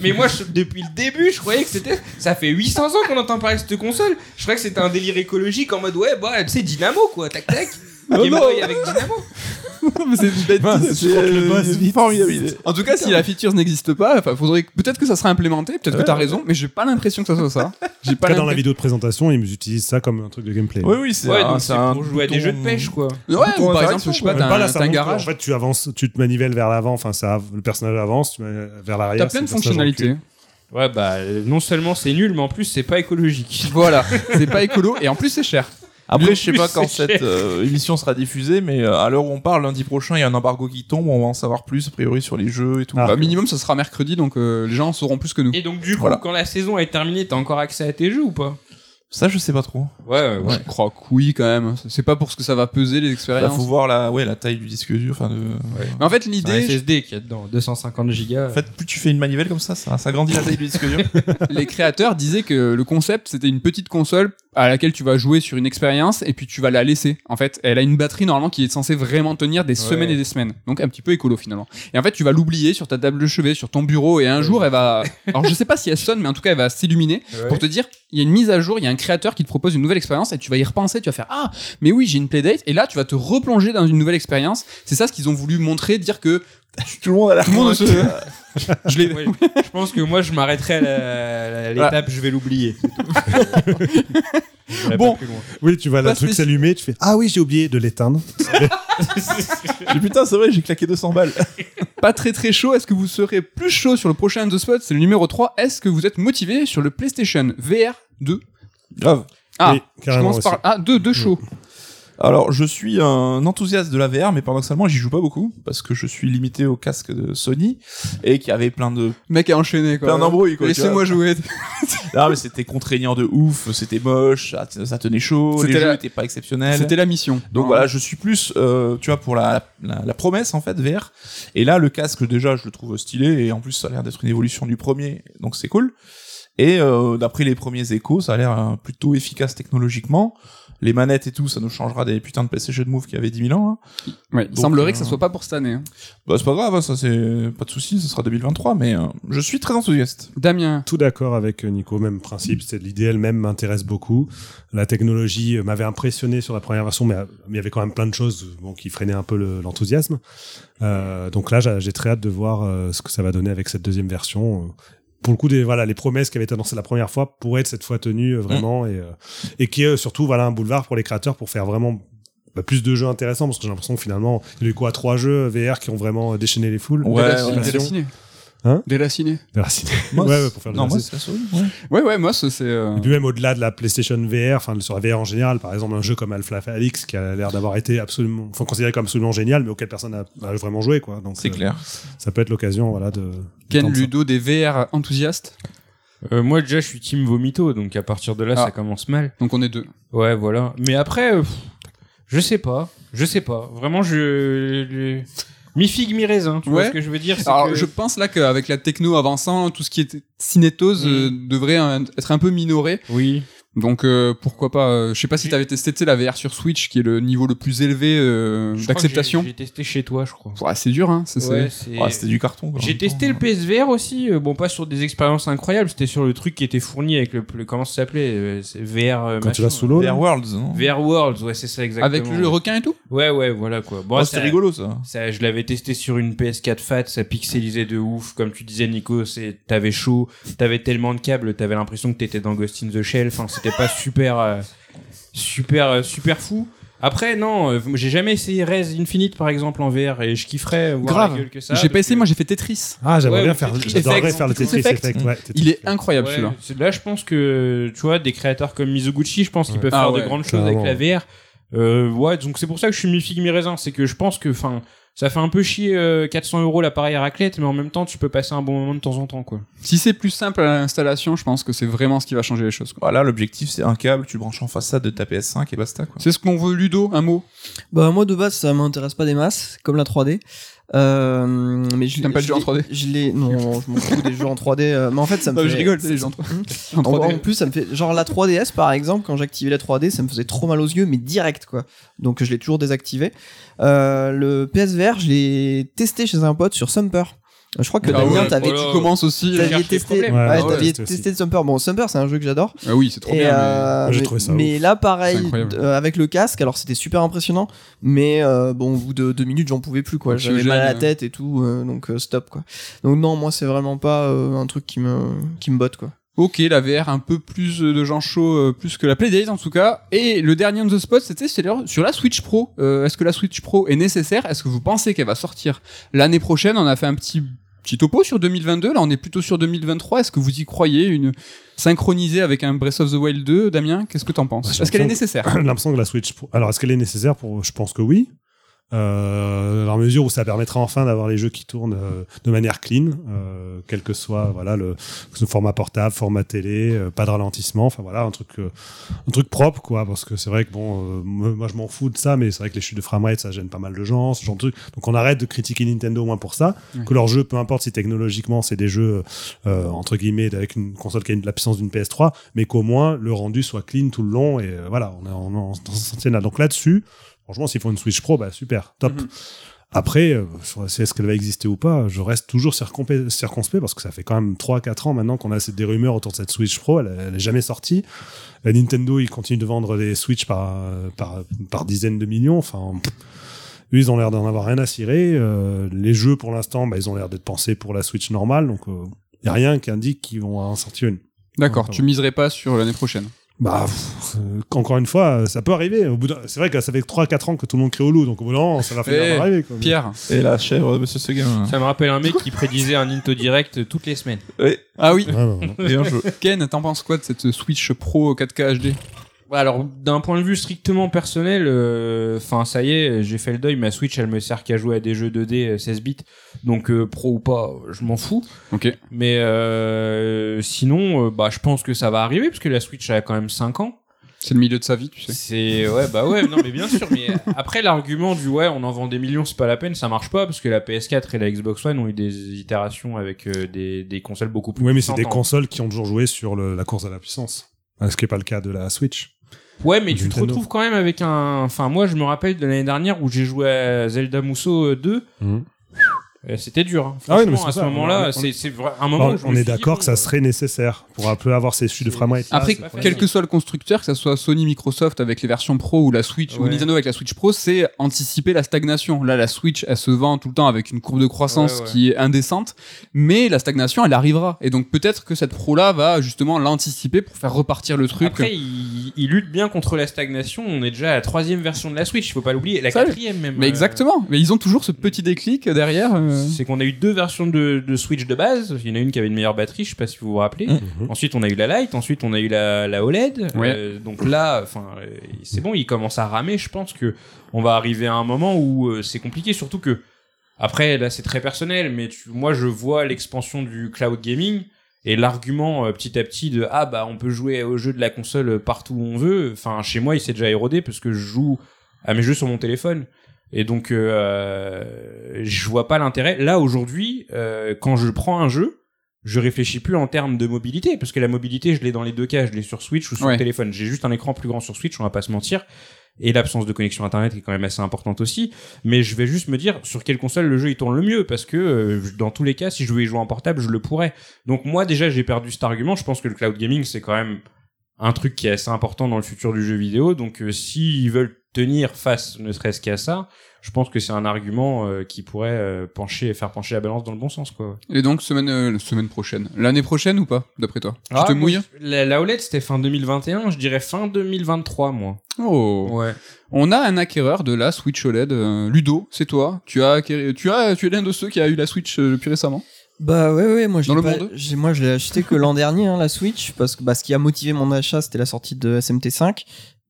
Mais moi depuis le début je croyais que c'était. Ça fait 800 ans qu'on entend parler de cette console. Je croyais que c'était un délire écologique en mode ouais, bah sais, Dynamo quoi, tac tac. Game non. Boy avec Dynamo. mais c'est une bête c'est euh, une formidable idée. En tout cas, si la feature n'existe pas, enfin, faudrait que- peut-être que ça sera implémenté, peut-être que t'as raison, mais j'ai pas l'impression que ça soit ça. J'ai pas Après, dans la l'impression- vidéo de présentation, ils utilisent ça comme un truc de gameplay. Oui, oui, c'est Ouais, un- donc c'est un pour jouer à des bouton- jeux de pêche quoi. Ouais, ou par exemple, je sais pas, t'as un, ça t'as garage, En fait, tu avances, tu te manivelles vers l'avant. Enfin, ça, le personnage avance, tu mets vers l'arrière. t'as plein de le personnage en fonctionnalités. Ouais, bah euh, non seulement c'est nul, mais en plus c'est pas écologique. Voilà, c'est pas écolo et en plus c'est cher. Après, je sais pas quand c'est cette euh, émission sera diffusée, mais euh, à l'heure où on parle, lundi prochain, il y a un embargo qui tombe, on va en savoir plus, a priori, sur les jeux et tout. Ah. Bah, minimum, ça sera mercredi, donc euh, les gens en sauront plus que nous. Et donc du coup, Voilà. quand la saison est terminée, t'as encore accès à tes jeux ou pas? Ça, je sais pas trop. Ouais, ouais. Je crois que oui, quand même. C'est pas pour ce que ça va peser les Là, expériences. faut voir la, ouais, la taille du disque dur. Enfin, de... Mais en fait, C'est un l'idée, SSD qui est dedans, 250 gigas. En fait, plus tu fais une manivelle comme ça, ça, ça grandit la taille du disque dur. les créateurs disaient que le concept c'était une petite console à laquelle tu vas jouer sur une expérience et puis tu vas la laisser. En fait, elle a une batterie normalement qui est censée vraiment tenir des semaines et des semaines. Donc un petit peu écolo finalement. Et en fait, tu vas l'oublier sur ta table de chevet, sur ton bureau et un jour elle va alors je sais pas si elle sonne mais en tout cas elle va s'illuminer pour te dire il y a une mise à jour, il y a un créateur qui te propose une nouvelle expérience et tu vas y repenser, tu vas faire ah, mais oui, j'ai une playdate et là tu vas te replonger dans une nouvelle expérience. C'est ça ce qu'ils ont voulu montrer, dire que tout le monde a l'air tout le monde se je l'ai Ouais, je pense que moi je m'arrêterai à la- à l'étape, je vais l'oublier. J'irai Bon. pas plus loin. Oui, tu vois le Pas truc s'allumer, tu fais Ah oui, j'ai oublié de l'éteindre. J'ai putain, c'est vrai, j'ai claqué 200 balles. pas très très chaud. Est-ce que vous serez plus chaud sur le prochain The Spot? C'est le numéro 3. Est-ce que vous êtes motivé sur le PlayStation VR 2 Grave. Ah, Oui, je carrément commence par ah deux deux chauds. Alors, je suis un enthousiaste de la VR, mais paradoxalement, j'y joue pas beaucoup parce que je suis limité au casque de Sony et qui avait plein de Mec a enchaîné quoi. plein d'embrouilles quoi. Laissez-moi jouer. Ah, mais c'était contraignant de ouf, c'était moche, ça, tenait chaud, les jeux la- étaient pas exceptionnels. C'était la mission. Donc voilà, je suis plus, euh, tu vois, pour la, la, la promesse en fait VR. Et là, le casque déjà, je le trouve stylé et en plus, ça a l'air d'être une évolution du premier, donc c'est cool. Et euh, d'après les premiers échos, ça a l'air euh, plutôt efficace technologiquement. Les manettes et tout, ça nous changera des putains de PlayStation Move qui avaient 10 000 ans. Hein. Ouais, il Donc, semblerait euh, que ça soit pas pour cette année. hein. Bah c'est pas grave, hein, ça c'est pas de souci, ce sera 2023. Mais euh, je suis très enthousiaste. Damien. Tout d'accord avec euh, Nico, même principe, c'est l'idée elle-même m'intéresse beaucoup. La technologie euh, m'avait impressionné sur la première version, mais euh, il y avait quand même plein de choses euh, bon, qui freinaient un peu le- l'enthousiasme. Euh, donc là, j'ai j'ai très hâte de voir euh, ce que ça va donner avec cette deuxième version. Pour le coup, des, voilà, les promesses qui avaient été annoncées la première fois pourraient être cette fois tenues euh, vraiment et, euh, et qui est euh, surtout voilà, un boulevard pour les créateurs pour faire vraiment bah, plus de jeux intéressants parce que j'ai l'impression que finalement, il y a eu quoi, trois jeux VR qui ont vraiment déchaîné les foules. Ouais, ouais. Déraciné. Hein Déraciné. Déraciné. Moi, ouais, ouais, pour faire de non, moi c'est. Ouais. Ouais ouais moi ça, c'est. euh, Et puis même au-delà de la PlayStation VR, enfin sur la VR en général, par exemple un jeu comme Half-Life Alyx qui a l'air d'avoir été absolument, enfin considéré comme absolument génial, mais auquel personne n'a vraiment joué quoi. Donc C'est euh, clair. ça peut être l'occasion voilà de. Ken ça. Ludo des VR enthousiastes. Euh, moi déjà je suis team vomito donc à partir de là Ah. ça commence mal. Donc on est deux. Ouais voilà. Mais après euh, pff, je sais pas, je sais pas. Vraiment je, je- mi figue mi raisin, tu vois ce que je veux dire Alors que- je pense là qu'avec la techno avançant, tout ce qui est cinétose Mm. euh, devrait être un peu minoré. Oui. Donc euh, pourquoi pas. euh, je sais pas si t'avais testé tu sais, la VR sur Switch qui est le niveau le plus élevé euh, Je crois que d'acceptation. j'ai- J'ai testé chez toi je crois. Ouais, c'est dur hein. ça, c'est- Ouais, c'est- Ouais, c'était du carton. quoi. J'ai testé le PSVR aussi, euh, bon pas sur des expériences incroyables, c'était sur le truc qui était fourni avec le, le- comment ça s'appelait, euh, c'est VR. euh, Quand tu machin, vas sous l'eau. là. Worlds, non VR Worlds, ouais c'est ça exactement. Avec le requin et tout? Ouais ouais voilà quoi. Bon Oh, ça- c'était rigolo ça. Ça, je l'avais testé sur une PS4 Fat, ça pixelisait de ouf, comme tu disais Nico, c'est t'avais chaud, t'avais tellement de câbles, t'avais l'impression que t'étais dans Ghost in the Shell, enfin c'était pas super euh, super euh, super fou. Après non, euh, j'ai jamais essayé Res Infinite par exemple en VR et je kifferais voir Grave. la gueule que ça. J'ai pas essayé, que- moi j'ai fait Tetris. Ah j'aimerais Ouais, bien faire, Tetris j'adorerais Effect. faire le Tetris Effect. Effect. ouais, Tetris Il est incroyable Ouais, celui-là. Là, je pense que, tu vois, des créateurs comme Mizoguchi, je pense qu'ils peuvent Ah faire ouais, de grandes choses avec la VR. Euh, ouais, donc c'est pour ça que je suis mi-figue, mi-raisin. C'est que je pense que, enfin, ça fait un peu chier euh, 400 euros l'appareil à raclette, mais en même temps, tu peux passer un bon moment de temps en temps, quoi. Si c'est plus simple à l'installation, je pense que c'est vraiment ce qui va changer les choses. quoi. Voilà, l'objectif c'est un câble, tu le branches en façade de ta PS5 et basta quoi. C'est ce qu'on veut Ludo, un mot. Bah moi de base ça m'intéresse pas des masses, comme la 3D. Euh, mais je T'aimes pas le je jeu en l'ai- 3D? Je l'ai non, je m'en fous des jeux en 3D. euh, mais en fait ça me Non, fait. je rigole, les gens. En En, 3D. en plus, ça me fait genre la 3DS par exemple, quand j'activais la 3D, ça me faisait trop mal aux yeux, mais direct quoi. Donc je l'ai toujours désactivé. Euh, le PSVR, je l'ai testé chez un pote sur Sumper. Je crois que Ah Damien, ouais, t'avais voilà. Tu commences aussi. Les testé, ouais, Ouais, ouais, t'aviez testé Sumper. Bon, Sumper, c'est un jeu que j'adore. Ah oui, c'est trop Et, bien. mais- euh, mais, trouvé ça mais ouf. là, pareil, euh, avec le casque, alors c'était super impressionnant, mais euh, bon, au bout de deux minutes, j'en pouvais plus, quoi. J'avais mal à la euh. tête et tout, euh, donc euh, stop, quoi. Donc non, moi, c'est vraiment pas euh, un truc qui me, qui me botte, quoi. Ok, la VR un peu plus de gens chauds, euh, plus que la Playdate en tout cas. Et le dernier on the spot, c'était sur sur la Switch Pro. Euh, Est-ce que la Switch Pro est nécessaire? Est-ce que vous pensez qu'elle va sortir l'année prochaine? On a fait un petit petit topo sur 2022. Là, on est plutôt sur 2023. Est-ce que vous y croyez Une synchronisée avec un Breath of the Wild 2, Damien? Qu'est-ce que t'en penses? Est-ce qu'elle est nécessaire? J'ai l'impression que la Switch. Alors, est-ce qu'elle est nécessaire pour Je pense que oui. Euh, dans la mesure où ça permettra enfin d'avoir les jeux qui tournent euh, de manière clean, euh, quel que soit voilà le, le format portable, format télé, euh, pas de ralentissement, enfin voilà un truc euh, un truc propre quoi, parce que c'est vrai que bon, euh, moi je m'en fous de ça, mais c'est vrai que les chutes de framerate ça gêne pas mal de gens, ce genre de truc. Donc on arrête de critiquer Nintendo au moins pour ça, Ouais. que leurs jeux, peu importe si technologiquement c'est des jeux euh, entre guillemets avec une console qui a une- la puissance d'une PS3, mais qu'au moins le rendu soit clean tout le long et euh, voilà, on est en, en, dans ce sentier-là. Donc là-dessus, franchement, s'ils font une Switch Pro, bah super, top. Mhm. Après, euh, sur- est-ce qu'elle va exister ou pas Je reste toujours circonspect parce que ça fait quand même 3-4 ans maintenant qu'on a des rumeurs autour de cette Switch Pro. Elle, elle est jamais sortie. Euh, Nintendo, ils continuent de vendre des Switch par, euh, par, par dizaines de millions. Enfin, eux, ils ont l'air d'en avoir rien à cirer. Euh, les jeux, pour l'instant, bah, ils ont l'air d'être pensés pour la Switch normale. Donc, il n'y a rien qui indique qu'ils vont en sortir une. D'accord, tu miserais pas sur l'année prochaine. Bah, pff, euh, encore une fois, euh, ça peut arriver. Au bout d'un- C'est vrai que ça fait 3-4 ans que tout le monde crie au loup, donc au bout d'un moment, ça va finir Eh, par arriver. quoi. Pierre. Et la chèvre de Monsieur Seguin. Ça me rappelle un mec qui prédisait un Into Direct toutes les semaines. Ah oui. Ouais, bien joué. Ken, t'en penses quoi de cette Switch Pro 4K HD alors d'un point de vue strictement personnel, euh, enfin ça y est, j'ai fait le deuil. Ma Switch, elle me sert qu'à jouer à des jeux 2D euh, 16 bits, donc euh, pro ou pas, je m'en fous. Ok. Mais euh, sinon, euh, bah je pense que ça va arriver parce que la Switch elle a quand même 5 ans. C'est le milieu de sa vie, tu sais. C'est ouais bah ouais non mais bien sûr. Mais après l'argument du ouais on en vend des millions c'est pas la peine, ça marche pas parce que la PS4 et la Xbox One ont eu des itérations avec euh, des des consoles beaucoup plus. Ouais, mais c'est des en- consoles qui ont toujours joué sur le- la course à la puissance. Euh, Ce qui n'est pas le cas de la Switch. Ouais, mais tu te retrouves quand même avec un. Enfin, moi, je me rappelle de l'année dernière où j'ai joué à Zelda Musso euh, 2. Mhm. Euh, C'était dur. Hein. Ah mais à ce moment-là, on- c'est un moment. On, où je on me est d'accord que ça serait nécessaire pour un peu avoir ces chutes de framerate. Après, quel que soit le constructeur, que ce soit Sony, Microsoft avec les versions Pro ou la Switch ou. Nintendo avec la Switch Pro, c'est anticiper la stagnation. Là, la Switch, elle se vend tout le temps avec une courbe de croissance Ouais, ouais. qui est indécente, mais la stagnation, elle arrivera. Et donc peut-être que cette Pro-là va justement l'anticiper pour faire repartir le truc. Après, il, il lutte bien contre la stagnation. On est déjà à la troisième version de la Switch, faut pas l'oublier. La Ça, quatrième même. mais euh, exactement. Mais ils ont toujours ce petit déclic derrière. euh. C'est qu'on a eu deux versions de, de Switch de base. Il y en a une qui avait une meilleure batterie, je sais pas si vous vous rappelez. Mhm. Ensuite, on a eu la Lite. Ensuite, on a eu la, la OLED. Ouais. Euh, donc là, enfin, euh, c'est bon, il commence à ramer. Je pense que on va arriver à un moment où euh, c'est compliqué, surtout que après, là, c'est très personnel, mais tu, moi, je vois l'expansion du cloud gaming et l'argument euh, petit à petit de ah bah on peut jouer aux jeux de la console partout où on veut. Enfin, chez moi, il s'est déjà érodé parce que je joue à mes jeux sur mon téléphone. Et donc, euh, je vois pas l'intérêt. Là, aujourd'hui, euh, quand je prends un jeu, je réfléchis plus en termes de mobilité, parce que la mobilité, je l'ai dans les deux cas, je l'ai sur Switch ou sur Ouais. le téléphone. J'ai juste un écran plus grand sur Switch, on va pas se mentir. Et l'absence de connexion internet est quand même assez importante aussi. Mais je vais juste me dire sur quelle console le jeu il tourne le mieux, parce que euh, dans tous les cas, si je voulais jouer en portable, je le pourrais. Donc moi déjà, j'ai perdu cet argument. Je pense que le cloud gaming, c'est quand même un truc qui est assez important dans le futur du jeu vidéo. Donc euh, s'ils veulent tenir face, ne serait-ce qu'à ça, je pense que c'est un argument euh, qui pourrait euh, pencher, faire pencher la balance dans le bon sens, quoi. Et donc semaine euh, semaine prochaine, l'année prochaine ou pas, d'après toi? Tu Ah, te moi, mouilles la, la OLED, c'était fin 2021, je dirais fin 2023, moi. Oh. Ouais. On a un acquéreur de la Switch OLED, euh, Ludo, c'est toi. Tu as acquéri- tu as tu es l'un de ceux qui a eu la Switch euh, plus récemment? Bah ouais ouais moi je l'ai le moi je l'ai acheté que l'an dernier hein, la Switch parce que bah, ce qui a motivé mon achat c'était la sortie de SMT5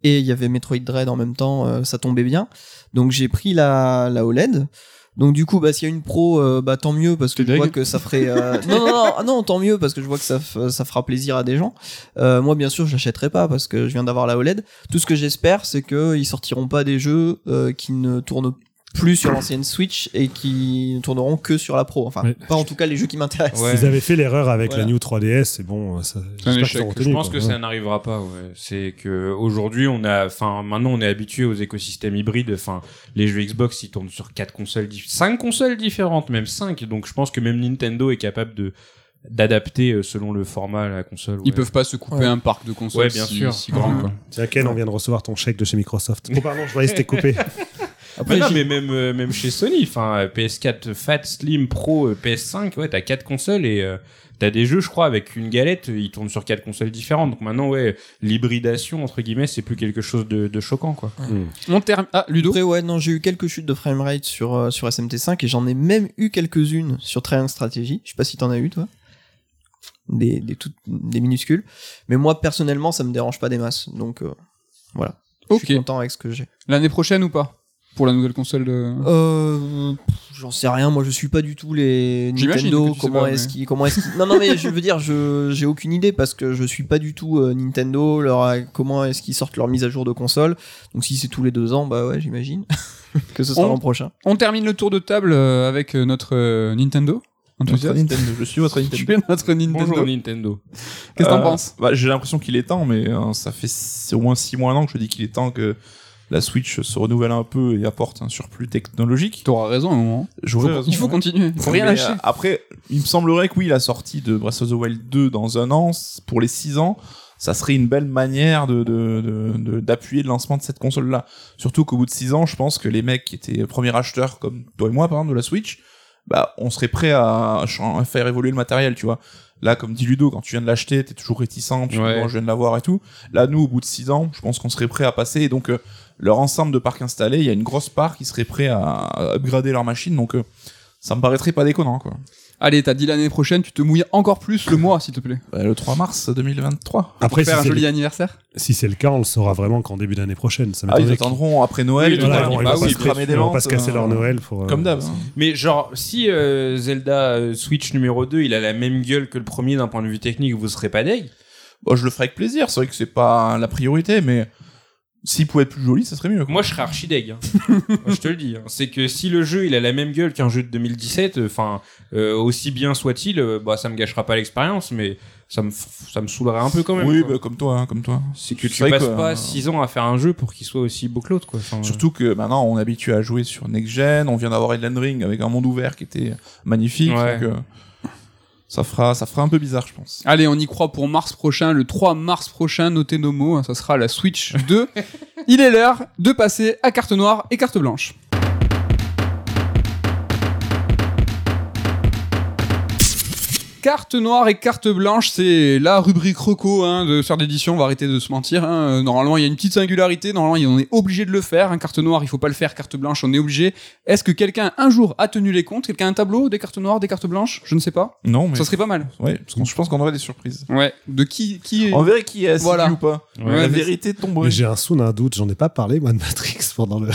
et il y avait Metroid Dread en même temps euh, ça tombait bien donc j'ai pris la la OLED donc du coup bah s'il y a une pro euh, bah tant mieux parce que je vois que ça ferait euh, non non non non tant mieux parce que je vois que ça ça fera plaisir à des gens. Euh, moi bien sûr je l'achèterai pas parce que je viens d'avoir la OLED tout ce que j'espère c'est que ils sortiront pas des jeux euh, qui ne tournent plus sur l'ancienne Switch et qui ne tourneront que sur la pro enfin Ouais. pas en tout cas les jeux qui m'intéressent Ouais. Ils avaient fait l'erreur avec Voilà. la New 3DS, c'est bon, ça, j'espère qu'ils échec. Je pense quoi. que Ouais. ça n'arrivera pas. Ouais. C'est que aujourd'hui, on a, enfin, maintenant, on est habitué aux écosystèmes hybrides. Enfin, les jeux Xbox, ils tournent sur quatre consoles, cinq consoles différentes, même cinq. Donc, je pense que même Nintendo est capable de d'adapter euh, selon le format la console. Ils ouais. peuvent pas se couper Ouais. un parc de consoles Ouais, bien si, sûr. si grand quoi. Tiens, Ken, on vient de recevoir ton chèque de chez Microsoft. Oh, pardon, je voyais que c'était coupé. Après, Mais non, mais même euh, même chez Sony, enfin euh, PS4 Fat, Slim, Pro, euh, PS5, ouais, t'as quatre consoles et euh, t'as des jeux, je crois, avec une galette, ils tournent sur quatre consoles différentes. Donc maintenant, ouais, l'hybridation entre guillemets, c'est plus quelque chose de, de choquant, quoi. On termine. Ah Ludo. Après, ouais, non, j'ai eu quelques chutes de framerate sur, euh, sur SMT5 et j'en ai même eu quelques-unes sur Triangle Strategy. Je sais pas si t'en as eu, toi. Des, des, toutes, des minuscules. Mais moi, personnellement, ça me dérange pas des masses. Donc, euh, voilà. Je suis content avec ce que j'ai. L'année prochaine ou pas? Pour la nouvelle console de. Euh, j'en sais rien. Moi, je suis pas du tout les Nintendo. Comment est-ce mais- qu'ils, comment est-ce qu'ils- Non, non, mais je veux dire, je, j'ai aucune idée parce que je suis pas du tout euh, Nintendo. Leur, comment est-ce qu'ils sortent leur mise à jour de console. Donc, si c'est tous les deux ans, bah ouais, j'imagine que ce sera On- l'an prochain. On termine le tour de table euh, avec euh, notre euh, Nintendo. Nintendo. Je suis votre Nintendo. es notre Nintendo. Bonjour Nintendo. Qu'est-ce que t'en Euh, penses bah, J'ai l'impression qu'il est temps, mais euh, ça fait c'est au moins 6 mois, un an que je dis qu'il est temps que la Switch se renouvelle un peu et apporte un surplus technologique. T'auras raison à un moment. J'aurais raison, il faut ouais. continuer. Faut rien lâcher. euh, après, il me semblerait que oui, la sortie de Breath of the Wild 2 dans un an, pour les 6 ans, ça serait une belle manière de de- de- de- d'appuyer le lancement de cette console-là. Surtout qu'au bout de 6 ans, je pense que les mecs qui étaient premiers acheteurs, comme toi et moi, par exemple, de la Switch, bah, on serait prêt à, faire évoluer le matériel, tu vois. Là, comme dit Ludo, quand tu viens de l'acheter, t'es toujours réticent, tu Ouais. dis, je viens de l'avoir et tout. Là, nous, au bout de 6 ans, je pense qu'on serait prêt à passer. Et donc, euh, leur ensemble de parcs installés, il y a une grosse part qui serait prêt à, upgrader leur machine. Donc, euh, ça me paraîtrait pas déconnant, quoi. Allez, t'as dit l'année prochaine, tu te mouilles encore plus le mois, s'il te plaît. Bah, le 3 mars 2023. Après, Pour faire si un joli le, anniversaire. si c'est le cas, on le saura vraiment qu'en début d'année prochaine. Ça Ah, ils attendront après Noël. Oui, voilà, là, ils vont pas se cramer des pas se casser euh, leur Noël pour. euh, Comme d'hab. hein. Mais genre, si euh, Zelda euh, Switch numéro 2, il a la même gueule que le premier d'un point de vue technique, vous serez pas deg? Bon, je le ferai avec plaisir. C'est vrai que c'est pas la priorité, mais s'il pouvait être plus joli, ça serait mieux. quoi. Moi, je serais archi deg. hein. Moi, je te le dis. hein. C'est que si le jeu il a la même gueule qu'un jeu de 2017, enfin euh, aussi bien soit-il, euh, bah ça me gâchera pas l'expérience, mais ça me ça me saoulerait un peu quand même. oui, quoi. bah, comme toi, hein, comme toi. c'est que tu passes pas euh, 6 ans à faire un jeu pour qu'il soit aussi beau que l'autre, quoi. Enfin, Surtout que maintenant, on est habitué à jouer sur Next Gen. On vient d'avoir Elden Ring avec un monde ouvert qui était magnifique. Ouais. donc, euh, ça fera, ça fera un peu bizarre, je pense. Allez, on y croit pour mars prochain, le 3 mars prochain, notez nos mots, hein, ça sera la Switch 2. Il est l'heure de passer à carte noire et carte blanche. Carte noire et carte blanche, c'est la rubrique reco hein, de Sœur d'édition, on va arrêter de se mentir. hein. Euh, Normalement, il y a une petite singularité, normalement, on est obligé de le faire. hein. Carte noire, il faut pas le faire, carte blanche, on est obligé. Est-ce que quelqu'un, un jour, a tenu les comptes? Quelqu'un a un tableau des cartes noires, des cartes blanches? Je ne sais pas. Non, mais Ça serait pas mal. ouais, parce que je pense qu'on aurait des surprises. Ouais. De qui, qui On verrait qui est assis Voilà. ou pas. Ouais, la mais vérité tomberait. j'ai un sou d'un doute, j'en ai pas parlé moi de Matrix pendant le.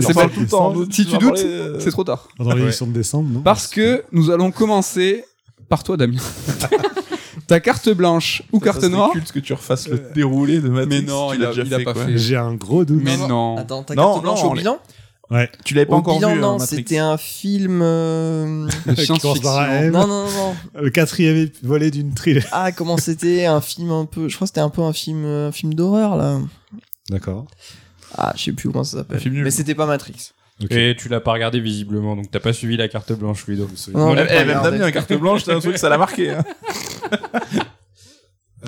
C'est pas- tout le temps. Si tu doutes, euh, c'est trop tard. Pendant l'émission de décembre, non? Parce que nous allons commencer par toi, Damien. Ta carte blanche ou ça carte noire culte que tu refasses le déroulé de Matrix. Mais non, il a- déjà il a fait, pas quoi. fait. J'ai un gros doute. Mais non. Attends, ta Non, carte blanche non, au bilan Ouais. Tu l'avais pas Au encore bilan, vu, non, hein, c'était un film. euh, De. Non, non, non, non. Le quatrième volet d'une trilogie. Ah, comment c'était Un film un peu. Je crois que c'était un peu un film, euh, un film d'horreur là. D'accord. Ah, je sais plus comment ça s'appelle. Mais c'était pas Matrix. Et tu l'as pas regardé visiblement, donc t'as pas suivi la carte blanche, Ludo. Non, Eh, pas eh, même. Damien, carte blanche, c'est un truc, ça l'a marqué. hein.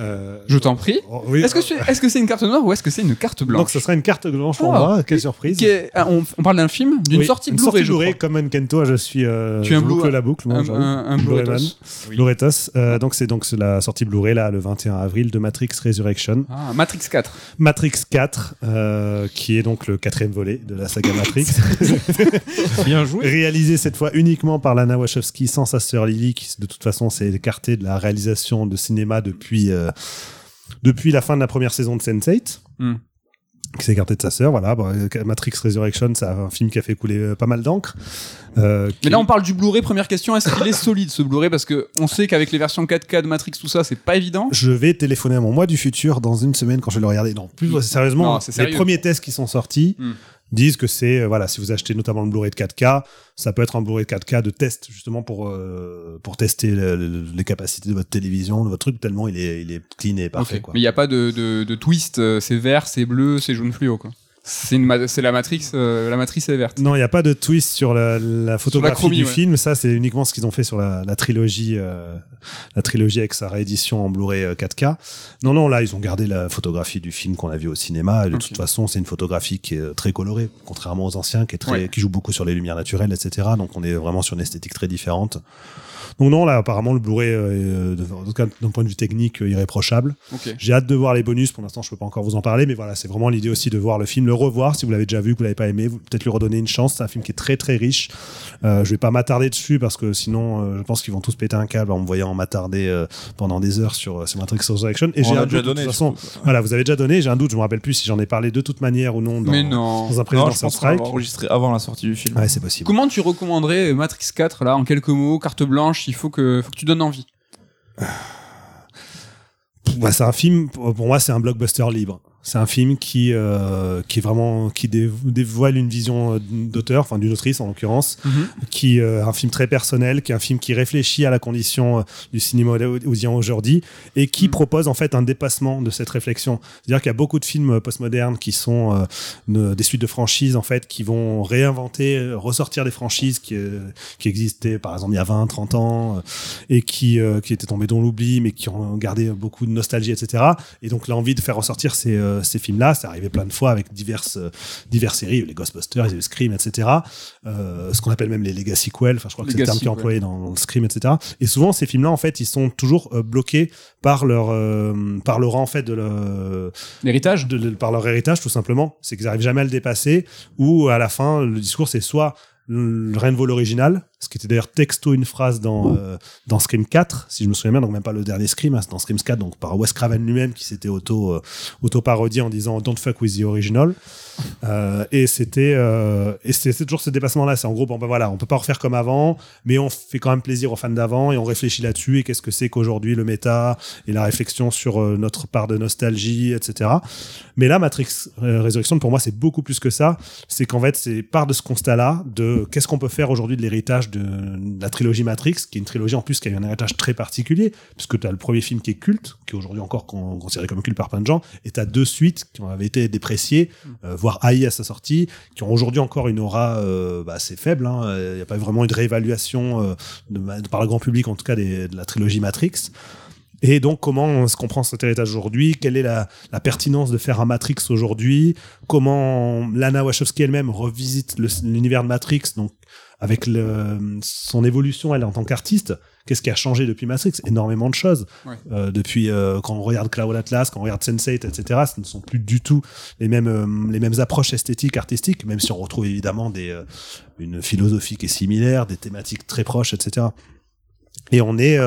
Euh, Je t'en prie. oh, oui. Est-ce que c'est est -ce c'est une carte noire ou est-ce que c'est une carte Donc, blanche ce sera une carte blanche pour Ah. moi. Quelle surprise. Qui est- ah, on, on parle d'un film D'une Oui, sortie Blu-ray, comme un Kento, je suis. Euh, Tu es un je Blu- boucle la boucle, moi, Un, j'avoue. un, un Blu-ray Blu-ray man. tos. Oui. Euh, donc, c'est donc la sortie Blu-ray, là, le 21 avril, de Matrix Resurrection. Ah, Matrix 4. Matrix 4, euh, qui est donc le quatrième volet de la saga Matrix. Bien joué. réalisé cette fois uniquement par Lana Wachowski sans sa sœur Lily, qui de toute façon s'est écartée de la réalisation de cinéma depuis, euh, depuis la fin de la première saison de Sense8. Hmm. Qui s'est écarté de sa sœur, voilà. Bon, euh, Matrix Resurrection, c'est un film qui a fait couler euh, pas mal d'encre. Euh, Mais là, on parle du Blu-ray. Première question, est-ce qu'il est solide ce Blu-ray? Parce que on sait qu'avec les versions 4K de Matrix, tout ça, c'est pas évident. Je vais téléphoner à mon moi du futur dans une semaine quand je vais le regarder. Non, plus sérieusement, Non, les sérieux. premiers tests qui sont sortis Hmm. Disent que c'est euh, voilà, si vous achetez notamment le Blu-ray de 4K, ça peut être un Blu-ray de 4K de test justement pour euh, pour tester le- le- les capacités de votre télévision, de votre truc tellement il est il est clean et parfait quoi. Mais il n'y a pas de, de, de twist. euh, C'est vert, c'est bleu, c'est jaune fluo. quoi. C'est une ma- c'est la Matrix. euh, la matrice est verte. Non, il n'y a pas de twist sur la, la photographie chromie, du ouais. film. Ça, c'est uniquement ce qu'ils ont fait sur la, la trilogie, euh, la trilogie avec sa réédition en Blu-ray euh, 4K. Non, non, là, ils ont gardé la photographie du film qu'on a vu au cinéma. Et de toute façon, c'est une photographie qui est euh, très colorée, contrairement aux anciens, qui est très, Ouais. qui joue beaucoup sur les lumières naturelles, etc. Donc, on est vraiment sur une esthétique très différente. Donc non, là, apparemment, le Blu-ray, euh, cas, d'un point de vue technique, euh, irréprochable. J'ai hâte de voir les bonus. Pour l'instant, je peux pas encore vous en parler, mais voilà, c'est vraiment l'idée aussi de voir le film, le revoir si vous l'avez déjà vu, que vous l'avez pas aimé, vous- peut-être lui redonner une chance. C'est un film qui est très très riche. Euh, je vais pas m'attarder dessus parce que sinon, euh, je pense qu'ils vont tous péter un câble en me voyant m'attarder euh, pendant des heures sur, euh, sur Matrix Resurrection. Et j'ai un déjà doute, de donné. toute façon. Voilà, vous avez déjà donné. J'ai un doute. Je me rappelle plus si j'en ai parlé de toute manière ou non dans, Mais non. dans un précédent Strike. va enregistrer avant la sortie du film. Ouais, c'est possible. Comment tu recommanderais euh, Matrix 4 là en quelques mots, carte blanche Il faut que, tu donnes envie. Bah, c'est un film, pour moi, c'est un blockbuster libre. C'est un film qui, euh, qui est vraiment, qui dé- dévoile une vision euh, d'auteur, enfin d'une autrice en l'occurrence, qui euh, un film très personnel, qui est un film qui réfléchit à la condition euh, du cinéma hollywoodien aujourd'hui et qui Mhm. propose en fait un dépassement de cette réflexion. C'est-à-dire qu'il y a beaucoup de films postmodernes qui sont euh, des suites de franchises en fait qui vont réinventer, ressortir des franchises qui, qui existaient par exemple il y a 20, 30 ans et qui, qui étaient tombées dans l'oubli mais qui ont gardé beaucoup de nostalgie, etc. Et donc l'envie de faire ressortir ces, euh, ces films-là. C'est arrivé plein de fois avec diverses, euh, diverses séries, les Ghostbusters, les Scream, etc. Euh, ce qu'on appelle même les Legacy sequels. Enfin, je crois que c'est le terme qui est employé dans, dans Scream, etc. Et souvent, ces films-là, en fait, ils sont toujours bloqués par leur, par le rang, en fait, de L'héritage par leur héritage, tout simplement. C'est qu'ils n'arrivent jamais à le dépasser. Ou à la fin, le discours, c'est soit le vaut l'original, ce qui était d'ailleurs texto une phrase dans, euh, dans Scream 4, si je me souviens bien, donc même pas le dernier Scream, hein, dans Scream 4, donc par Wes Craven lui-même qui s'était auto, euh, auto-parodié en disant Don't fuck with the original. Euh, et c'était euh, et c'est toujours ce dépassement là c'est en gros bon ben voilà on peut pas refaire comme avant mais on fait quand même plaisir aux fans d'avant et on réfléchit là-dessus et qu'est-ce que c'est qu'aujourd'hui le méta et la réflexion sur euh, notre part de nostalgie etc mais là Matrix Résurrection pour moi c'est beaucoup plus que ça. C'est qu'en fait c'est part de ce constat là de qu'est-ce qu'on peut faire aujourd'hui de l'héritage de la trilogie Matrix qui est une trilogie en plus qui a eu un héritage très particulier puisque tu as le premier film qui est culte qui est aujourd'hui encore con- considéré comme culte par plein de gens et tu as deux suites qui ont avaient été dépréciées euh, voire haï à sa sortie, qui ont aujourd'hui encore une aura euh, bah, assez faible. Il n'y a pas vraiment eu de réévaluation euh, de, de- par le grand public, en tout cas des- de la trilogie Matrix. Et donc, comment se comprend cet héritage aujourd'hui? Quelle est la, la pertinence de faire un Matrix aujourd'hui? Comment Lana Wachowski elle-même revisite l'univers de Matrix, donc avec le, son évolution, elle, en tant qu'artiste Qu'est-ce qui a changé depuis Matrix? Énormément de choses. Ouais. Euh, depuis euh, quand on regarde Cloud Atlas, quand on regarde Sense8, etc., ce ne sont plus du tout les mêmes, euh, les mêmes approches esthétiques, artistiques, même si on retrouve évidemment des, une philosophie qui est similaire, des thématiques très proches, etc. Et on est...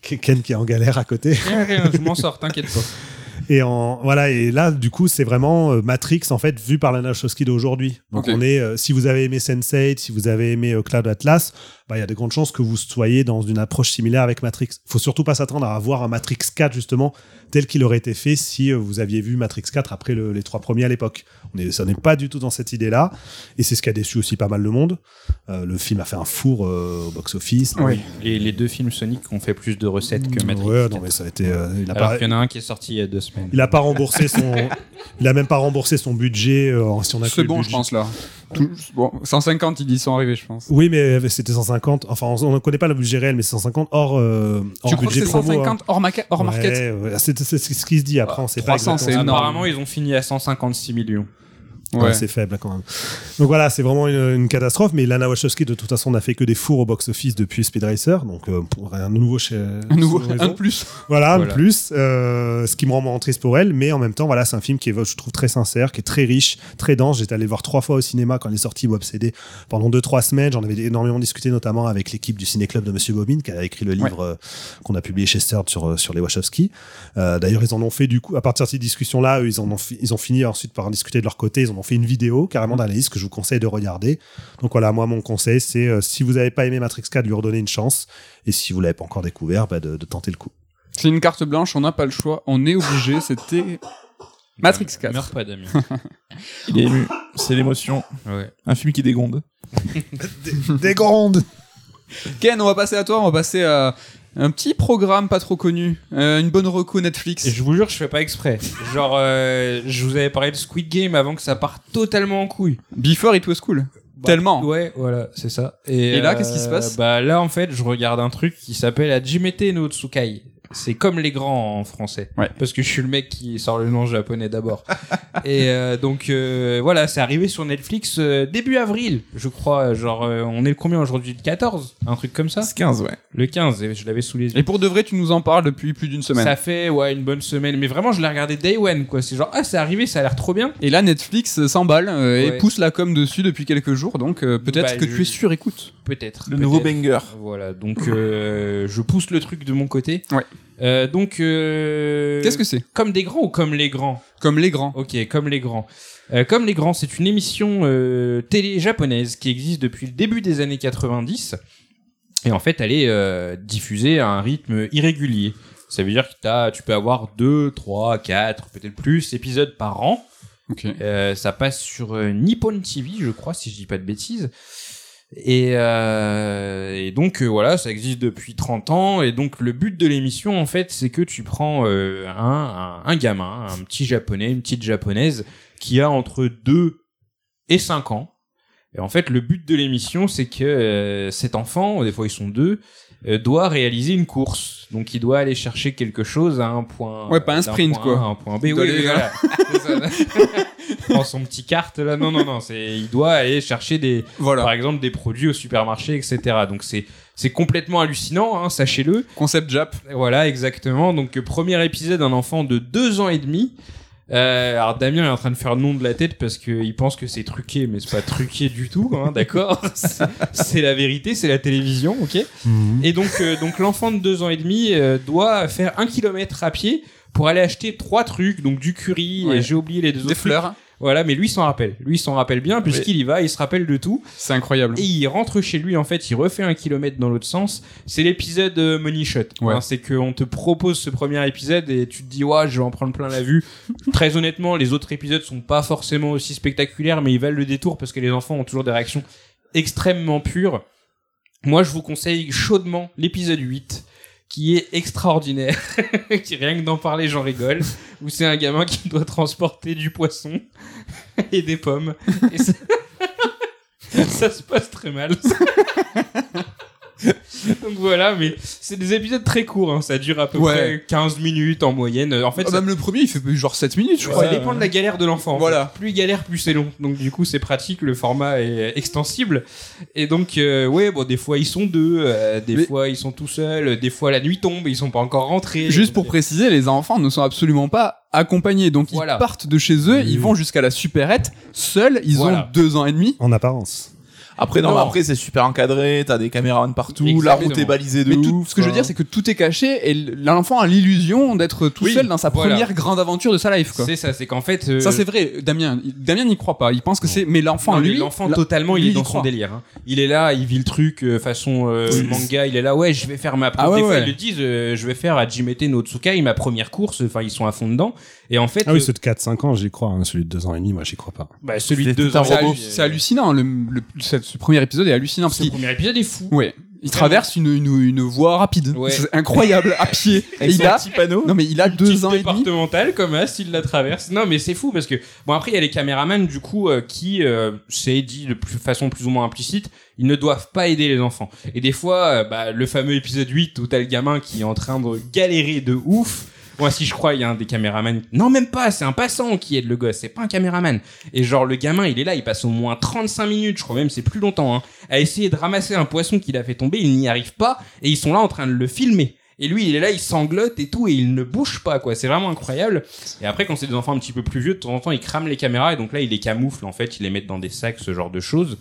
Ken qui est en galère à côté. Je m'en sors, t'inquiète pas. Et en voilà et là du coup c'est vraiment euh, Matrix en fait vu par Lana Wachowski d'aujourd'hui. Donc on est euh, si vous avez aimé Sense8, si vous avez aimé euh, Cloud Atlas, bah il y a de grandes chances que vous soyez dans une approche similaire avec Matrix. Faut surtout pas s'attendre à avoir un Matrix 4 justement tel qu'il aurait été fait si euh, vous aviez vu Matrix 4 après le- les trois premiers à l'époque. On est ça n'est pas du tout dans cette idée-là et c'est ce qui a déçu aussi pas mal de monde. Euh, le film a fait un four euh, au box office. Oui. Les, les deux films Sonic ont fait plus de recettes que Matrix. Ouais, non mais ça a été euh, il a Alors pas qu'il y en a un qui est sorti il y a deux semaines. il a pas remboursé son il a même pas remboursé son budget euh, si on a C'est bon, je pense là. Tout- bon, 150, ils y sont arrivés, je pense. Oui, mais c'était 150. Enfin, on ne connaît pas le budget réel, mais c'est 150 hors, euh, hors tu crois que budget c'est promo. 150 hors, maca- hors hein. market? Ouais, ouais, c'est c'est ce qui se dit. Après, on sait pas 300, exactement. c'est énorme. Apparemment, ils ont fini à 156 millions. Ouais, c'est faible quand même. Donc voilà, c'est vraiment une, une catastrophe. Mais Lana Wachowski, de toute façon, n'a fait que des fours au box-office depuis Speed Racer. Donc euh, pour de nouveau chez. Un nouveau, un de plus. Voilà, un de Voilà. plus. euh, ce qui me rend vraiment triste pour elle. Mais en même temps, voilà, c'est un film qui est, je trouve, très sincère, qui est très riche, très dense. J'étais allé voir trois fois au cinéma quand il est sorti, Web CD, pendant deux, trois semaines. J'en avais énormément discuté, notamment avec l'équipe du Ciné-Club de Monsieur Bobine, qui a écrit le livre euh, qu'on a publié chez Sterd sur, euh, sur les Wachowski. Euh, D'ailleurs, ils en ont fait, du coup, à partir de ces discussions-là, eux, ils, en ont ils ont fini ensuite par en discuter de leur côté. Ils en ont fait une vidéo, carrément d'analyse, que je vous conseille de regarder. Donc voilà, moi, mon conseil, c'est euh, si vous n'avez pas aimé Matrix 4, lui redonner une chance. Et si vous l'avez pas encore découvert, bah, de, de tenter le coup. C'est une carte blanche, on n'a pas le choix, on est obligé, c'était Matrix 4. Meurs pas, Damien. Il est ému. C'est l'émotion. ouais. Un film qui dégonde. Des grandes Ken, on va passer à toi, on va passer à un petit programme pas trop connu, euh, une bonne reco Netflix. Et je vous jure, je fais pas exprès. Genre, euh, je vous avais parlé de Squid Game avant que ça parte totalement en couille. Before It Was Cool. Bah, Tellement. Ouais, voilà, c'est ça. Et, Et là, euh, qu'est-ce qui se passe? Bah là, en fait, je regarde un truc qui s'appelle Hajimete no Tsukai. C'est comme les grands en français. Ouais. Parce que je suis le mec qui sort le nom japonais d'abord. et euh, donc euh, voilà, c'est arrivé sur Netflix euh, début avril, je crois. Genre, euh, on est le combien aujourd'hui? Le 14 Un truc comme ça? C'est 15, ouais. Le 15, et je l'avais sous les yeux. Et pour de vrai, tu nous en parles depuis plus d'une semaine. Ça fait ouais une bonne semaine, mais vraiment je l'ai regardé day one quoi. C'est genre ah c'est arrivé, ça a l'air trop bien. Et là, Netflix s'emballe euh, et Ouais. pousse la com dessus depuis quelques jours, donc euh, peut-être Bah, que je- tu es sur écoute. Peut-être. Le peut-être. nouveau banger. Voilà, donc euh, je pousse le truc de mon côté. Ouais. Euh, donc euh, Qu'est-ce que c'est? comme des grands ou comme les grands? Comme les grands. Ok, comme les grands. Euh, comme les grands, c'est une émission télé japonaise qui existe depuis le début des années 90. Et en fait, elle est diffusée à un rythme irrégulier. Ça veut dire que t'as- tu peux avoir 2, 3, 4, peut-être plus épisodes par an. Ok. Euh, ça passe sur Nippon TV, je crois, si je dis pas de bêtises. Et, euh, et donc euh, voilà, ça existe depuis 30 ans. Et donc le but de l'émission, en fait, c'est que tu prends euh, un, un, un gamin, un petit japonais, une petite japonaise, qui a entre 2 et 5 ans. Et en fait, le but de l'émission, c'est que euh, cet enfant, des fois ils sont deux, euh, doit réaliser une course. Donc il doit aller chercher quelque chose à un point. Ouais, pas un sprint, point quoi. A à un point B. Oui, voilà. Prend son petit carte là. Non, non, non. C'est, il doit aller chercher des, Voilà. par exemple, des produits au supermarché, etc. Donc c'est, c'est complètement hallucinant, hein, sachez-le. Concept Jap. Voilà, exactement. Donc, euh, premier épisode d'un enfant de deux ans et demi. Euh, alors, Damien est en train de faire le nom de la tête parce qu'il pense que c'est truqué, mais c'est pas truqué du tout, hein, d'accord C'est- la vérité, c'est la télévision, ok Et donc, euh, donc l'enfant de deux ans et demi euh, doit faire un kilomètre à pied pour aller acheter trois trucs, donc du curry, Ouais. et j'ai oublié les deux Des autres trucs. Voilà, mais lui s'en rappelle. Lui s'en rappelle bien puisqu'il y va, il se rappelle de tout. C'est incroyable. Et il rentre chez lui, en fait, il refait un kilomètre dans l'autre sens. C'est l'épisode euh, Money Shot. Ouais. Hein, c'est qu'on te propose ce premier épisode et tu te dis, ouais, je vais en prendre plein la vue. Très honnêtement, les autres épisodes sont pas forcément aussi spectaculaires, mais ils valent le détour parce que les enfants ont toujours des réactions extrêmement pures. Moi, je vous conseille chaudement l'épisode 8 qui est extraordinaire, qui rien que d'en parler j'en rigole, où c'est un gamin qui doit transporter du poisson et des pommes. Et ça... ça se passe très mal. Donc voilà, mais c'est des épisodes très courts, hein. ça dure à peu Ouais. près 15 minutes en moyenne. En fait, Ah, ça, Même le premier, il fait genre 7 minutes, je ça crois. dépend de la galère de l'enfant. en Voilà. fait. Plus il galère, plus c'est long. Donc du coup, c'est pratique, le format est extensible. Et donc, euh, ouais, bon, des fois ils sont deux, euh, des Mais- fois ils sont tout seuls, des fois la nuit tombe, ils sont pas encore rentrés. Juste pour préciser, les enfants ne sont absolument pas accompagnés. Donc Voilà. ils partent de chez eux, ils vont jusqu'à la supérette, seuls, ils Voilà. ont deux ans et demi. En apparence. Après, non, après, c'est super encadré, t'as des caméramans partout, la Exactement. route est balisée de Mais tout- ouf. ce que je veux hein. dire, c'est que tout est caché et l'enfant a l'illusion d'être tout Oui, seul dans sa voilà. première grande aventure de sa life. Quoi. C'est ça, c'est qu'en fait. euh, Ça c'est vrai, Damien. Damien n'y croit pas. Il pense que c'est. Mais l'enfant, lui, l'enfant la- totalement, il est dans son croit. délire. hein. Il est là, il vit le truc euh, façon euh, manga. Il est là, ouais, je vais faire ma. Ah ouais, des fois, ils le disent, euh, je vais faire à Jimete no Tsukai ma première course. Enfin, ils sont à fond dedans. Et en fait, Ah oui, euh, ceux de 4-5 ans, j'y crois. hein. Celui de 2 ans et demi, moi, j'y crois pas. bah, celui de C'est deux tout un ans, C'est hallucinant. Le, le- ce, ce premier épisode est hallucinant parce Ce premier épisode est fou. ouais, il traverse une, une, une voie rapide. Ouais. C'est incroyable à pied. Et il a petit panneau. non mais il a deux ans et demi. départementale comme As, il la traverse. Non, mais c'est fou parce que bon après il y a les caméramans du coup euh, qui euh, c'est dit de plus, façon plus ou moins implicite, ils ne doivent pas aider les enfants. Et des fois, euh, bah, le fameux épisode 8 où t'as le gamin qui est en train de galérer de ouf. Moi, si je crois, il y a un des caméramans. Non, même pas, c'est un passant qui aide le gosse, c'est pas un caméraman. Et genre, le gamin, il est là, il passe au moins 35 minutes, je crois même, c'est plus longtemps, hein, à essayer de ramasser un poisson qu'il a fait tomber, il n'y arrive pas, et ils sont là en train de le filmer. Et lui, il est là, il sanglote et tout, et il ne bouge pas, quoi. C'est vraiment incroyable. Et après, quand c'est des enfants un petit peu plus vieux, de temps en temps, ils crament les caméras, et donc là, ils les camouflent, en fait, ils les mettent dans des sacs, ce genre de choses.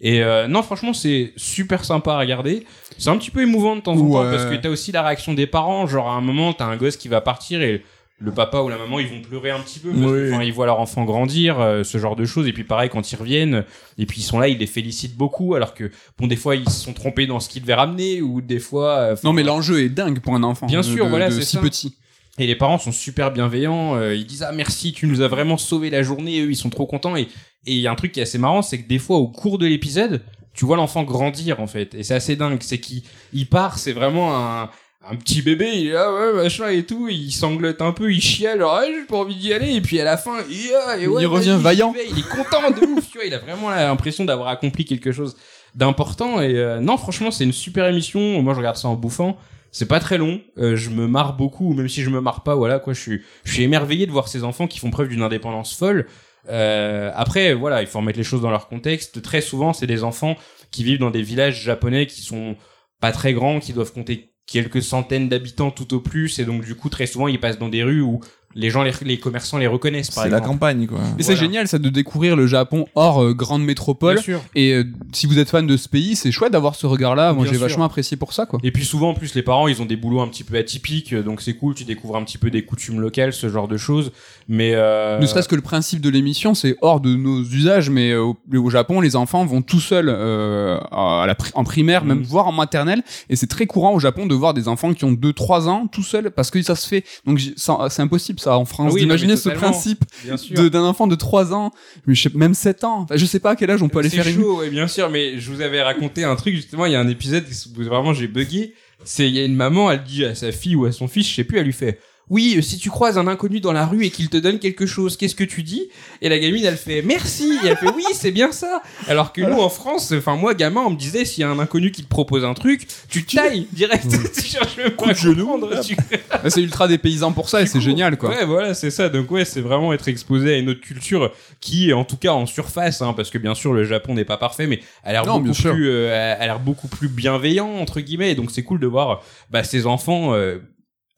Et euh, non, franchement, c'est super sympa à regarder. C'est un petit peu émouvant de temps en temps, parce que t'as aussi la réaction des parents. Genre, à un moment, t'as un gosse qui va partir, et le papa ou la maman, ils vont pleurer un petit peu, parce Oui. ils voient leur enfant grandir, euh, ce genre de choses. Et puis pareil, quand ils reviennent, et puis ils sont là, ils les félicitent beaucoup, alors que, bon, des fois, ils se sont trompés dans ce qu'ils devaient ramener, ou des fois... euh, Non mais l'enjeu est dingue pour un enfant. Bien de- sûr, de- voilà, c'est si ça. petit. Et les parents sont super bienveillants. euh, ils disent ah merci, tu nous as vraiment sauvé la journée. Eux, ils sont trop contents. Et et il y a un truc qui est assez marrant, c'est que des fois au cours de l'épisode, tu vois l'enfant grandir en fait. Et c'est assez dingue. C'est qu'il il part, c'est vraiment un un petit bébé, il est là, ouais, machin et tout, il sanglote un peu, il chiale, genre, ouais, j'ai pas envie d'y aller, et puis à la fin, yeah, et ouais, Il revient vaillant. vais. il est content de ouf, tu vois, il a vraiment l'impression d'avoir accompli quelque chose d'important, et euh, non, franchement, c'est une super émission, moi je regarde ça en bouffant, c'est pas très long, euh, je me marre beaucoup, même si je me marre pas, voilà, quoi, je suis, je suis émerveillé de voir ces enfants qui font preuve d'une indépendance folle, euh, après, voilà, il faut remettre les choses dans leur contexte, très souvent, c'est des enfants qui vivent dans des villages japonais qui sont pas très grands, qui doivent compter quelques centaines d'habitants tout au plus, et donc du coup très souvent ils passent dans des rues où les gens, les, les commerçants les reconnaissent C'est la campagne, quoi. Mais c'est génial ça de découvrir le Japon hors euh, grande métropole. Bien sûr. Et euh, si vous êtes fan de ce pays, c'est chouette d'avoir ce regard-là. Moi, j'ai vachement apprécié pour ça, quoi. Et puis souvent en plus les parents ils ont des boulots un petit peu atypiques, donc c'est cool, tu découvres un petit peu des coutumes locales, ce genre de choses. Mais euh... Ne serait-ce que le principe de l'émission, c'est hors de nos usages, mais euh, au, au Japon, les enfants vont tout seuls euh, à la pri- en primaire, même Mhm. voire en maternelle, et c'est très courant au Japon de voir des enfants qui ont 2-3 ans tout seuls, parce que ça se fait. Donc c'est impossible ça en France Ah oui, mais ce principe d'un enfant de 3 ans, mais je sais, même 7 ans. Enfin, je sais pas à quel âge on peut aller faire une. chaud, ouais, bien sûr, mais je vous avais raconté un truc, justement, il y a un épisode où vraiment j'ai bugué. C'est, il y a une maman, elle dit à sa fille ou à son fils, je sais plus, elle lui fait, oui, euh, si tu croises un inconnu dans la rue et qu'il te donne quelque chose, qu'est-ce que tu dis? Et la gamine, elle fait merci. Et elle fait oui, c'est bien ça. Alors que nous, en France, enfin moi, gamin, on me disait s'il y a un inconnu qui te propose un truc, tu tailles direct. tu cherches même pas à comprendre. Tu- Ah, C'est ultra des paysans pour ça et c'est génial quoi. Ouais, voilà, c'est ça. Donc ouais, c'est vraiment être exposé à une autre culture qui, en tout cas en surface, hein, parce que bien sûr le Japon n'est pas parfait, mais elle a l'air beaucoup plus, euh, elle a l'air beaucoup plus bienveillant entre guillemets. Et donc c'est cool de voir bah, ces enfants. euh,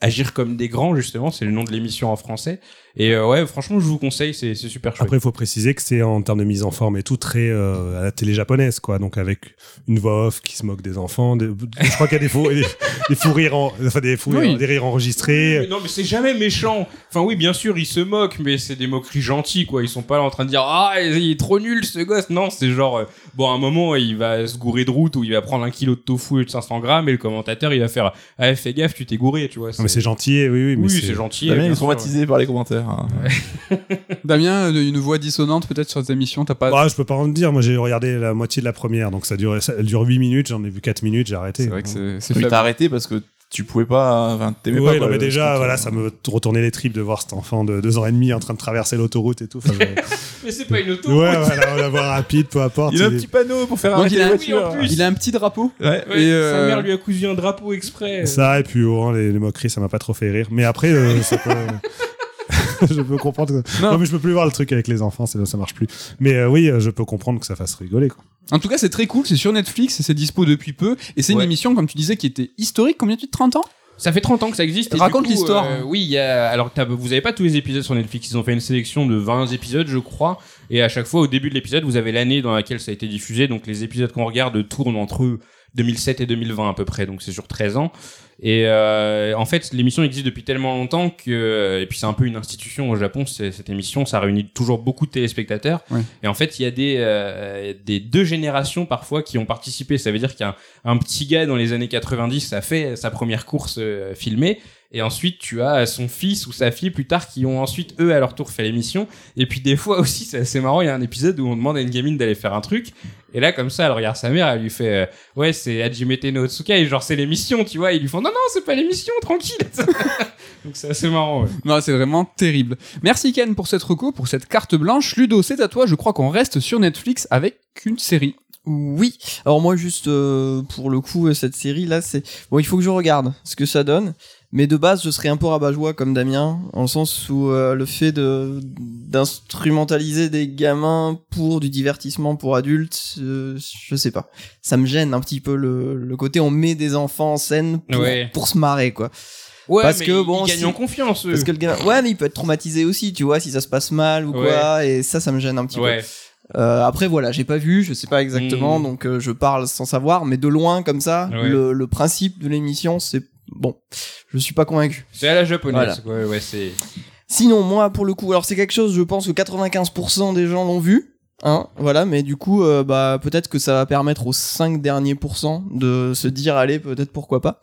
Agir comme des grands, justement, c'est le nom de l'émission en français. Et euh, ouais, franchement, je vous conseille, c'est super chouette. Après, il faut préciser que c'est en termes de mise en forme et tout très euh, à la télé japonaise, quoi. Donc avec une voix off qui se moque des enfants. des- je crois qu'il y a des faux, des, des fous rires, en- enfin des fous Oui. rires, des rires enregistrés. Mais non, mais c'est jamais méchant. Enfin, oui, bien sûr, ils se moquent, mais c'est des moqueries gentilles, quoi. Ils sont pas là en train de dire Ah, il est trop nul ce gosse. Non, c'est genre, euh, bon, à un moment, il va se gourer de route ou il va prendre un kilo de tofu et de 500 grammes et le commentateur, il va faire Ah, fais gaffe, tu t'es gouré, tu vois. Non, mais c'est gentil, oui, oui, mais Oui, c'est gentil. Bien est sûr. traumatisé par les commentaires. Hein. Damien, euh, une voix dissonante peut-être sur cette émission, t'as pas. Ah, je peux pas en dire. Moi, j'ai regardé la moitié de la première, donc ça dure, ça elle dure 8 minutes. J'en ai vu 4 minutes, j'ai arrêté. c'est vrai que c'est t'as arrêté parce que tu pouvais pas. Enfin, t'aimais Ouais, pas. non, quoi, mais déjà, voilà, truc, ça hein. me retournait les tripes de voir cet enfant de 2 ans et demi en train de traverser l'autoroute et tout. Enfin, je- Mais c'est pas une auto. ouais, voilà, la voie rapide, peu importe. Il a un petit panneau pour faire Donc, arrêter il a les un- voitures. oui, en plus. Il a un petit drapeau. Ouais. Ouais, Et, Sa euh, mère lui a cousu un drapeau exprès. Ça, et puis oh, les, les moqueries, ça m'a pas trop fait rire. Mais après, euh, ça peut- je peux comprendre. que- Non. Non. mais je peux plus voir le truc avec les enfants, c'est- ça marche plus. Mais euh, oui, euh, je peux comprendre que ça fasse rigoler. Quoi. En tout cas, c'est très cool, c'est sur Netflix et c'est dispo depuis peu. Et c'est une émission, comme tu disais, qui était historique. Combien tu de 30 ans? Ça fait 30 ans que ça existe. et Raconte l'histoire. euh, oui, il y a, alors vous avez pas tous les épisodes sur Netflix. Ils ont fait une sélection de 20 épisodes, je crois. Et à chaque fois, au début de l'épisode, vous avez l'année dans laquelle ça a été diffusé. Donc les épisodes qu'on regarde tournent entre 2007 et 2020 à peu près. Donc c'est sur 13 ans. Et euh, en fait, l'émission existe depuis tellement longtemps que, et puis c'est un peu une institution au Japon, cette émission, ça réunit toujours beaucoup de téléspectateurs. Ouais. Et en fait, il y a des, euh, des deux générations parfois qui ont participé. Ça veut dire a un, petit gars dans les années 90, ça fait sa première course euh, filmée. Et ensuite, tu as son fils ou sa fille plus tard qui ont ensuite, eux, à leur tour fait l'émission. Et puis des fois aussi, c'est assez marrant, il y a un épisode où on demande à une gamine d'aller faire un truc. Et là, comme ça, elle regarde sa mère, elle lui fait euh, Ouais, c'est Hajime no Otsuka, et genre c'est l'émission, tu vois. Et ils lui font Non, non, c'est pas l'émission, tranquille. Donc c'est assez marrant, ouais. Non, c'est vraiment terrible. Merci Ken pour cette reco, pour cette carte blanche. Ludo, c'est à toi. Je crois qu'on reste sur Netflix avec une série. Oui. Alors moi juste euh, pour le coup euh, cette série là c'est bon il faut que je regarde ce que ça donne. Mais de base je serais un peu rabat-joie comme Damien en le sens où euh, le fait de d'instrumentaliser des gamins pour du divertissement pour adultes, euh, je sais pas. Ça me gêne un petit peu le, le côté on met des enfants en scène pour, Ouais. pour se marrer quoi. Ouais, Parce mais que, bon, ils gagnent si- en confiance, eux. Parce que le gamin ouais mais il peut être traumatisé aussi tu vois si ça se passe mal ou quoi et ça ça me gêne un petit peu. Ouais. Euh, après voilà, j'ai pas vu, je sais pas exactement, Mm. donc euh, je parle sans savoir, mais de loin comme ça, Ouais. le, le principe de l'émission, c'est bon, je suis pas convaincu. C'est à la japonaise, Voilà. ouais, ouais, c'est. Sinon, moi pour le coup, alors c'est quelque chose, je pense que 95% des gens l'ont vu, hein, voilà, mais du coup, euh, bah peut-être que ça va permettre aux 5 derniers pourcents de se dire allez, peut-être pourquoi pas.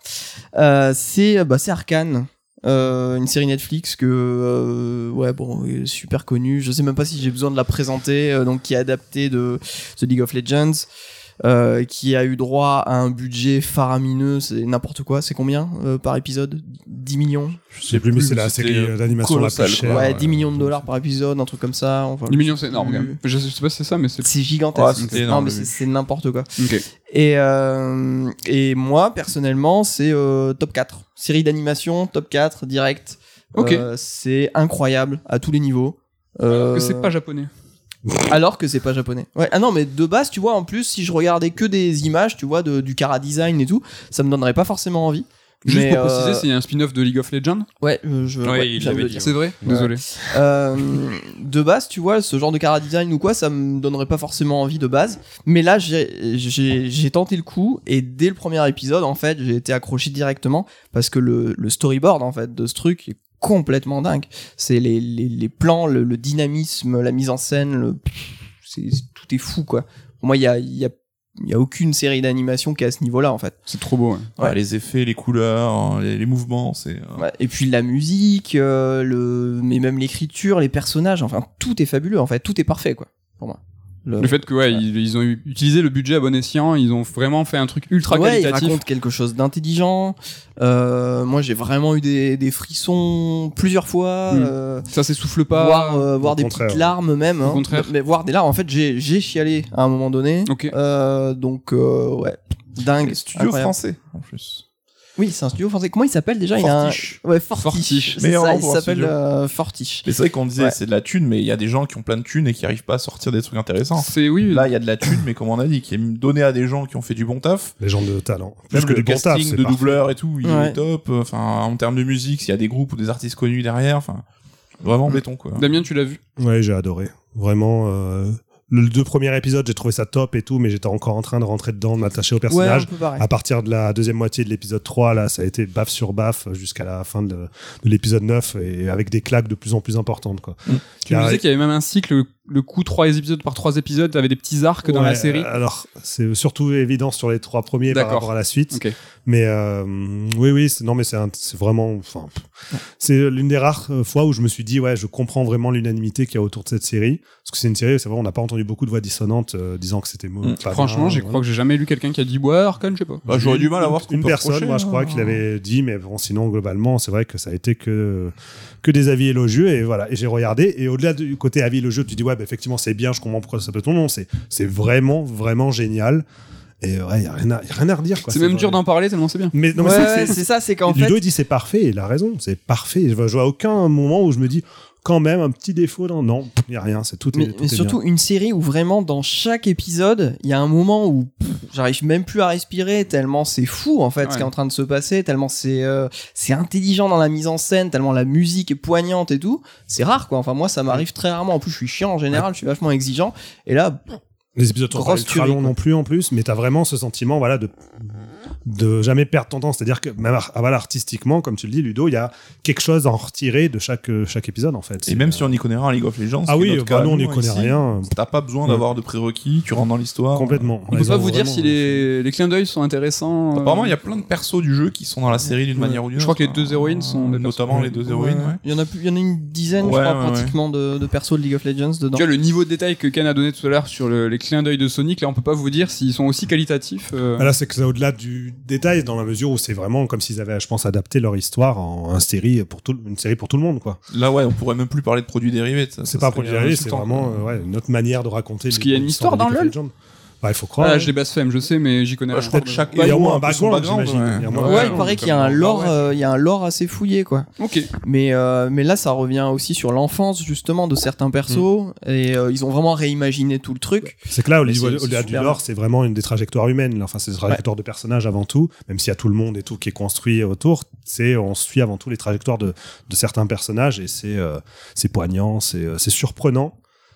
Euh, c'est bah c'est Arcane. Euh, une série Netflix que ouais bon est super connue je sais même pas si j'ai besoin de la présenter donc qui est adaptée de The League of Legends euh, qui a eu droit à un budget faramineux c'est n'importe quoi c'est combien euh, par épisode? 10 millions? Je sais plus, mais c'est la série euh, d'animation la plus chère. ouais ouais, 10 millions de dollars par épisode un truc comme ça enfin 10 millions, c'est énorme quand plus- même. Je sais, pas si c'est ça, mais c'est. c'est gigantesque Ouais, non énorme, mais c'est n'importe quoi et, euh, et moi, personnellement, c'est euh, top 4. Série d'animation, top 4, direct. Ok. Euh, c'est incroyable à tous les niveaux. Euh, Que c'est pas japonais. Alors que c'est pas japonais. Ouais. Ah non, mais de base, tu vois, en plus, si je regardais que des images, tu vois, de, du cara design et tout, ça me donnerait pas forcément envie. Juste Mais, pour préciser, euh, c'est un spin-off de League of Legends. Ouais, euh, je. Ouais, il l'avait dit. C'est vrai Ouais. Désolé. Euh, de base, tu vois, ce genre de cara design ou quoi, ça me donnerait pas forcément envie de base. Mais là, j'ai- tenté le coup et dès le premier épisode, en fait, j'ai été accroché directement parce que le, le storyboard, en fait, de ce truc est complètement dingue. C'est les, les, les plans, le, le dynamisme, la mise en scène, le, c'est tout est fou, quoi. Pour moi, il y a, il y a, il y a aucune série d'animation qui est à ce niveau-là, en fait. C'est trop beau. ouais. Ouais, Ouais. les effets, les couleurs, les, les mouvements, c'est. euh, Ouais, et puis la musique, euh, le, mais même l'écriture, les personnages, enfin tout est fabuleux en fait, tout est parfait quoi. Le fait que ouais, Ils, ils ont utilisé le budget à bon escient, ils ont vraiment fait un truc ultra ouais, il qualitatif. raconte quelque chose d'intelligent. Euh, moi, j'ai vraiment eu des, des frissons plusieurs fois. Mm. euh, Ça s'essouffle pas. voir euh, voir des contraire. petites larmes même. Au hein. contraire. Mais voir des larmes. En fait, j'ai j'ai chialé à un moment donné. Ok. Euh, donc ouais, dingue. Studio incroyable. français, en plus. Oui, c'est un studio français. Comment il s'appelle déjà? Il y a un- Fortiche. Ouais, Fortiche. Fortiche. Meilleur ça, il s'appelle studio. euh, Fortiche. Mais c'est vrai qu'on disait Ouais. c'est de la thune, mais il y a des gens qui ont plein de thunes et qui arrivent pas à sortir des trucs intéressants. C'est oui. Là, il y a de la thune, mais comme on a dit, qui est donnée à des gens qui ont fait du bon taf. Les gens de talent. Plus Même que le du bon taf, de parfait. doubleurs et tout, il Ouais. est top. Enfin, en termes de musique, s'il y a des groupes ou des artistes connus derrière, enfin, vraiment béton, quoi. Damien, tu l'as vu? Ouais, j'ai adoré. Vraiment. euh, Le deux premiers épisodes, j'ai trouvé ça top et tout, mais j'étais encore en train de rentrer dedans, de m'attacher au personnage. À partir de la deuxième moitié de l'épisode 3, là, ça a été baffe sur baffe jusqu'à la fin de, de l'épisode 9 et avec des claques de plus en plus importantes, quoi. Tu me disais qu'il y avait même un cycle, le, coup trois épisodes par trois épisodes, t'avais des petits arcs dans la série. Alors, c'est surtout évident sur les trois premiers par D'accord. rapport à la suite. Mais euh, oui, oui, c'est- non, mais c'est un- c'est vraiment, enfin, c'est l'une des rares euh, fois où je me suis dit, ouais, je comprends vraiment l'unanimité qu'il y a autour de cette série, parce que c'est une série, c'est vrai, on n'a pas entendu beaucoup de voix dissonantes euh, disant que c'était mauvais. Mm. Franchement, voilà. crois que j'ai jamais lu quelqu'un qui a dit ouais, Arkane, je sais pas. Bah, j'aurais du mal à Une- voir ce qu'on une peut personne, moi, je crois hein. qu'il avait dit, mais bon, sinon globalement, c'est vrai que ça a été que que des avis élogieux et voilà. Et j'ai regardé et au-delà du côté avis élogieux, tu dis ouais, bah, effectivement, c'est bien, je comprends pourquoi ça peut ton nom, c'est c'est vraiment vraiment génial. Et ouais, y a rien à, y a rien à redire. quoi. C'est même dur d'en parler tellement c'est bien. Mais non, Ouais, c'est- ça, c'est qu'en Ludo fait. il dit c'est parfait, et il a raison, c'est parfait. Je vois, je vois aucun moment où je me dis quand même un petit défaut dans. Non, il y a rien, c'est tout. est- Mais, tout mais est surtout une série où vraiment dans chaque épisode, il y a un moment où j'arrive même plus à respirer tellement c'est fou en fait ce qui est en train de se passer, tellement c'est euh, c'est intelligent dans la mise en scène, tellement la musique est poignante et tout. C'est rare quoi. Enfin moi ça m'arrive très rarement. En plus je suis chiant en général, je suis vachement exigeant. Et là. Les épisodes sont pas ultra longs non plus en plus, mais t'as vraiment ce sentiment voilà de de jamais perdre ton temps. C'est-à-dire que même ah, voilà, artistiquement, comme tu le dis, Ludo, il y a quelque chose à en retirer de chaque euh, chaque épisode en fait. Et même euh, si on n'y connaît rien en League of Legends, ah oui, notre bah cas, nous on n'y connaît ici, rien. T'as pas besoin d'avoir de prérequis, tu rentres dans l'histoire. Complètement. On peut pas vous dire si les, les clins d'œil sont intéressants. euh, Apparemment, il y a plein de persos du jeu qui sont dans la série d'une Ouais. manière ou d'une Je autre. crois que les deux héroïnes sont des Notamment les deux héroïnes, ouais. il y en a plus, il y en a une dizaine je crois pratiquement de, de persos de League of Legends dedans. Tu vois le niveau de détail que Ken a donné tout à l'heure sur le- les clins d'œil de Sonic, là on peut pas vous dire s'ils sont aussi qualitatifs. euh, Ah, Là, c'est que c'est au-delà du détail, dans la mesure où c'est vraiment comme s'ils avaient, je pense, adapté leur histoire en, série pour tout, une série pour tout le monde, quoi. Là, ouais, on pourrait même plus parler de produits dérivés. ça- C'est pas pour dire, c'est vraiment euh, ouais, une autre manière de raconter. Parce les- qu'il y a une histoire dans LoL. Bah, il faut croire. Ah, hein. je les blasphème, je sais, mais j'y connais Ouais, rien. je crois que chaque Il y a au moins un peu son background, j'imagine. Il moins un Ouais, il paraît qu'il y a un lore, ouais. euh, il y a un lore assez fouillé quoi. Ok. Mais euh, mais là, ça revient aussi sur l'enfance justement de certains persos et euh, ils ont vraiment réimaginé tout le truc. C'est que là, au-delà du lore, c'est vraiment une des trajectoires humaines. Enfin, c'est des trajectoires de personnages avant tout, même s'il y a tout le monde et tout qui est construit autour. C'est on suit avant tout les trajectoires de, de certains personnages et c'est euh, c'est poignant, c'est c'est surprenant.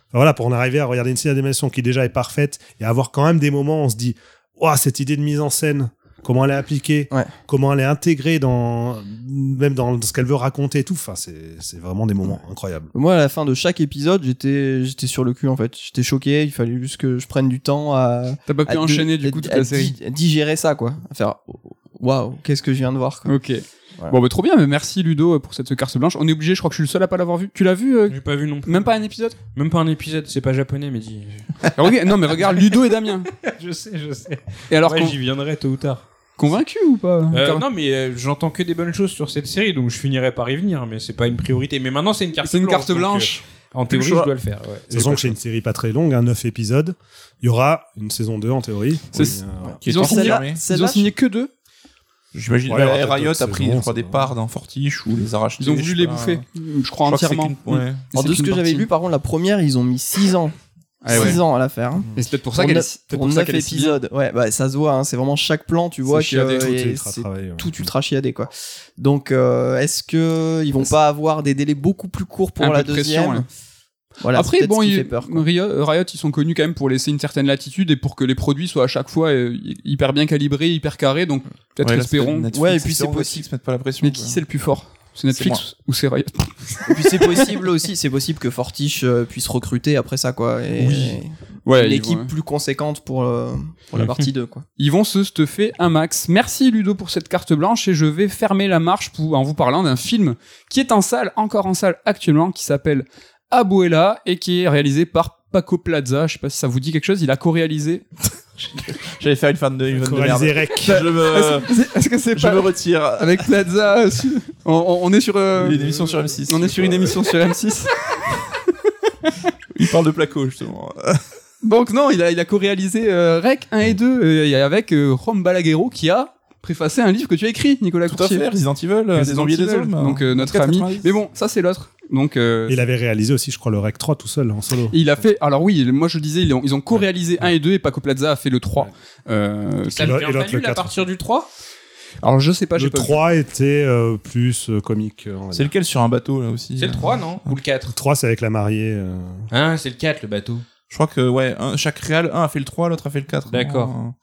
Enfin, voilà, pour en arriver à regarder une série d'animation qui déjà est parfaite et avoir quand même des moments où on se dit, waouh, cette idée de mise en scène, comment elle est appliquée, Ouais. comment elle est intégrée dans même dans ce qu'elle veut raconter et tout. Enfin, c'est c'est vraiment des moments incroyables. Moi, à la fin de chaque épisode, j'étais j'étais sur le cul en fait. J'étais choqué. Il fallait juste que je prenne du temps à T'as pas pu à enchaîner di- du coup toute à la série. di- digérer ça quoi. À faire waouh, qu'est-ce que je viens de voir quoi. Ok. Voilà. Bon, bah, trop bien, mais merci Ludo pour cette carte blanche. On est obligé, je crois que je suis le seul à pas l'avoir vu. Tu l'as vu euh, J'ai pas vu non plus. Même pas un épisode Même pas un épisode, c'est pas japonais, mais dis. Ah, Non, mais regarde Ludo et Damien. je sais, je sais. Et alors, ouais, j'y viendrai tôt ou tard. convaincu ou pas Euh, Car- non, mais euh, j'entends que des bonnes choses sur cette série, donc je finirai par y venir, mais c'est pas une priorité. Mais maintenant, c'est une carte C'est une blanche. carte donc, blanche. euh, en théorie, je dois le faire. Ouais. Façon, que c'est une série pas très longue, un 9 épisodes. Il y aura une saison 2 en théorie. C'est- Oui, euh, est Ils ont signé- confirmé. Ils ont signé que deux. J'imagine Ouais, ouais, Riot a pris, saisons, je crois, ça des parts dans Fortiche ou les arracher. Ils ont voulu les bouffer. Je crois entièrement. de ce que j'avais lu, par contre, la première, ils ont mis 6 ans. Ah 6 ouais. ans à la faire. hein. Et c'est peut-être pour ça qu'elle est, pour pour ça 9 qu'elle est si bien. épisodes. Ouais, bah, ça se voit, hein, c'est vraiment chaque plan, tu vois C'est que chiadé, euh, tout ultra ouais. tout ultra chiadé quoi. Donc euh, est-ce que ils vont pas avoir des délais beaucoup plus courts pour Un la pression, deuxième. Voilà, Après, bon, ce qui il- fait peur. quoi. Riot, Riot, ils sont connus quand même pour laisser une certaine latitude et pour que les produits soient à chaque fois euh, hyper bien calibrés, hyper carrés. Donc peut-être Ouais, espérons. Netflix, Ouais, et puis c'est possible. Netflix mette pas la pression. Mais quoi. qui c'est le plus fort C'est Netflix ou c'est Riot Et puis c'est possible aussi, c'est possible que Fortiche euh, puisse recruter après ça quoi. Et Oui. Ouais, une ils équipe vont- plus conséquente pour euh, pour la partie 2 quoi. Ils vont se stuffer un max. Merci Ludo pour cette carte blanche et je vais fermer la marche pour, en vous parlant d'un film qui est en salle, encore en salle actuellement, qui s'appelle Abuela et qui est réalisé par Paco Plaza. Je sais pas si ça vous dit quelque chose. Il a co-réalisé. J'allais faire une fan de, une de merde. Je me, Est-ce que c'est je me retire. avec Plaza euh, on, est sur. euh, Une émission sur M6. on est sur une émission sur M6. Il parle de placo, justement. Donc non, il a, il a co-réalisé euh, Rec 1 et 2 euh, avec euh, Rom Balaguerro qui a préfacé un livre que tu as écrit, Nicolas Tout à Courtier. fait, Resident Evil, euh, des Resident zombies et des hommes. Donc euh, notre 94. ami. Mais bon, ça c'est l'autre. Donc euh, Il avait réalisé aussi, je crois, le rec 3 tout seul en solo. il a fait. Alors oui, moi je disais, ils ont, ils ont co-réalisé 1 et 2 et Paco Plaza a fait le 3. Euh, Ça Et devient l'autre, le valide à 4. partir du 3 alors je sais pas, j'ai Le pas. vu. 3 était euh, plus euh, comique. C'est lequel sur un bateau, là aussi C'est le 3, non Ou le 4 Le 3, c'est avec la mariée. euh, Hein, c'est le 4, le bateau. Je crois que, ouais, un- chaque réal, un a fait le 3, l'autre a fait le 4. D'accord. Non,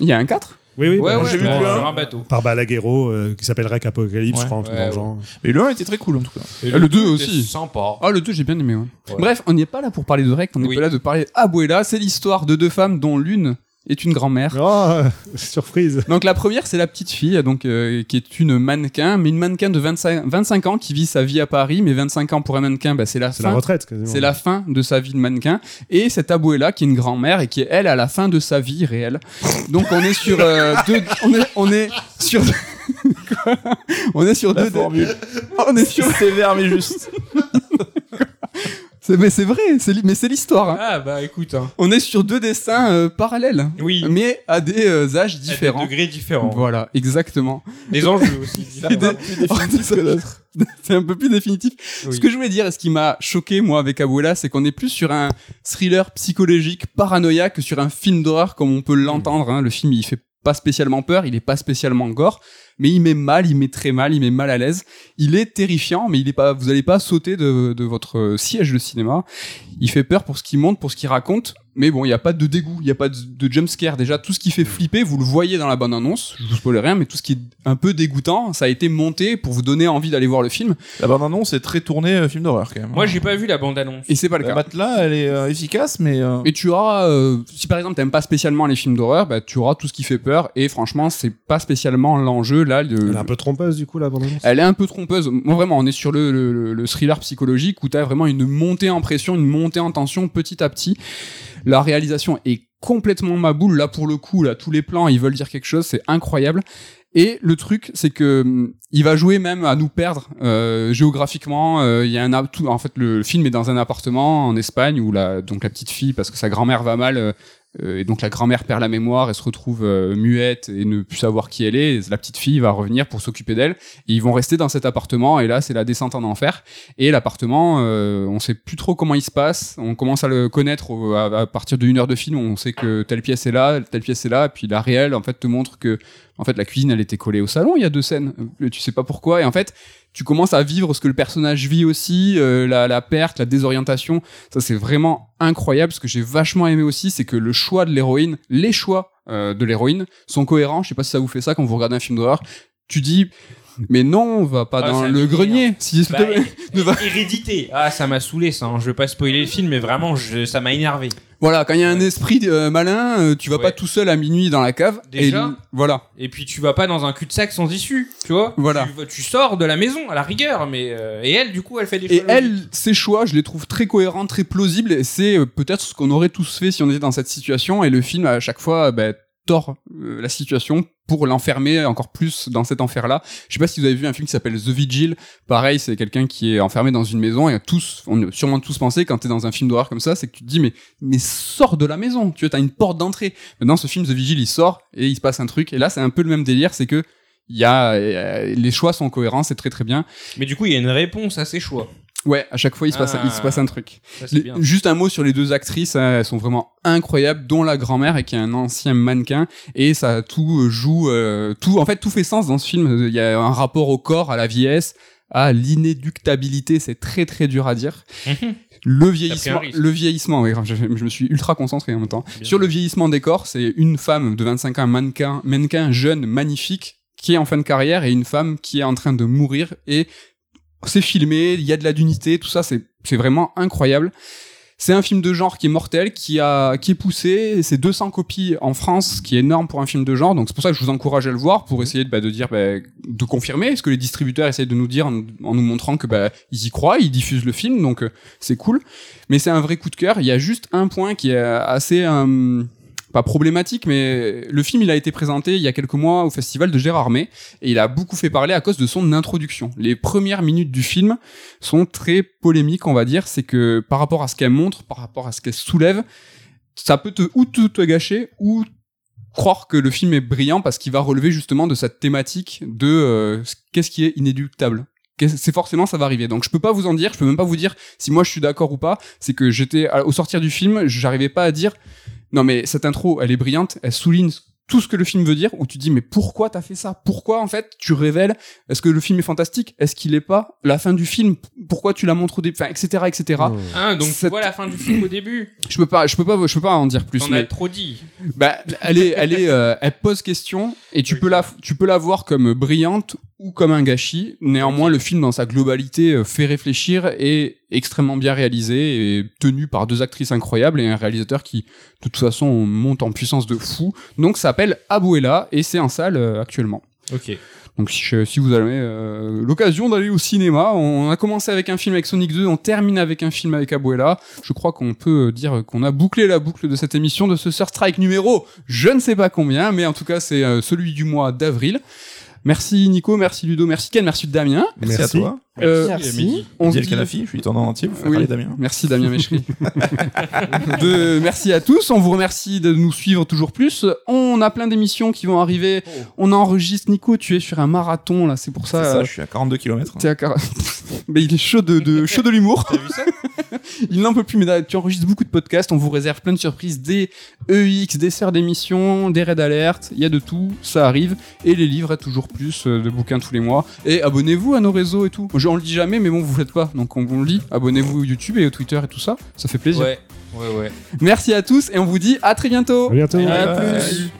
Il y a un 4 Oui, oui, Ouais, bah, ouais, j'ai vu sur un. bateau. par Balaguerro, euh, qui s'appelle Rec Apocalypse, Ouais. je crois, un truc Ouais, dans le ouais. genre. Mais le 1 était très cool, en tout cas. Et Ah, le deux était aussi. Sympa. Ah le 2 j'ai bien aimé. Ouais. Ouais. Bref, on n'est pas là pour parler de Rec, on est pas là de parler Abuela. C'est l'histoire de deux femmes dont l'une est une grand-mère. Oh, surprise. Donc la première c'est la petite fille donc euh, qui est une mannequin mais une mannequin de 25, 25 ans qui vit sa vie à Paris mais 25 ans pour un mannequin bah, c'est la C'est la fin retraite, c'est la fin de sa vie de mannequin et cette abuela qui est une grand-mère et qui est elle à la fin de sa vie réelle. Donc on est sur euh, deux on est on est sur on est sur La deux formule. on est sur sévère, mais juste. C'est mais c'est vrai mais c'est l'histoire. hein. Ah bah écoute, hein. On est sur deux destins euh, parallèles Oui. mais à des euh, âges À différents. des degrés différents. Voilà, exactement. Les enjeux aussi des- c'est un peu plus définitif. Oui. Ce que je voulais dire, et ce qui m'a choqué, moi, avec Abuela, c'est qu'on est plus sur un thriller psychologique paranoïaque que sur un film d'horreur comme on peut l'entendre. hein. Le film, il fait pas spécialement peur, il est pas spécialement gore, mais il met mal, il met très mal, il met mal à l'aise. Il est terrifiant, mais il est pas, vous allez pas sauter de, de votre siège de cinéma. Il fait peur pour ce qu'il montre, pour ce qu'il raconte, mais bon, il y a pas de dégoût, il y a pas de, de jumpscare. Déjà, tout ce qui fait flipper, vous le voyez dans la bande annonce. Je vous spoil rien, mais tout ce qui est un peu dégoûtant, ça a été monté pour vous donner envie d'aller voir le film, La bande-annonce est très tournée euh, film d'horreur, quand même. Moi, j'ai pas vu la bande-annonce. et c'est pas le La cas. matelas, elle est euh, efficace, mais. euh, Et tu auras, euh, si par exemple t'aimes pas spécialement les films d'horreur, bah tu auras tout ce qui fait peur. Et franchement, c'est pas spécialement l'enjeu là. Le, Elle est un peu trompeuse, du coup, la bande-annonce. elle est un peu trompeuse. Moi vraiment, on est sur le, le, le- le thriller psychologique où t'as vraiment une montée en pression, une en tension petit à petit. La réalisation est complètement ma boule. Là pour le coup, là tous les plans, ils veulent dire quelque chose. C'est incroyable. Et le truc, c'est que il va jouer même à nous perdre euh, géographiquement. Euh, Il y a un tout, en fait, le film est dans un appartement en Espagne où la donc la petite fille, parce que sa grand-mère va mal, euh, et donc la grand-mère perd la mémoire et se retrouve euh, muette et ne plus savoir qui elle est. La petite fille va revenir pour s'occuper d'elle. Ils vont rester dans cet appartement et là c'est la descente en enfer. Et l'appartement, euh, on sait plus trop comment il se passe. On commence à le connaître à, à partir d'une heure de film. On sait que telle pièce est là, telle pièce est là. Et puis la réelle en fait te montre que en fait la cuisine elle était collée au salon. Il y a deux scènes. Euh, Tu sais pas pourquoi. Et en fait tu commences à vivre ce que le personnage vit aussi, euh, la, perte, la désorientation. Ça, c'est vraiment incroyable. Ce que j'ai vachement aimé aussi, c'est que le choix de l'héroïne, les choix euh, de l'héroïne sont cohérents. Je sais pas si ça vous fait ça quand vous regardez un film d'horreur. Tu dis, mais non, on va pas Ah, dans le grenier. Si, s'il te Bah, Hérédité. Ah, ça m'a saoulé ça. hein. Je veux pas spoiler le film, mais vraiment, je... ça m'a énervé. Voilà, quand il y a un esprit euh, malin, euh, tu vas Ouais. pas tout seul à minuit dans la cave. Déjà et, voilà. Et puis tu vas pas dans un cul-de-sac sans issue, tu vois Voilà. Tu, sors de la maison à la rigueur, mais euh, et elle, du coup, elle fait des Et elle, ses choix, je les trouve très cohérents, très plausibles, et c'est peut-être ce qu'on aurait tous fait si on était dans cette situation, et le film, à chaque fois, bah, tord la situation pour l'enfermer encore plus dans cet enfer-là. Je sais pas si vous avez vu un film qui s'appelle The Vigil. Pareil, c'est quelqu'un qui est enfermé dans une maison, et tous, on a sûrement tous pensé, quand t'es dans un film d'horreur comme ça, c'est que tu te dis, mais, mais sors de la maison, tu vois, t'as une porte d'entrée. Dans ce film, The Vigil, il sort, et il se passe un truc, et là, c'est un peu le même délire, c'est que, il y a, euh, les choix sont cohérents, c'est très très bien. Mais du coup, il y a une réponse à ses choix. Ouais, à chaque fois il se passe, un- il se Ah. passe un truc. Ça, Les- bien. juste un mot sur les deux actrices, hein, elles sont vraiment incroyables, dont la grand-mère et qui est un ancien mannequin et ça tout euh, joue, euh, tout en fait tout fait sens dans ce film. Il y a un rapport au corps, à la vieillesse, à l'inéductabilité, c'est très très dur à dire. Le vieillissement, le vieillissement, oui, je, je me suis ultra concentré en même temps. Bien. Sur le vieillissement des corps, c'est une femme de 25 ans, mannequin, mannequin jeune, magnifique, qui est en fin de carrière et une femme qui est en train de mourir et c'est filmé, il y a de la d'unité, tout ça, c'est vraiment incroyable. C'est un film de genre qui est mortel, qui a qui est poussé. C'est 200 copies en France, ce qui est énorme pour un film de genre. Donc c'est pour ça que je vous encourage à le voir pour essayer de, bah, de dire, bah, de confirmer ce que les distributeurs essayent de nous dire en, en nous montrant que bah, ils y croient, ils diffusent le film, donc euh, c'est cool. Mais c'est un vrai coup de cœur. Il y a juste un point qui est assez euh, pas problématique, mais le film il a été présenté il y a quelques mois au festival de Gérardmer et il a beaucoup fait parler à cause de son introduction. Les premières minutes du film sont très polémiques, on va dire. C'est que par rapport à ce qu'elle montre, par rapport à ce qu'elle soulève, ça peut te ou te gâcher ou croire que le film est brillant parce qu'il va relever justement de cette thématique de euh, qu'est-ce qui est inéluctable Qu'est- c'est forcément ça va arriver. Donc je peux pas vous en dire, je peux même pas vous dire si moi je suis d'accord ou pas. C'est que j'étais au sortir du film, j'arrivais pas à dire non mais cette intro elle est brillante, elle souligne tout ce que le film veut dire. Où tu dis mais pourquoi t'as fait ça? Pourquoi en fait tu révèles? Est-ce que le film est fantastique? Est-ce qu'il est pas La fin du film, pourquoi tu la montres au début Enfin etc etc. Mmh. Ah, donc Cette- tu vois la fin du film au début? Je peux pas, je peux pas, je peux pas en dire plus. Mais- as trop dit. bah, elle est, elle est, euh, elle pose question et tu peux la, tu peux la voir comme brillante ou comme un gâchis. Néanmoins, le film dans sa globalité euh, fait réfléchir et extrêmement bien réalisé et tenu par deux actrices incroyables et un réalisateur qui, de toute façon, monte en puissance de fou. Donc, ça s'appelle Abuela et c'est en salle euh, actuellement. Ok. Donc si, je- si vous avez euh, l'occasion d'aller au cinéma, on a commencé avec un film avec Sonic 2, on termine avec un film avec Abuela. Je crois qu'on peut dire qu'on a bouclé la boucle de cette émission de ce Sir Strike numéro, je ne sais pas combien, mais en tout cas c'est euh, celui du mois d'avril. Merci Nico, merci Ludo, merci Ken, merci Damien. Merci, Merci. à toi. Euh, Merci. On dit- Kanafi, je suis entier faire Oui. Damien. Merci Damien Méchery. de, merci à tous. On vous remercie de nous suivre toujours plus. On a plein d'émissions qui vont arriver. On enregistre. Nico, tu es sur un marathon là. C'est pour ça. C'est ça, euh, je suis à 42 km. t'es à quar- mais il est chaud de, de chaud de l'humour. T'as vu ça Il n'en peut plus. Mais tu enregistres beaucoup de podcasts. On vous réserve plein de surprises, des EX, des serres d'émissions, des raids alert. Il y a de tout. Ça arrive. Et les livres, toujours plus euh, de bouquins tous les mois. Et abonnez-vous à nos réseaux et tout. Je- On le dit jamais, mais bon, vous le faites pas. Donc on, on le dit. Abonnez-vous au YouTube et au Twitter et tout ça. Ça fait plaisir. Ouais. Ouais, ouais. Merci à tous et on vous dit à très bientôt. À bientôt. À plus.